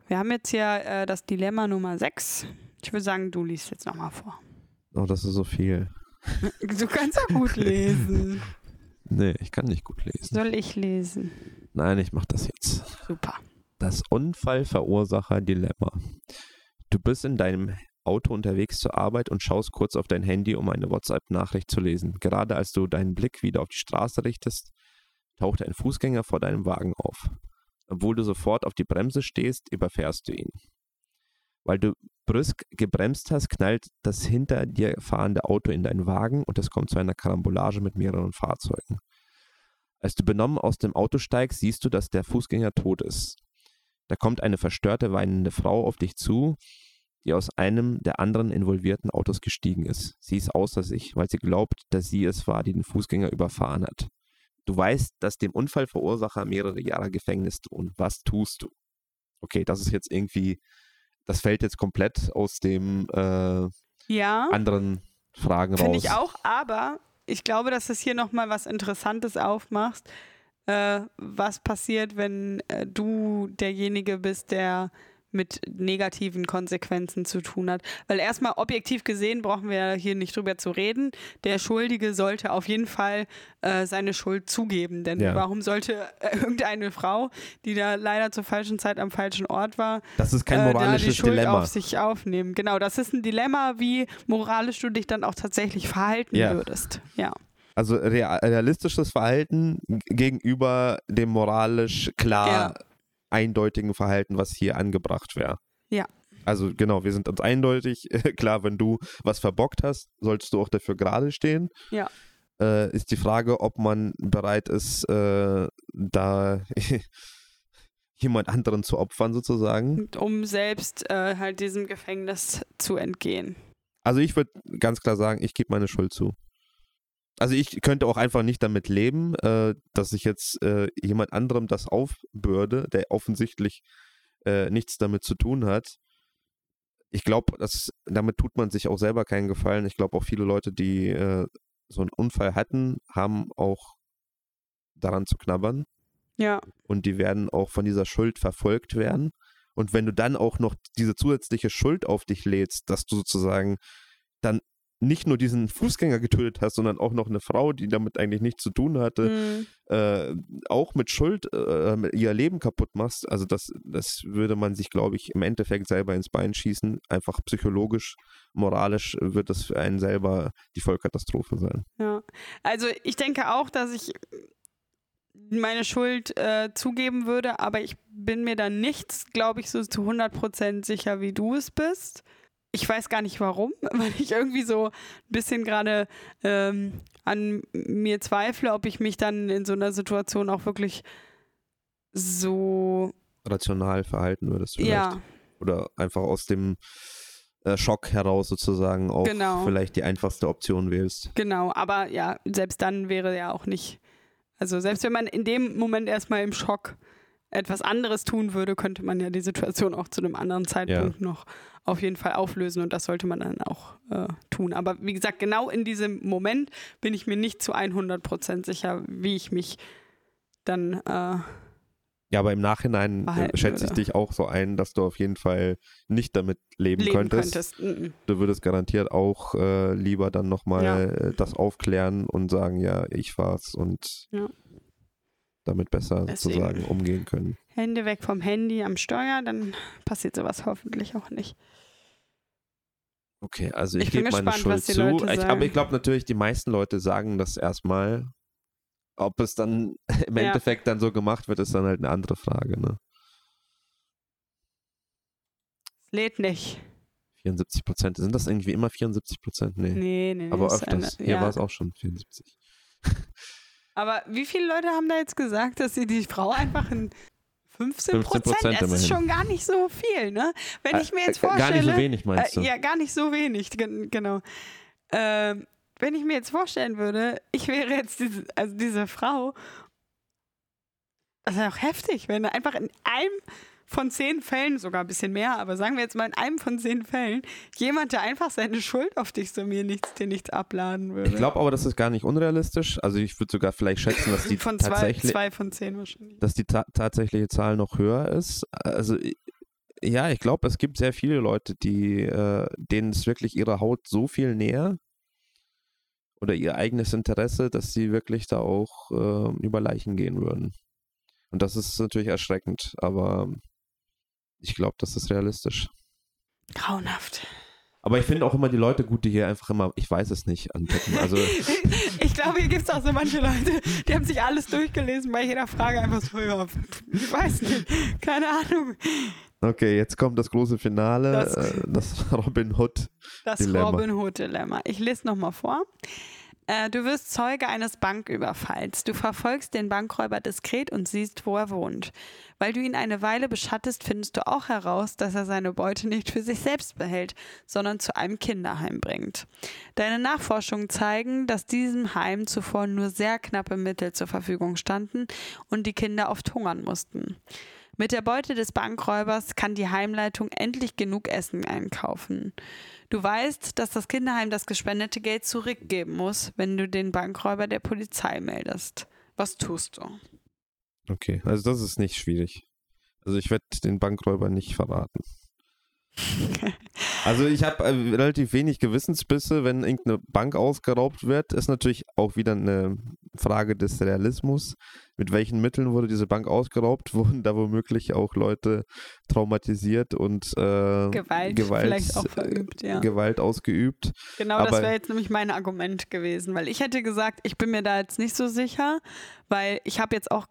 Wir haben jetzt hier äh, das Dilemma Nummer 6. Ich würde sagen, du liest jetzt nochmal vor. Oh, das ist so viel. Du kannst ja gut lesen. Nee, ich kann nicht gut lesen. Soll ich lesen? Nein, ich mach das jetzt. Super. Das Unfallverursacher-Dilemma. Du bist in deinem Auto unterwegs zur Arbeit und schaust kurz auf dein Handy, um eine WhatsApp-Nachricht zu lesen. Gerade als du deinen Blick wieder auf die Straße richtest, taucht ein Fußgänger vor deinem Wagen auf. Obwohl du sofort auf die Bremse stehst, überfährst du ihn. Weil du brüsk gebremst hast, knallt das hinter dir fahrende Auto in deinen Wagen und es kommt zu einer Karambolage mit mehreren Fahrzeugen. Als du benommen aus dem Auto steigst, siehst du, dass der Fußgänger tot ist. Da kommt eine verstörte, weinende Frau auf dich zu, die aus einem der anderen involvierten Autos gestiegen ist. Sie ist außer sich, weil sie glaubt, dass sie es war, die den Fußgänger überfahren hat. Du weißt, dass dem Unfallverursacher mehrere Jahre Gefängnis drohen. Was tust du? Okay, das ist jetzt irgendwie das fällt jetzt komplett aus dem äh, ja. anderen Fragen raus. Finde ich auch, aber ich glaube, dass es hier nochmal was Interessantes aufmacht. Äh, was passiert, wenn äh, du derjenige bist, der mit negativen Konsequenzen zu tun hat. Weil erstmal objektiv gesehen brauchen wir hier nicht drüber zu reden. Der Schuldige sollte auf jeden Fall äh, seine Schuld zugeben. Denn ja. warum sollte äh, irgendeine Frau, die da leider zur falschen Zeit am falschen Ort war, das ist kein moralisches äh, die Schuld Dilemma. auf sich aufnehmen? Genau, das ist ein Dilemma, wie moralisch du dich dann auch tatsächlich verhalten ja. würdest. Ja. Also realistisches Verhalten gegenüber dem moralisch klar ja eindeutigen Verhalten, was hier angebracht wäre. Ja. Also genau, wir sind uns eindeutig. Klar, wenn du was verbockt hast, solltest du auch dafür gerade stehen. Ja. Äh, ist die Frage, ob man bereit ist, äh, da jemand anderen zu opfern sozusagen. Um selbst äh, halt diesem Gefängnis zu entgehen. Also ich würde ganz klar sagen, ich gebe meine Schuld zu. Also ich könnte auch einfach nicht damit leben, äh, dass ich jetzt äh, jemand anderem das aufbürde, der offensichtlich äh, nichts damit zu tun hat. Ich glaube, damit tut man sich auch selber keinen Gefallen. Ich glaube auch viele Leute, die äh, so einen Unfall hatten, haben auch daran zu knabbern. Ja. Und die werden auch von dieser Schuld verfolgt werden. Und wenn du dann auch noch diese zusätzliche Schuld auf dich lädst, dass du sozusagen dann nicht nur diesen Fußgänger getötet hast, sondern auch noch eine Frau, die damit eigentlich nichts zu tun hatte, Mhm. äh, auch mit Schuld äh, ihr Leben kaputt machst, also das, das würde man sich, glaube ich, im Endeffekt selber ins Bein schießen. Einfach psychologisch, moralisch wird das für einen selber die Vollkatastrophe sein. Ja, also ich denke auch, dass ich meine Schuld äh, zugeben würde, aber ich bin mir da nichts, glaube ich, so zu 100% sicher, wie du es bist. Ich weiß gar nicht warum, weil ich irgendwie so ein bisschen gerade ähm, an mir zweifle, ob ich mich dann in so einer Situation auch wirklich so, Rational verhalten würdest vielleicht. ja, Oder einfach aus dem äh, Schock heraus sozusagen auch Genau. vielleicht die einfachste Option wählst. Genau, aber ja, selbst dann wäre ja auch nicht. Also selbst wenn man in dem Moment erstmal im Schock etwas anderes tun würde, könnte man ja die Situation auch zu einem anderen Zeitpunkt noch auf jeden Fall auflösen und das sollte man dann auch äh, tun. Aber wie gesagt, genau in diesem Moment bin ich mir nicht zu 100% sicher, wie ich mich dann äh, Ja, aber im Nachhinein äh, schätze ich würde. dich auch so ein, dass du auf jeden Fall nicht damit leben, leben könntest. könntest. Mhm. Du würdest garantiert auch äh, lieber dann nochmal Ja. äh, das aufklären und sagen, ja, ich war's und Ja. Damit besser Deswegen. sozusagen umgehen können. Hände weg vom Handy am Steuer, dann passiert sowas hoffentlich auch nicht. Okay, also ich, Ich gebe meine Schuld zu. Ich, aber ich glaube natürlich, die meisten Leute sagen das erstmal. Ob es dann im Ja. Endeffekt dann so gemacht wird, ist dann halt eine andere Frage. Ne? Lädt nicht. 74 Prozent. Sind das irgendwie immer 74 Prozent? Nee. Nee, nee, nee. Aber öfters. eine- Hier ja. war es auch schon 74. Aber wie viele Leute haben da jetzt gesagt, dass sie die Frau einfach in 15 Prozent, 15% das ist schon gar nicht so viel, ne? Wenn ich mir jetzt Äh, vorstelle, Gar nicht so wenig, meinst du? äh, ja, gar nicht so wenig, gen- genau. Ähm, wenn ich mir jetzt vorstellen würde, ich wäre jetzt diese, also diese Frau, das wäre auch heftig, wenn einfach in einem von zehn Fällen, sogar ein bisschen mehr, aber sagen wir jetzt mal in einem von zehn Fällen, jemand, der einfach seine Schuld auf dich so mir nichts, dir nichts abladen würde. Ich glaube aber, das ist gar nicht unrealistisch. Also ich würde sogar vielleicht schätzen, dass die von zwei, tatsächlich, zwei von zehn wahrscheinlich. dass die ta tatsächliche Zahl noch höher ist. Also ja, ich glaube, es gibt sehr viele Leute, die äh, denen ist wirklich ihre Haut so viel näher oder ihr eigenes Interesse, dass sie wirklich da auch äh, über Leichen gehen würden. Und das ist natürlich erschreckend, aber ich glaube, das ist realistisch. Grauenhaft. Aber ich finde auch immer die Leute gut, die hier einfach immer, ich weiß es nicht, antippen. Also Ich glaube, hier gibt es auch so manche Leute, die haben sich alles durchgelesen, bei jeder Frage einfach so, ja, ich weiß nicht, keine Ahnung. Okay, jetzt kommt das große Finale, Das- das, das Robin Hood. Das. Robin Hood-Dilemma. Ich lese nochmal vor. Äh, du wirst Zeuge eines Banküberfalls. Du verfolgst den Bankräuber diskret und siehst, wo er wohnt. Weil du ihn eine Weile beschattest, findest du auch heraus, dass er seine Beute nicht für sich selbst behält, sondern zu einem Kinderheim bringt. Deine Nachforschungen zeigen, dass diesem Heim zuvor nur sehr knappe Mittel zur Verfügung standen und die Kinder oft hungern mussten. Mit der Beute des Bankräubers kann die Heimleitung endlich genug Essen einkaufen. Du weißt, dass das Kinderheim das gespendete Geld zurückgeben muss, wenn du den Bankräuber der Polizei meldest. Was tust du? Okay, also das ist nicht schwierig. Also ich werde den Bankräuber nicht verraten. Also ich habe äh, relativ wenig Gewissensbisse, wenn irgendeine Bank ausgeraubt wird. Ist natürlich auch wieder eine Frage des Realismus. Mit welchen Mitteln wurde diese Bank ausgeraubt? Wurden da womöglich auch Leute traumatisiert und äh, Gewalt, vielleicht auch verübt, ja. Gewalt ausgeübt? Genau, das Aber- wäre jetzt nämlich mein Argument gewesen, weil ich hätte gesagt, ich bin mir da jetzt nicht so sicher, weil ich habe jetzt auch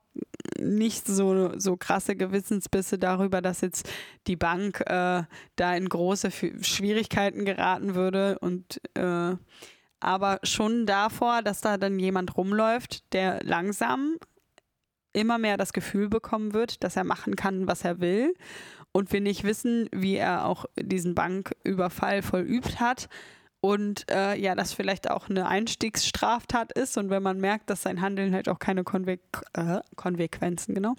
nicht so, so krasse Gewissensbisse darüber, dass jetzt die Bank äh, da in große Schwierigkeiten geraten würde und äh, aber schon davor, dass da dann jemand rumläuft, der langsam immer mehr das Gefühl bekommen wird, dass er machen kann, was er will und wir nicht wissen, wie er auch diesen Banküberfall vollübt hat und äh, ja, das vielleicht auch eine Einstiegsstraftat ist und wenn man merkt, dass sein Handeln halt auch keine Konve äh, Konsequenzen, genau,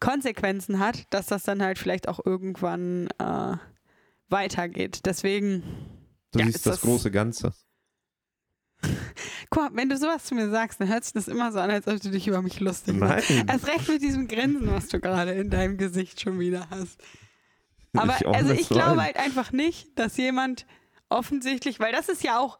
Konsequenzen hat, dass das dann halt vielleicht auch irgendwann äh, weitergeht. Deswegen, Du Ja, siehst ist das das- große Ganze. Guck mal, wenn du sowas zu mir sagst, dann hört sich das immer so an, als ob du dich über mich lustig machst. Nein. Erst recht mit diesem Grinsen, was du gerade in deinem Gesicht schon wieder hast. Aber Ich also ich glaube halt einfach nicht, dass jemand offensichtlich, weil das ist ja auch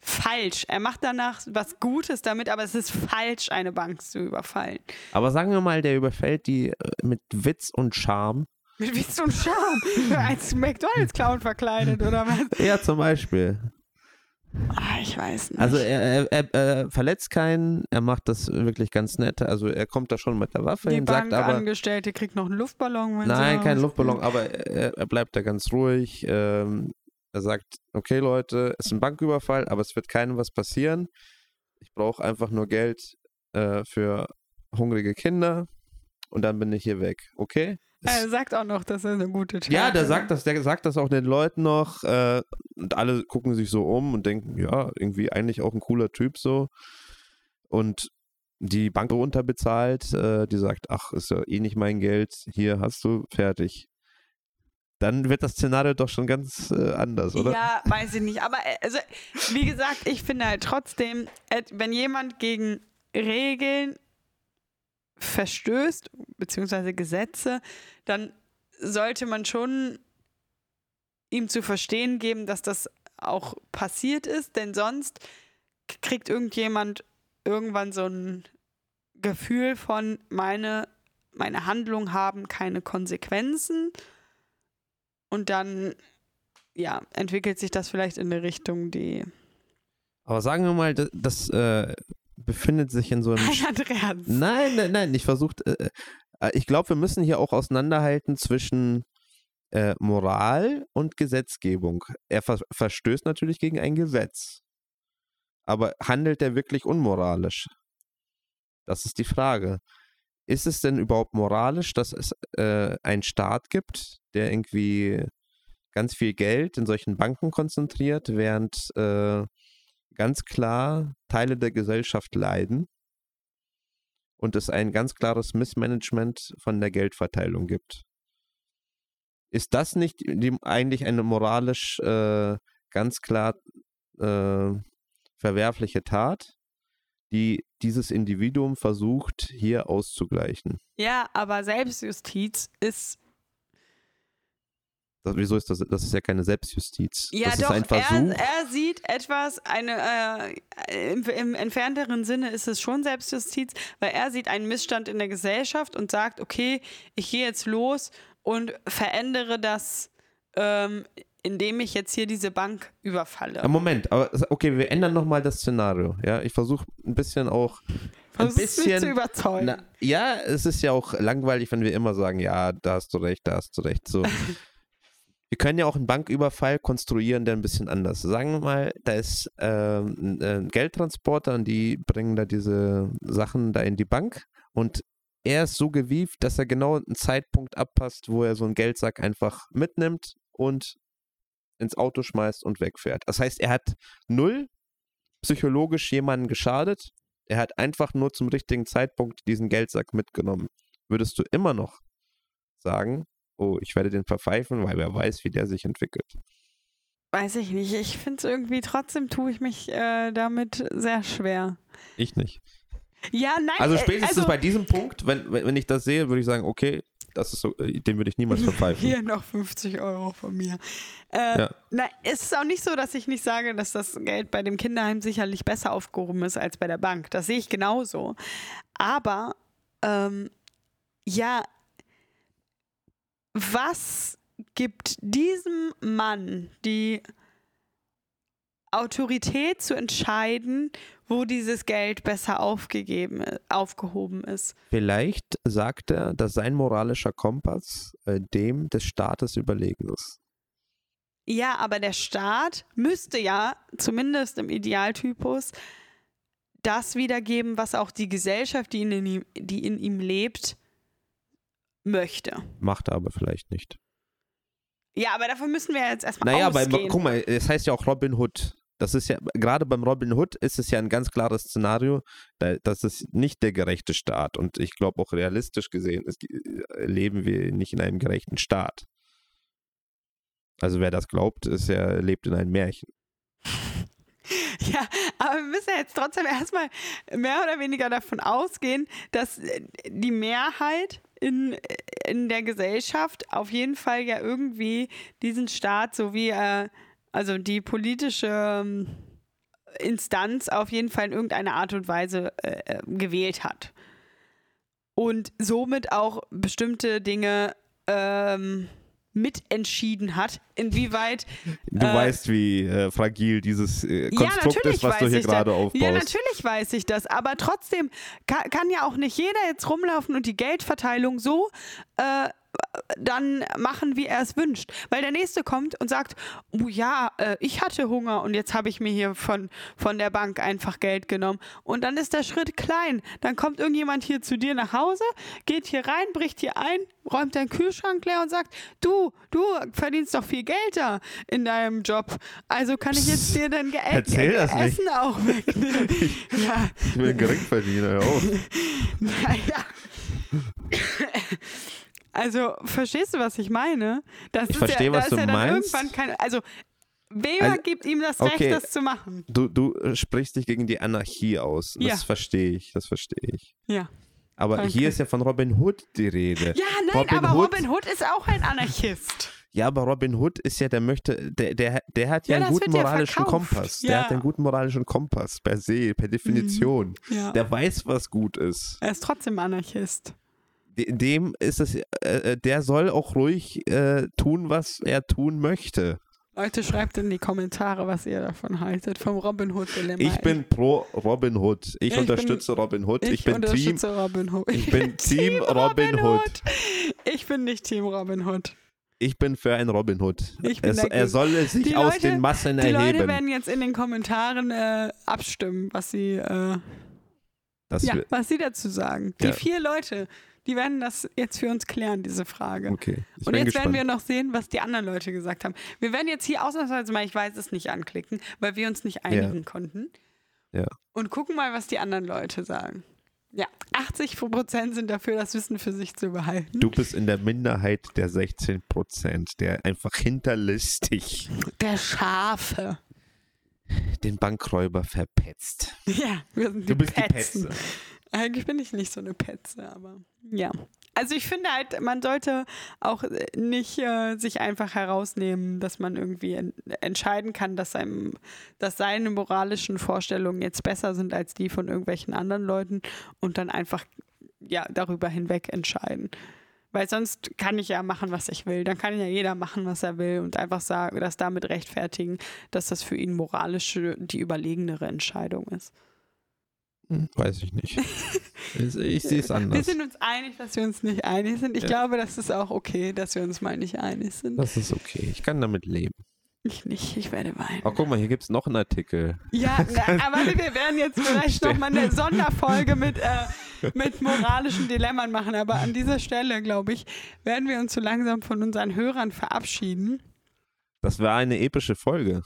falsch. Er macht danach was Gutes damit, aber es ist falsch, eine Bank zu überfallen. Aber sagen wir mal, der überfällt die äh, mit Witz und Charme. Mit so ein Charme. Als McDonalds-Clown verkleidet, oder was? Ja, zum Beispiel. Ah, ich weiß nicht. Also er, er, er, er verletzt keinen, er macht das wirklich ganz nett. Also er kommt da schon mit der Waffe die hin, sagt aber. Bankangestellte kriegt noch einen Luftballon. Wenn Nein, sie kein raus- Luftballon, aber er, er bleibt da ganz ruhig. Ähm, er sagt, okay Leute, es ist ein Banküberfall, aber es wird keinem was passieren. Ich brauche einfach nur Geld äh, für hungrige Kinder und dann bin ich hier weg. Okay? Es- Er sagt auch noch, dass er eine gute Tat ja, der hat. sagt das, der sagt das auch den Leuten noch äh, und alle gucken sich so um und denken, ja, irgendwie eigentlich auch ein cooler Typ so. Und die Bank so unterbezahlt, äh, die sagt, ach, ist ja eh nicht mein Geld, hier hast du, fertig. Dann wird das Szenario doch schon ganz äh, anders, oder? Ja, weiß ich nicht. Aber äh, also, wie gesagt, ich finde halt trotzdem, äh, wenn jemand gegen Regeln verstößt, beziehungsweise Gesetze, dann sollte man schon ihm zu verstehen geben, dass das auch passiert ist, denn sonst kriegt irgendjemand irgendwann so ein Gefühl von, meine, meine Handlungen haben keine Konsequenzen und dann ja, entwickelt sich das vielleicht in eine Richtung, die. Aber sagen wir mal, das, das äh, befindet sich in so einem Nein. Nein, nein, nein, ich versuche, äh, äh, ich glaube, wir müssen hier auch auseinanderhalten zwischen äh, Moral und Gesetzgebung. Er ver verstößt natürlich gegen ein Gesetz. Aber handelt er wirklich unmoralisch? Das ist die Frage. Ist es denn überhaupt moralisch, dass es äh, einen Staat gibt, der irgendwie ganz viel Geld in solchen Banken konzentriert, während äh, ganz klar Teile der Gesellschaft leiden? und es ein ganz klares Missmanagement von der Geldverteilung gibt. Ist das nicht die, eigentlich eine moralisch äh, ganz klar äh, verwerfliche Tat, die dieses Individuum versucht hier auszugleichen? Ja, aber Selbstjustiz ist. Wieso ist das? Das ist ja keine Selbstjustiz. Ja, das doch, ist ein er, Versuch. er sieht etwas, eine, äh, im, im entfernteren Sinne ist es schon Selbstjustiz, weil er sieht einen Missstand in der Gesellschaft und sagt, okay, ich gehe jetzt los und verändere das, ähm, indem ich jetzt hier diese Bank überfalle. Moment, aber okay, wir ändern nochmal das Szenario. Ja, ich versuche ein bisschen auch ein bisschen zu überzeugen. Na, ja, es ist ja auch langweilig, wenn wir immer sagen, ja, da hast du recht, da hast du recht. So. wir können ja auch einen Banküberfall konstruieren, der ein bisschen anders. Sagen wir mal, da ist ähm, ein, ein Geldtransporter und die bringen da diese Sachen da in die Bank und er ist so gewieft, dass er genau einen Zeitpunkt abpasst, wo er so einen Geldsack einfach mitnimmt und ins Auto schmeißt und wegfährt. Das heißt, er hat null psychologisch jemanden geschadet, er hat einfach nur zum richtigen Zeitpunkt diesen Geldsack mitgenommen. Würdest du immer noch sagen, oh, ich werde den verpfeifen, weil wer weiß, wie der sich entwickelt. Weiß ich nicht. Ich finde es irgendwie, trotzdem tue ich mich äh, damit sehr schwer. Ich nicht. Ja, nein. Also äh, spätestens also, bei diesem Punkt, wenn, wenn, wenn ich das sehe, würde ich sagen, okay, das ist so, äh, den würde ich niemals verpfeifen. Hier noch 50 Euro von mir. Äh, Ja. na, es ist auch nicht so, dass ich nicht sage, dass das Geld bei dem Kinderheim sicherlich besser aufgehoben ist als bei der Bank. Das sehe ich genauso. Aber ähm, ja, was gibt diesem Mann die Autorität zu entscheiden, wo dieses Geld besser aufgegeben, aufgehoben ist? Vielleicht sagt er, dass sein moralischer Kompass äh, dem des Staates überlegen ist. Ja, aber der Staat müsste ja, zumindest im Idealtypus, das wiedergeben, was auch die Gesellschaft, die in ihm, die in ihm lebt, möchte. Macht er aber vielleicht nicht. Ja, aber davon müssen wir jetzt erstmal Naja, aber ausgehen. guck mal, es heißt ja auch Robin Hood. Das ist ja, gerade beim Robin Hood ist es ja ein ganz klares Szenario, da- das ist nicht der gerechte Staat. Und ich glaube auch realistisch gesehen ist, äh, leben wir nicht in einem gerechten Staat. Also wer das glaubt, ist ja, lebt in einem Märchen. Ja, aber wir müssen ja jetzt trotzdem erstmal mehr oder weniger davon ausgehen, dass äh, die Mehrheit in, in der Gesellschaft auf jeden Fall ja irgendwie diesen Staat sowie, äh, also die politische ähm, Instanz auf jeden Fall in irgendeiner Art und Weise äh, äh, gewählt hat. Und somit auch bestimmte Dinge ähm, mitentschieden hat, inwieweit. Du äh, weißt, wie äh, fragil dieses äh, Konstrukt ja, ist, was du hier gerade aufbaust. Ja, natürlich weiß ich das. Aber trotzdem kann, kann, ja auch nicht jeder jetzt rumlaufen und die Geldverteilung so äh, dann machen, wie er es wünscht. Weil der Nächste kommt und sagt, oh ja, äh, ich hatte Hunger und jetzt habe ich mir hier von, von der Bank einfach Geld genommen. Und dann ist der Schritt klein. Dann kommt irgendjemand hier zu dir nach Hause, geht hier rein, bricht hier ein, räumt deinen Kühlschrank leer und sagt, du, du verdienst doch viel Geld da in deinem Job. Also kann ich jetzt dir dein Ge Erzähl das Essen nicht. auch wegnehmen. ich, ja. ich bin Geringverdiener, ja auch. naja. Also, verstehst du, was ich meine? Das ich verstehe, ja, was du ja meinst. Keine, also, Weber also, gibt ihm das okay. Recht, das zu machen. Du, du sprichst dich gegen die Anarchie aus. Das ja. verstehe ich, das verstehe ich. Ja. Aber Danke. hier ist ja von Robin Hood die Rede. Ja, nein, Robin aber Hood, Robin Hood ist auch ein Anarchist. Ja, aber Robin Hood ist ja, der möchte, der, der, der hat ja, ja einen guten moralischen ja Kompass. Ja. Der hat einen guten moralischen Kompass per se, per Definition. Mhm. Der weiß, was gut ist. Er ist trotzdem Anarchist dem ist es, äh, äh, der soll auch ruhig äh, tun, was er tun möchte. Leute, schreibt in die Kommentare, was ihr davon haltet, vom Robin Hood Dilemma. Ich bin pro Robin Hood. Ich, ich unterstütze bin, Robin Hood. Ich, ich bin Team Robin Hood. Ich bin Team Robin, Robin Hood. Hood. Ich bin nicht Team Robin Hood. Ich bin für ein Robin Hood. Es, er soll sich die aus Leute, den Massen die erheben. Die Leute werden jetzt in den Kommentaren äh, abstimmen, was sie, äh, ja, was sie dazu sagen. Die ja. vier Leute, die werden das jetzt für uns klären, diese Frage. Okay. Und jetzt gespannt. werden wir noch sehen, was die anderen Leute gesagt haben. Wir werden jetzt hier ausnahmsweise mal, ich weiß es nicht, anklicken, weil wir uns nicht einigen ja. konnten. Ja. Und gucken mal, was die anderen Leute sagen. Ja, 80 Prozent sind dafür, das Wissen für sich zu behalten. Du bist in der Minderheit der 16 Prozent, der einfach hinterlistig. Der Schafe. Den Bankräuber verpetzt. Ja, wir sind die Du bist Petzen. die Petze. Eigentlich bin ich nicht so eine Petze, aber ja. Also ich finde halt, man sollte auch nicht äh, sich einfach herausnehmen, dass man irgendwie en entscheiden kann, dass, einem, dass seine moralischen Vorstellungen jetzt besser sind als die von irgendwelchen anderen Leuten und dann einfach ja darüber hinweg entscheiden. Weil sonst kann ich ja machen, was ich will. Dann kann ja jeder machen, was er will und einfach sagen, das damit rechtfertigen, dass das für ihn moralisch die überlegenere Entscheidung ist. Hm, weiß ich nicht. ich sehe es anders. Wir sind uns einig, dass wir uns nicht einig sind. Ich ja. glaube, das ist auch okay, dass wir uns mal nicht einig sind. Das ist okay. Ich kann damit leben. Ich nicht, ich werde weinen. Oh, guck mal, hier gibt es noch einen Artikel. Ja, na, aber wir werden jetzt vielleicht nochmal eine Sonderfolge mit, äh, mit moralischen Dilemmen machen. Aber an dieser Stelle, glaube ich, werden wir uns so langsam von unseren Hörern verabschieden. Das war eine epische Folge.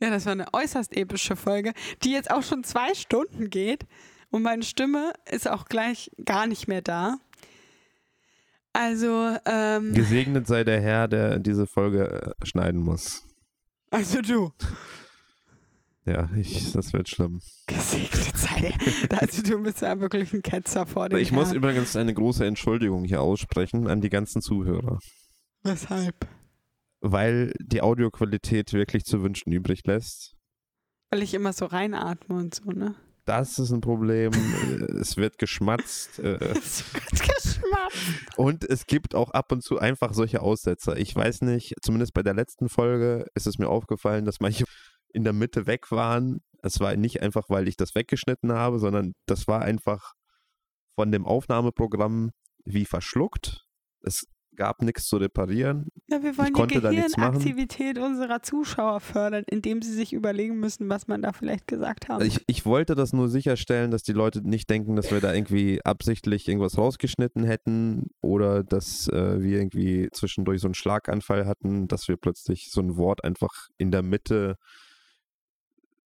Ja, das war eine äußerst epische Folge, die jetzt auch schon zwei Stunden geht. Und meine Stimme ist auch gleich gar nicht mehr da. Also, ähm, Gesegnet sei der Herr, der diese Folge äh, schneiden muss. Also du. Ja, ich, das wird schlimm. Gesegnet sei der. Also du bist ja wirklich ein Ketzer vor dem Ich Herrn. muss übrigens eine große Entschuldigung hier aussprechen an die ganzen Zuhörer. Weshalb? Weil die Audioqualität wirklich zu wünschen übrig lässt. Weil ich immer so reinatme und so, ne? Das ist ein Problem. es wird geschmatzt. Äh, es wird geschmatzt. Und es gibt auch ab und zu einfach solche Aussetzer. Ich weiß nicht, zumindest bei der letzten Folge ist es mir aufgefallen, dass manche in der Mitte weg waren. Es war nicht einfach, weil ich das weggeschnitten habe, sondern das war einfach von dem Aufnahmeprogramm wie verschluckt. Es gab nichts zu reparieren. Ja, wir wollen ich die Gehirnaktivität unserer Zuschauer fördern, indem sie sich überlegen müssen, was man da vielleicht gesagt hat. Ich, ich wollte das nur sicherstellen, dass die Leute nicht denken, dass wir da irgendwie absichtlich irgendwas rausgeschnitten hätten oder dass äh, wir irgendwie zwischendurch so einen Schlaganfall hatten, dass wir plötzlich so ein Wort einfach in der Mitte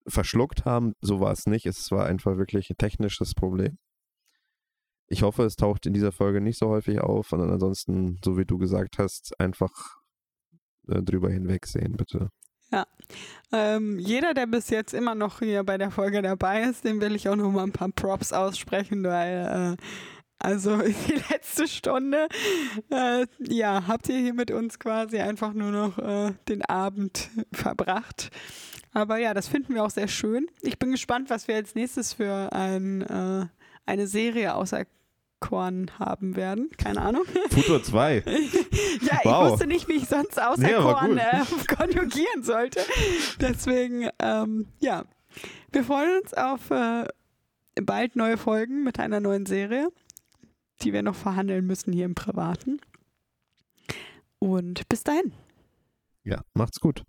verschluckt haben. So war es nicht. Es war einfach wirklich ein technisches Problem. Ich hoffe, es taucht in dieser Folge nicht so häufig auf, sondern ansonsten, so wie du gesagt hast, einfach äh, drüber hinwegsehen, bitte. Ja. Ähm, jeder, der bis jetzt immer noch hier bei der Folge dabei ist, dem will ich auch noch mal ein paar Props aussprechen, weil äh, Also die letzte Stunde, äh, ja, habt ihr hier mit uns quasi einfach nur noch äh, den Abend verbracht. Aber ja, das finden wir auch sehr schön. Ich bin gespannt, was wir als nächstes für ein, äh, eine Serie auserkoren haben werden. Keine Ahnung. Futur 2. ja, Wow. ich wusste nicht, wie ich sonst aber auserkoren gut. äh, konjugieren sollte. Deswegen, ähm, ja, wir freuen uns auf äh, bald neue Folgen mit einer neuen Serie, die wir noch verhandeln müssen hier im Privaten. Und bis dahin. Ja, macht's gut.